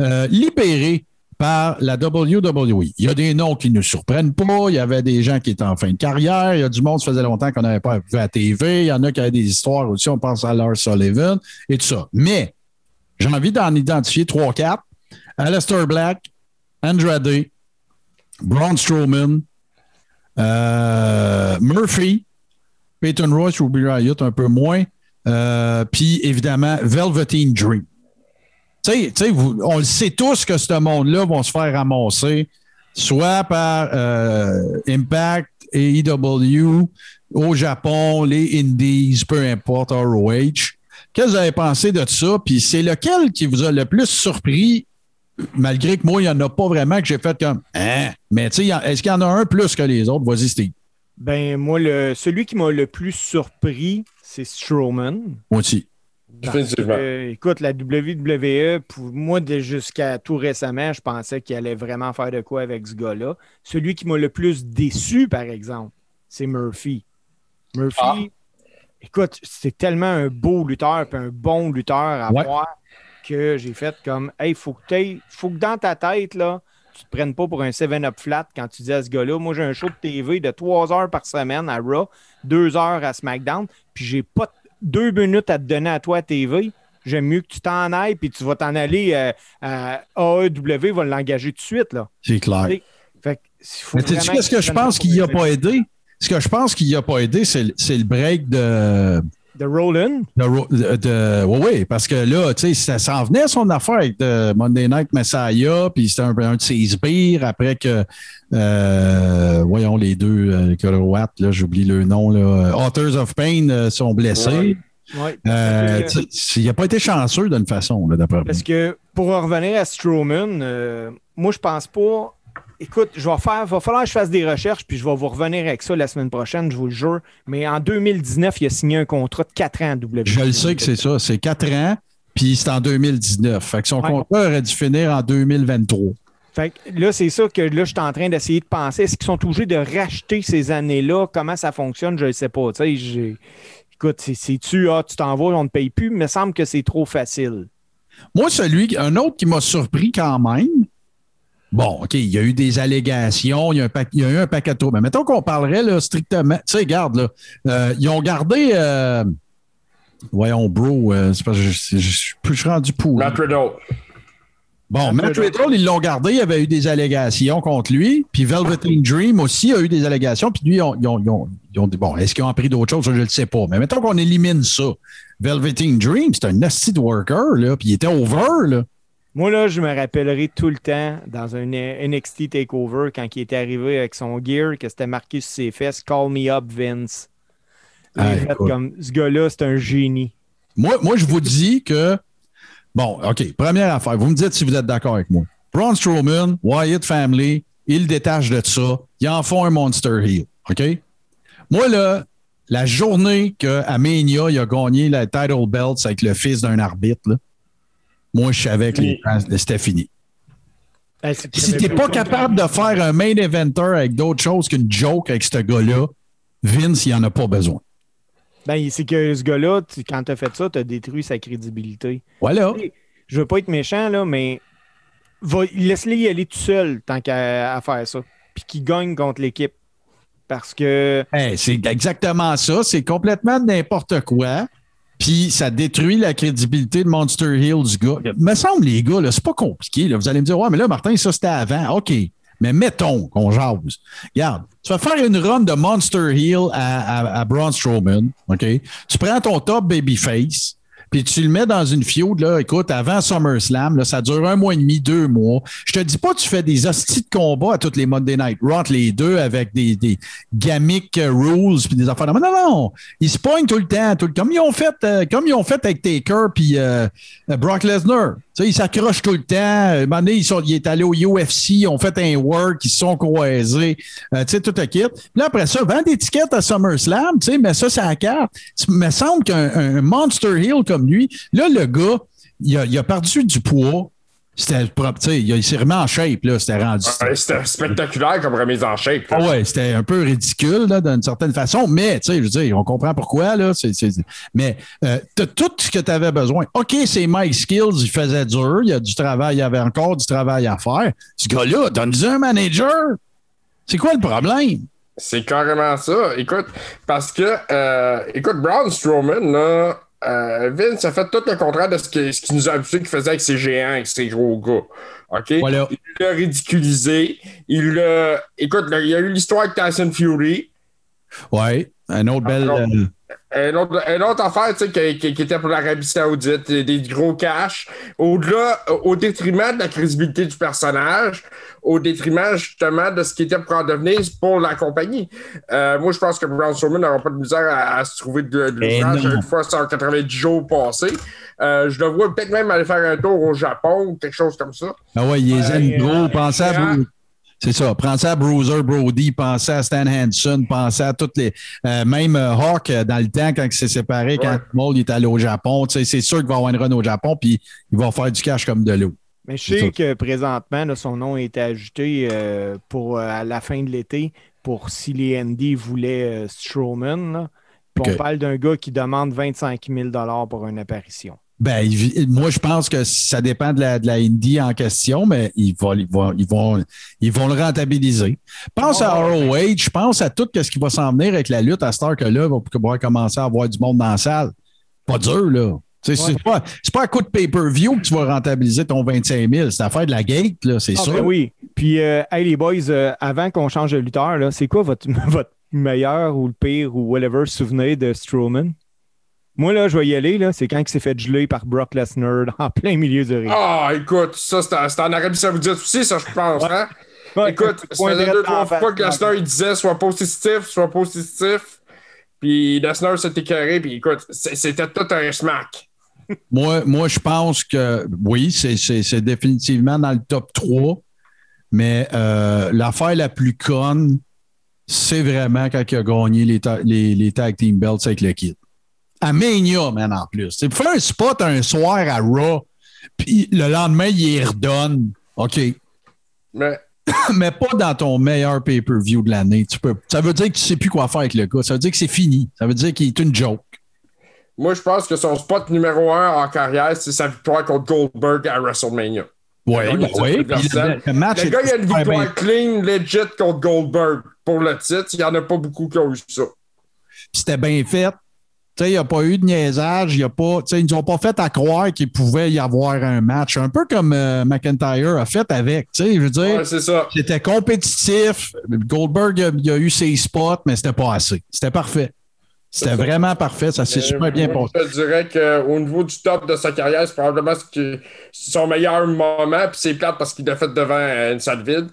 euh, libérés par la WWE. Il y a des noms qui ne surprennent pas. Il y avait des gens qui étaient en fin de carrière. Il y a du monde, ça faisait longtemps qu'on n'avait pas vu à TV. Il y en a qui avaient des histoires aussi. On pense à Lars Sullivan et tout ça. Mais j'ai envie d'en identifier trois, quatre. Aleister Black, Andrade, Braun Strowman, euh, Murphy, Peyton Royce, Ruby Riot un peu moins, euh, puis évidemment Velveteen Dream. On le sait tous que ce monde-là vont se faire ramasser soit par euh, Impact, AEW, au Japon, les Indies, peu importe, ROH. Qu'est-ce que vous avez pensé de ça? Puis c'est lequel qui vous a le plus surpris, malgré que moi, il n'y en a pas vraiment que j'ai fait comme Hein? Mais tu sais, est-ce qu'il y en a un plus que les autres? Vas-y, Steve. Ben, moi, le, celui qui m'a le plus surpris, c'est Strowman. Moi aussi. Parce que, écoute, la WWE, pour moi, de- jusqu'à tout récemment, je pensais qu'il allait vraiment faire de quoi avec ce gars-là. Celui qui m'a le plus déçu, par exemple, c'est Murphy. Murphy, Ah. écoute, c'est tellement un beau lutteur et un bon lutteur à Ouais. voir que j'ai fait comme, hey, faut que, faut que dans ta tête, là, tu te prennes pas pour un 7-up flat quand tu dis à ce gars-là, moi, j'ai un show de TV de 3 heures par semaine à Raw, 2 heures à SmackDown, puis j'ai pas deux minutes à te donner à toi à TV. J'aime mieux que tu t'en ailles, puis tu vas t'en aller euh, à AEW, va l'engager tout de suite, là. C'est clair. Fait que, faut Mais tu sais vraiment qu'est-ce que je pense qu'il n'y a pas aidé? Ce que je pense qu'il n'y a pas aidé, c'est le break de. De Rollin. de, Ro- de- de- oui, oui, parce que là, tu sais, ça s'en venait son affaire avec de Monday Night Messiah, puis c'était un, un de ses sbires après que, euh, voyons les deux euh, Croates, là, j'oublie le nom, là, Authors of Pain euh, sont blessés. Ouais. Euh, tu sais, il n'a pas été chanceux d'une façon, là, d'après moi. Parce que pour en revenir à Strowman, euh, moi, je pense pas. Écoute, je vais faire, va falloir que je fasse des recherches, puis je vais vous revenir avec ça la semaine prochaine, je vous le jure. Mais en 2019, il a signé un contrat de 4 ans à WWE. Je le sais que c'est ça, c'est quatre ans, puis c'est en 2019. Fait que son Ouais. contrat aurait dû finir en 2023. Fait que là, c'est ça que là, je suis en train d'essayer de penser. Est-ce qu'ils sont obligés de racheter ces années-là? Comment ça fonctionne? Je ne sais pas. Tu Écoute, c'est- c'est-tu, ah, tu t'en vas, on ne paye plus? Il me semble que c'est trop facile. Moi, celui, un autre qui m'a surpris quand même, bon, OK, il y a eu des allégations, il y a, un paquet- il y a eu un paquet de trous. Mais mettons qu'on parlerait là, strictement. Tu sais, regarde, là, euh, ils ont gardé. euh, voyons, bro, euh, c'est parce que je, je, je suis plus- je suis rendu pour. Matt Riddle. Bon, Matt Riddle. Ils l'ont gardé, il y avait eu des allégations contre lui. Puis Velveteen Dream aussi a eu des allégations. Puis lui, ils ont, ils ont- ils ont- ils ont dit, bon, est-ce qu'ils ont appris d'autres choses? Je ne le sais pas. Mais mettons qu'on élimine ça. Velveteen Dream, c'est un nasty de worker, là. Puis il était over, là. Moi, là, je me rappellerai tout le temps dans un NXT TakeOver quand il était arrivé avec son gear, que c'était marqué sur ses fesses Call me up, Vince. Ah, fait comme ce gars-là, c'est un génie. Moi, moi, je vous dis que. Bon, OK. Première affaire. Vous me dites si vous êtes d'accord avec moi. Braun Strowman, Wyatt Family, ils détachent de ça. Ils en font un Monster Heel. OK? Moi, là, la journée qu'à Mania, il a gagné la title belts avec le fils d'un arbitre, là, moi, je savais que les c'était fini. Ben, Si t'es pas capable de faire un main eventer avec d'autres choses qu'une joke avec ce gars-là, Vince, il en a pas besoin. Ben, c'est que ce gars-là, tu- quand tu as fait ça, tu as détruit sa crédibilité. Voilà. Je veux pas être méchant, là, mais laisse-le y aller tout seul tant qu'à à faire ça. Puis qu'il gagne contre l'équipe. Parce que Hey, c'est exactement ça. C'est complètement n'importe quoi. Puis ça détruit la crédibilité de Monster Hill du gars. Me semble, les gars, c'est pas compliqué. là. Vous allez me dire, ouais, mais là, Martin, ça c'était avant. OK. Mais mettons qu'on jase. Regarde, tu vas faire une run de Monster Hill à, à, à Braun Strowman. OK? Tu prends ton top babyface. Puis tu le mets dans une fiode, là, écoute, avant SummerSlam, là, ça dure un mois et demi, deux mois. Je te dis pas, tu fais des hosties de combat à toutes les Monday Night Raw, les deux, avec des, des gamiques euh, rules puis des affaires. Non, non, non. Ils se pognent tout le temps, tout le Comme ils ont fait, euh, comme ils ont fait avec Taker puis euh, euh, Brock Lesnar. Sais, ils s'accrochent tout le temps. Un moment donné, il est allé au UFC, ils ont fait un work, ils se sont croisés. Euh, tu sais, tout le kit. Puis là, après ça, vend des tickets à SummerSlam, tu sais, mais ça, c'est à carte. Il me semble qu'un un Monster Hill comme lui, là, le gars, il a, il a perdu du poids. C'était propre. tu sais, Il s'est remis en shape, là. C'était rendu. Ouais, C'était spectaculaire comme remise en shape. Ah ouais, c'était un peu ridicule là, d'une certaine façon, mais tu sais, je veux dire, on comprend pourquoi. Là, mais euh, t'as tout ce que tu avais besoin. OK, c'est Mike Skills, il faisait dur, il y a du travail, il y avait encore du travail à faire. Ce gars-là, donne-lui un manager. C'est quoi le problème? C'est carrément ça. Écoute, parce que, euh, écoute, Braun Strowman, là, euh, Vince a fait tout le contraire de ce qu'il ce nous a habitué qu'il faisait avec ses géants, avec ses gros gars. OK? Voilà. Il l'a ridiculisé. Il l'a. Écoute, il y a eu l'histoire avec Tyson Fury. Ouais, un autre belle. Euh, Une autre, une autre affaire, qui, qui- qui était pour l'Arabie Saoudite, des, gros cash. Au-delà, au détriment de la crédibilité du personnage, au détriment justement de ce qui était pour en devenir pour la compagnie. Euh, moi, je pense que Braun Strowman n'aura pas de misère à, à se trouver de, de Eh l'ouvrage une fois 190 jours passés. Euh, je le vois peut-être même aller faire un tour au Japon ou quelque chose comme ça. ah ouais, il les Ouais, gros. euh, Pensez à. C'est ça. Pensez à Bruiser Brody, pensez à Stan Hansen, pensez à toutes les. euh, même euh, Hawk, euh, dans le temps, quand il s'est séparé, quand Ouais. Mold est allé au Japon, c'est sûr qu'il va avoir une run au Japon, puis il va faire du cash comme de l'eau. Mais je sais que présentement, là, son nom a été ajouté euh, pour, euh, à la fin de l'été pour si les Andy voulaient Strowman. là. On parle d'un gars qui demande 25 000 pour une apparition. Ben, il moi, je pense que ça dépend de la, de la Indie en question, mais ils vont, ils vont, ils vont, ils vont le rentabiliser. Pense à ROH, pense à tout ce qui va s'en venir avec la lutte à cette heure-là, va pouvoir commencer à avoir du monde dans la salle. Pas dur, là. C'est pas, pas à coup de pay-per-view que tu vas rentabiliser ton 25 000. C'est l'affaire de la gate, là, c'est Ah, sûr. ben oui. Puis, euh, hey, les boys, euh, avant qu'on change de lutteur, là, c'est quoi votre, votre meilleur ou le pire ou whatever souvenir de Strowman? Moi, là, je vais y aller. là, C'est quand il s'est fait geler par Brock Lesnar en plein milieu du ring. Ah, écoute, ça, c'était c'était en Arabie Saoudite aussi, ça, je pense, hein? Ouais, Écoute, ça faisait deux, trois fois que. Lesnar, il disait soit positif, soit positif. Puis Lesnar s'est écœuré, puis écoute, c'est- c'était tout un smack. Moi, moi, je pense que oui, c'est- c'est c'est définitivement dans le top 3. Mais euh, l'affaire la plus conne, c'est vraiment quand il a gagné les, ta- les, les tag team belts avec le kid. À Mania, man, en plus. Faire un spot un soir à Raw, puis le lendemain, il y redonne. OK. Mais Mais pas dans ton meilleur pay-per-view de l'année. Tu peux, ça veut dire que tu sais plus quoi faire avec le gars. Ça veut dire que c'est fini. Ça veut dire qu'il est une joke. moi, je pense que son spot numéro un en carrière, c'est sa victoire contre Goldberg à WrestleMania. Oui, gagné le titre universel. le, match Le gars, il a une bien victoire clean, legit contre Goldberg pour le titre. Il n'y en a pas beaucoup qui ont eu ça. c'était bien fait. Tu sais, il n'y a pas eu de niaisage. y a pas, tu sais, ils nous ont pas fait à croire qu'il pouvait y avoir un match. Un peu comme euh, McIntyre a fait avec. Tu sais, je veux dire, Ouais, c'est ça. c'était compétitif. Goldberg, il a, il a eu ses spots, mais c'était pas assez. C'était parfait. C'était vraiment parfait. Ça s'est super bien passé. Je te dirais qu'au niveau du top de sa carrière, c'est probablement ce qui- son meilleur moment. Puis c'est plate parce qu'il l'a fait devant euh, une salle vide.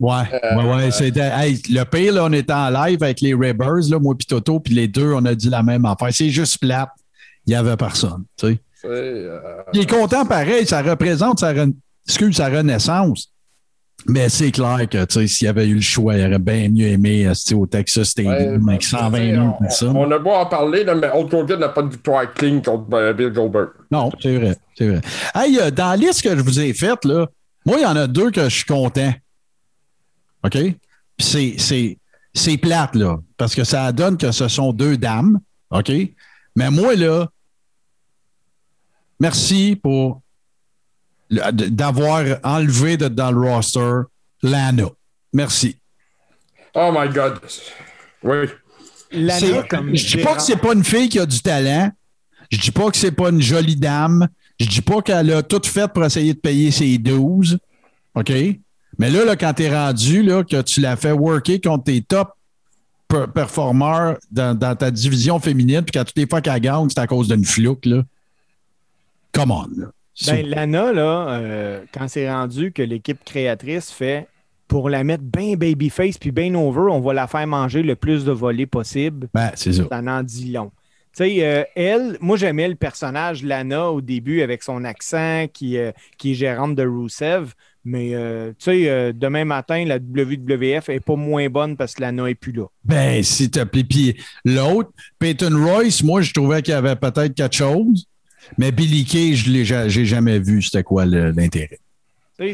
Ouais, Euh, ouais, ouais. C'était, hey, le pire, là, on était en live avec les Rebers, là, moi et Toto, puis les deux, on a dit la même affaire. C'est juste plate. Il n'y avait personne. Tu sais. Euh, Il est content pareil, ça représente sa, excuse, sa renaissance. Mais c'est clair que s'il avait eu le choix, il aurait bien mieux aimé au Texas Stadium ouais, avec 120 tu sais, 000 on- personnes. On a beau en parler, là, mais Hulk Hogan n'a pas de victoire clean contre euh, Bill Goldberg. Non, c'est vrai, c'est vrai. Hey, euh, dans la liste que je vous ai faite, là, moi, il y en a deux que je suis content. OK? C'est, c'est, c'est plate, là, parce que ça donne que ce sont deux dames. OK? Mais moi, là, merci pour d'avoir enlevé de, dans le roster Lana. Merci. Oh my God. Oui. Lana, comme je dis pas que c'est pas une fille qui a du talent. Je dis pas que c'est pas une jolie dame. Je dis pas qu'elle a tout fait pour essayer de payer ses 12. OK? Mais là, là quand tu es rendu, là, que tu l'as fait worker contre tes top per- performers dans, dans ta division féminine, puis qu'à toutes les fois qu'elle gagne, c'est à cause d'une flouque, là. Come on, là. Ben, Lana, là, euh, quand c'est rendu que l'équipe créatrice fait pour la mettre bien babyface puis bien over, on va la faire manger le plus de volets possible. ben, c'est ça. Ça en dit long. Tu sais, euh, elle, moi j'aimais le personnage Lana au début avec son accent qui, euh, qui est gérante de Rusev, mais euh, tu sais, demain matin, la WWF est pas moins bonne parce que Lana est plus là. Ben, s'il te plaît. Puis l'autre, Peyton Royce, moi, je trouvais qu'il y avait peut-être quelque chose. Mais Billy Kay, je j'ai jamais vu c'était quoi l'intérêt.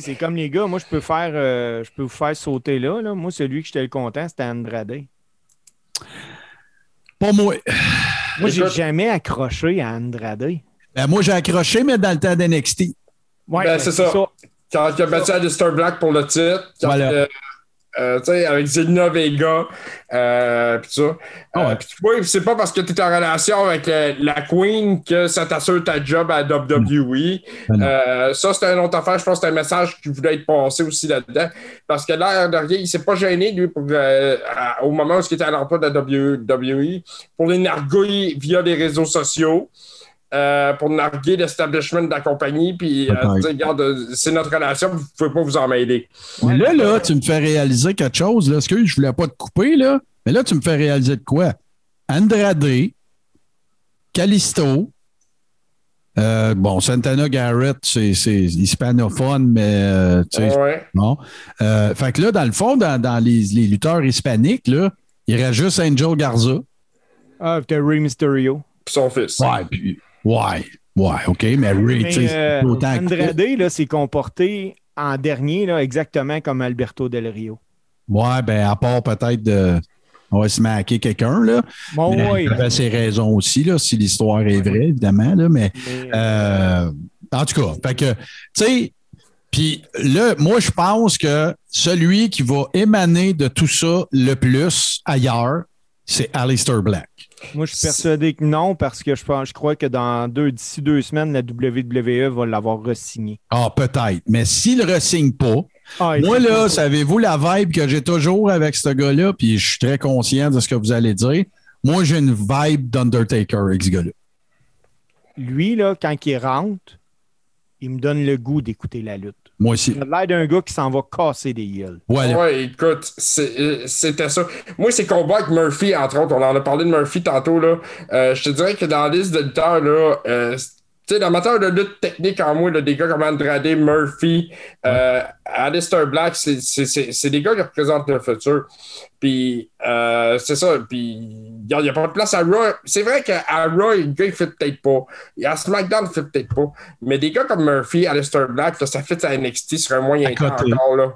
C'est comme les gars, moi, je peux faire, euh, je peux vous faire sauter là, là. Moi, celui que j'étais le content, c'était Andrade. Pas moi. Moi, j'ai jamais accroché à Andrade. Ben, moi, j'ai accroché, mais dans le temps d'NXT. Ouais, Ben, ben, c'est ça. Quand il a battu Alistair Black pour le titre, quand, Voilà. euh, euh, avec Zelina Vega, euh, pis ça. Ouais. Euh, pis tu vois, c'est pas parce que tu es en relation avec la Queen que ça t'assure ta job à WWE. Ben. Euh, ça, c'est une autre affaire. Je pense que c'est un message qui voulait être passé aussi là-dedans. Parce que là, derrière, il s'est pas gêné, lui, pour, à- au moment où il était à l'emploi de la WWE, pour les narguer via les réseaux sociaux. Euh, pour narguer l'establishment de la compagnie, puis euh, dire, regarde, euh, c'est notre relation, vous pouvez pas vous en mêler. Là, là, tu me fais réaliser quelque chose. Là. Excuse, je voulais pas te couper, là. Mais là, tu me fais réaliser de quoi? Andrade, Callisto, euh, bon, Santana Garrett, c'est c'est hispanophone, mais euh, tu sais, Ouais. non. Euh, fait que là, dans le fond, dans, dans les, les lutteurs hispaniques, là, il reste juste Angel Garza. Ah, puis Rey Mysterio. Puis son fils. Ouais, puis, ouais, ouais, OK, mais Ray, tu sais, euh, autant Andrade, là, s'est comporté en dernier, là, exactement comme Alberto Del Rio. Ouais, ben, à part peut-être de. On va se maquer quelqu'un, là. Bon, Mais ouais. Il avait ses raisons aussi, là, si l'histoire est vraie, évidemment, là, mais. Mais, Euh, en tout cas, fait que, tu sais, puis là, moi, je pense que celui qui va émaner de tout ça le plus ailleurs, c'est Alistair Black. Moi, je suis persuadé que non, parce que je, pense, je crois que dans deux, d'ici deux semaines, la WWE va l'avoir re-signé. Ah, peut-être. Mais s'il ne re-signe pas, Ah, moi, là, savez-vous la vibe que j'ai toujours avec ce gars-là, puis je suis très conscient de ce que vous allez dire. Moi, j'ai une vibe d'Undertaker avec ce gars-là. Lui, là, quand il rentre, il me donne le goût d'écouter la lutte. Moi aussi. Il a l'air d'un gars qui s'en va casser des gueules. Voilà. Ouais, écoute, c'est- c'était ça. Moi, ces combats avec Murphy, entre autres, on en a parlé de Murphy tantôt, là. Euh, je te dirais que dans la liste de lutteurs, là, euh, sais, l'amateur de lutte technique en moi, là, des gars comme Andrade, Murphy, euh, Alistair Black, c'est- des gars qui représentent le futur. Puis, euh, c'est ça. Puis, il n'y a, pas de place à Raw. C'est vrai qu'à Raw, le gars, il fait peut-être pas. Et à SmackDown, il fait peut-être pas. Mais des gars comme Murphy, Alistair Black, là, ça fait à NXT sur un moyen temps encore, là.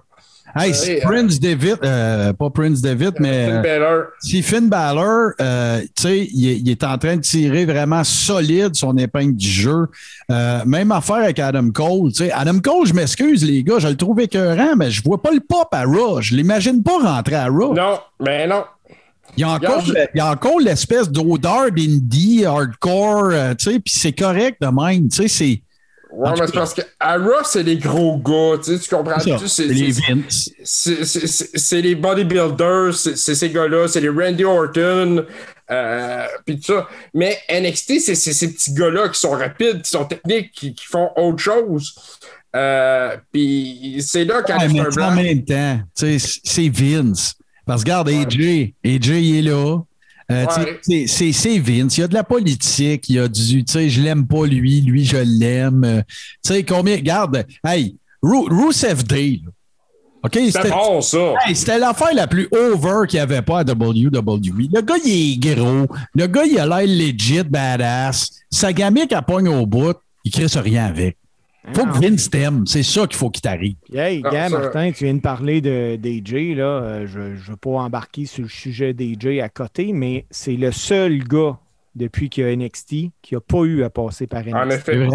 Hey, Ouais, si euh, Prince David, euh, pas Prince David, mais. Finn euh, Balor. Si Finn Balor, euh, tu sais, il, est- il est en train de tirer vraiment solide son épingle du jeu. Euh, même affaire avec Adam Cole. tu sais. Adam Cole, je m'excuse, les gars, je le trouve écœurant, mais je vois pas le pop à Raw. Je l'imagine pas rentrer à Raw. Non, mais non. Il y a encore, il y a encore l'espèce d'odeur d'indie, hardcore, euh, tu sais, puis c'est correct de même. Tu sais, c'est. Ouais, mais c'est parce que à Raw, c'est les gros gars, tu sais, tu comprends? c'est ça, C'est c'est les Vince. c'est- les bodybuilders, c'est ces gars-là, c'est les Randy Orton, euh, puis tout ça. Mais NXT, c'est c'est ces petits gars-là qui sont rapides, qui sont techniques, qui, qui font autre chose. Euh, puis c'est là Ouais, tu sais, en même temps, c'est Vince. Parce que regarde, AJ, AJ, il est là. Euh, Ouais. c'est- Vince. Il y a de la politique. Il y a du, tu sais, je l'aime pas lui, lui, je l'aime. Euh, Tu sais, combien, regarde, hey, Rusev Day, là. OK? C'était bon, ça. hey, c'était l'affaire la plus over qu'il n'y avait pas à WWE. Le gars, il est gros. Le gars, il a l'air legit, badass. Sa gamique, elle pogne au bout. Il crée rien avec. Faut que Vince t'aime. C'est ça qu'il faut qu'il t'arrive. Hey, Ah, gars, Martin, tu viens de parler de DJ, là. Euh, je ne veux pas embarquer sur le sujet DJ à côté, mais c'est le seul gars depuis qu'il y a NXT qui n'a pas eu à passer par NXT. En C'est effet.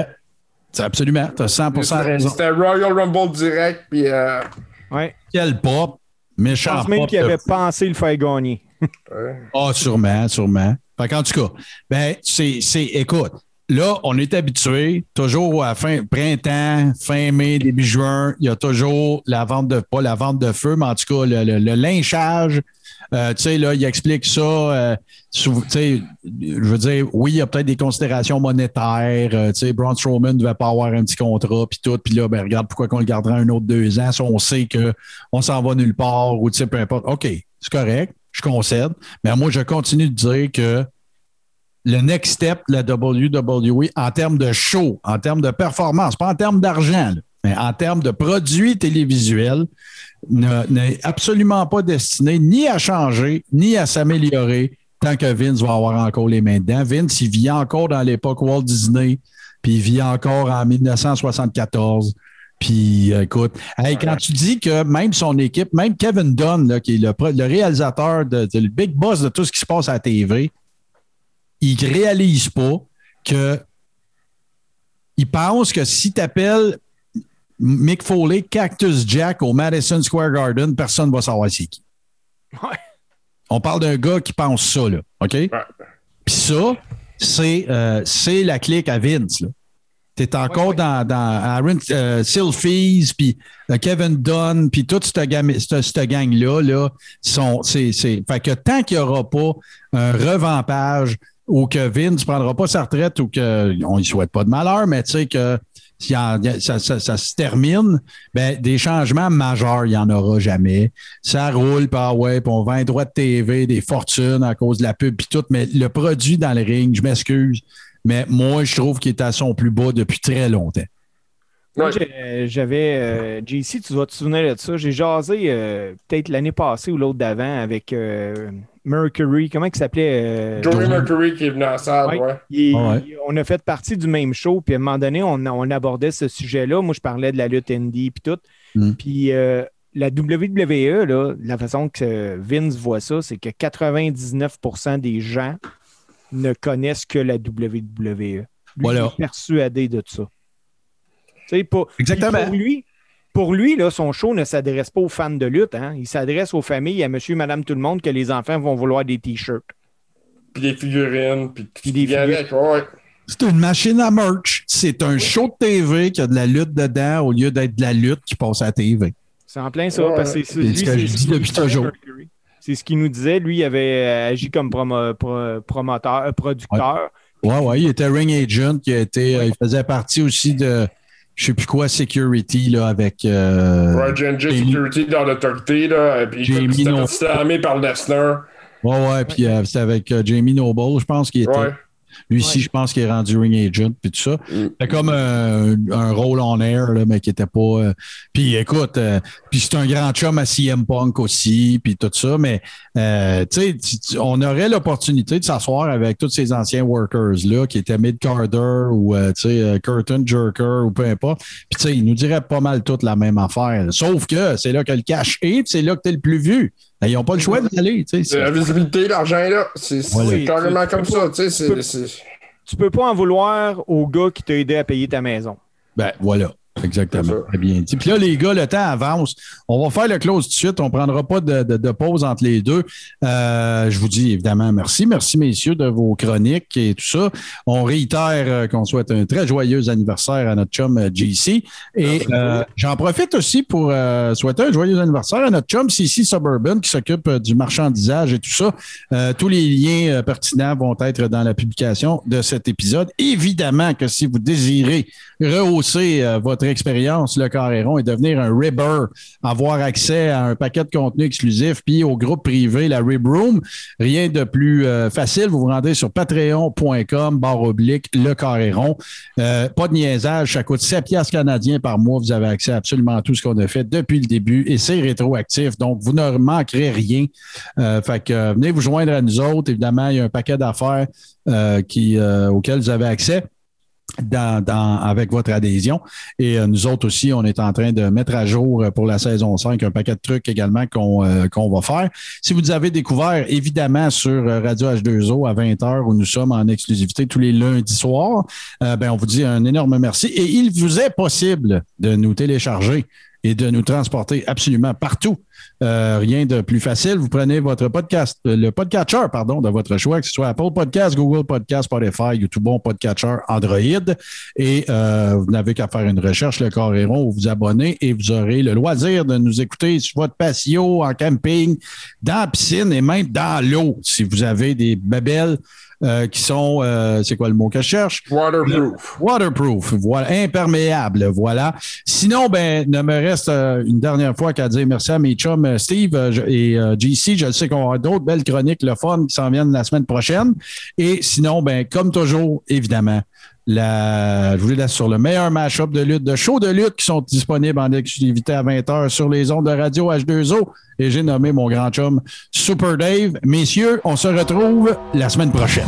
C'est absolument. Tu as 100 raison. C'était Royal Rumble direct, puis... euh, Ouais. Quel pop. Je Méchant pense même pop qu'il de avait fou. pensé le faire gagner. ouais. Ah, sûrement, sûrement. Fait qu'en tout cas, ben, c'est, c'est, écoute, là, on est habitué, toujours à fin printemps, fin mai, début juin, il y a toujours la vente de, pas la vente de feu, mais en tout cas, le, lynchage. Euh, tu sais, là, il explique ça. euh, sous- je veux dire, oui, il y a peut-être des considérations monétaires. euh, tu sais, Braun Strowman ne devait pas avoir un petit contrat, puis tout. Puis là, ben, regarde pourquoi qu'on le gardera un autre deux ans si on sait qu'on s'en va nulle part ou, tu sais, peu importe. OK, c'est correct, je concède. Mais moi, je continue de dire que le next step de la WWE en termes de show, en termes de performance, pas en termes d'argent, mais en termes de produits télévisuels, ne- n'est absolument pas destiné ni à changer, ni à s'améliorer tant que Vince va avoir encore les mains dedans. Vince, il vit encore dans l'époque Walt Disney, puis il vit encore en 1974. Puis, euh, écoute, quand tu dis que même son équipe, même Kevin Dunn, qui est le, réalisateur, de- le big boss de tout ce qui se passe à la TV, il ne réalise pas que il pense que si tu appelles Mick Foley Cactus Jack au Madison Square Garden, personne ne va savoir c'est qui. Ouais. On parle d'un gars qui pense ça, là. OK? Puis ça, c'est euh, c'est la clique à Vince. Tu es encore Ouais, ouais. dans, dans Aaron euh, puis euh, Kevin Dunn, puis toute cette, gamme- cette, cette gang-là, là, sont, c'est, c'est- fait que tant qu'il n'y aura pas un revampage ou que Vince ne prendra pas sa retraite ou qu'on ne souhaite pas de malheur, mais tu sais que en- ça, ça- ça se termine, ben, des changements majeurs, il n'y en aura jamais. Ça roule, puis ah ouais, puis on vend les droits de TV, des fortunes à cause de la pub, puis tout, mais le produit dans le ring, je m'excuse, mais moi, je trouve qu'il est à son plus bas depuis très longtemps. J'ai- j'avais. euh, JC, tu dois te souvenir de ça. J'ai jasé euh, peut-être l'année passée ou l'autre d'avant avec euh, Mercury. Comment il s'appelait euh, Joey Mercury qui est venu en salle, Ouais. ouais. il- Ah ouais. il- on a fait partie du même show, puis à un moment donné, on, on abordait ce sujet-là. Moi, je parlais de la lutte indie, puis tout. Mm. Puis euh, la WWE, là, la façon que Vince voit ça, c'est que 99% des gens ne connaissent que la WWE. Lui, Voilà. il est persuadé de ça. Pour, Exactement. Pour lui, pour lui là, son show ne s'adresse pas aux fans de lutte. hein. Il s'adresse aux familles, à monsieur, madame, tout le monde, que les enfants vont vouloir des t-shirts. Puis des figurines, puis tout Puis ce des ouais. C'est une machine à merch. C'est un show de TV qui a de la lutte dedans au lieu d'être de la lutte qui passe à la TV. C'est en plein ça. Ouais. parce que c'est- ce que c'est je ce dis qu'il depuis disait, toujours. C'est ce qu'il nous disait. Lui, il avait euh, agi comme promo- pro- promoteur, producteur. Ouais, ouais, il était ring agent, qui a été, euh, il faisait partie aussi de, je sais plus quoi, security, là, avec. euh, Ouais, Security dans l'autorité, là. Et puis, Jamie écoute, c'était No- fait slammer par Lesnar. Ouais, ouais, puis euh, c'était avec euh, Jamie Noble, je pense qu'il était. Ouais. Lui aussi, je pense qu'il est rendu ring agent, puis tout ça. Mm. C'était comme un, un rôle en air, là, mais qui était pas. euh, Puis écoute, euh, puis c'est un grand chum à CM Punk aussi, puis tout ça, mais euh, tu sais, on aurait l'opportunité de s'asseoir avec tous ces anciens workers-là qui étaient Mid Carter ou euh, tu sais, euh, Curtin Jerker ou peu importe. Puis tu sais, ils nous diraient pas mal toute la même affaire. Sauf que c'est là que le cash est, puis c'est là que tu es le plus vu. Ben, Ils n'ont pas le choix d'y aller. tu sais. C'est la visibilité, l'argent est là. C'est Voilà. carrément comme ça, tu tu peux- peux pas en vouloir au gars qui t'a aidé à payer ta maison. Ben voilà, exactement. Très bien dit. Puis là, les gars, le temps avance. On va faire le close tout de suite. On ne prendra pas de, de- de pause entre les deux. Euh, je vous dis évidemment merci. Merci, messieurs, de vos chroniques et tout ça. On réitère euh, qu'on souhaite un très joyeux anniversaire à notre chum euh, JC. Et euh, j'en profite aussi pour euh, souhaiter un joyeux anniversaire à notre chum CC Suburban qui s'occupe du marchandisage et tout ça. Tous les liens pertinents vont être dans la publication de cet épisode. Évidemment que si vous désirez rehausser votre expérience, le Carréron, et devenir un Ribber, avoir accès à un paquet de contenu exclusif, puis au groupe privé, la Rib Room, rien de plus euh, facile. Vous vous rendez sur patreon.com, barre oblique, le Carréron. Euh, pas de niaisage, ça coûte 7 piastres canadiens par mois. Vous avez accès à absolument tout ce qu'on a fait depuis le début et c'est rétroactif. Donc, vous ne manquerez rien. Euh, fait que euh, venez vous joindre à nous autres. Évidemment, il y a un paquet d'affaires qui, auxquelles vous avez accès. Avec votre adhésion. Et euh, nous autres aussi, on est en train de mettre à jour euh, pour la saison 5 un paquet de trucs également qu'on euh, va faire. Si vous avez découvert, évidemment, sur euh, Radio H2O à 20h, où nous sommes en exclusivité tous les lundis soirs, euh, ben, on vous dit un énorme merci. Et il vous est possible de nous télécharger et de nous transporter absolument partout. Euh, rien de plus facile. Vous prenez votre podcast, euh, le podcatcher, pardon, de votre choix, que ce soit Apple Podcast, Google Podcast, Spotify, YouTube, bon podcatcher, Android. Et euh, vous n'avez qu'à faire une recherche, le Coréron, vous vous abonnez et vous aurez le loisir de nous écouter sur votre patio, en camping, dans la piscine et même dans l'eau. Si vous avez des babelles euh, qui sont, euh, c'est quoi le mot que je cherche? Waterproof. Waterproof, voilà, imperméable, voilà. Sinon, ben, ne me reste euh, une dernière fois qu'à dire merci à mes chums euh, Steve et JC. Je sais qu'on aura d'autres belles chroniques, le fun, qui s'en viennent la semaine prochaine. Et sinon, ben, comme toujours, évidemment, la, je vous laisse sur le meilleur match-up de lutte, de shows de lutte qui sont disponibles en exclusivité à 20h sur les ondes de radio H2O. Et j'ai nommé mon grand chum Super Dave. Messieurs, on se retrouve la semaine prochaine.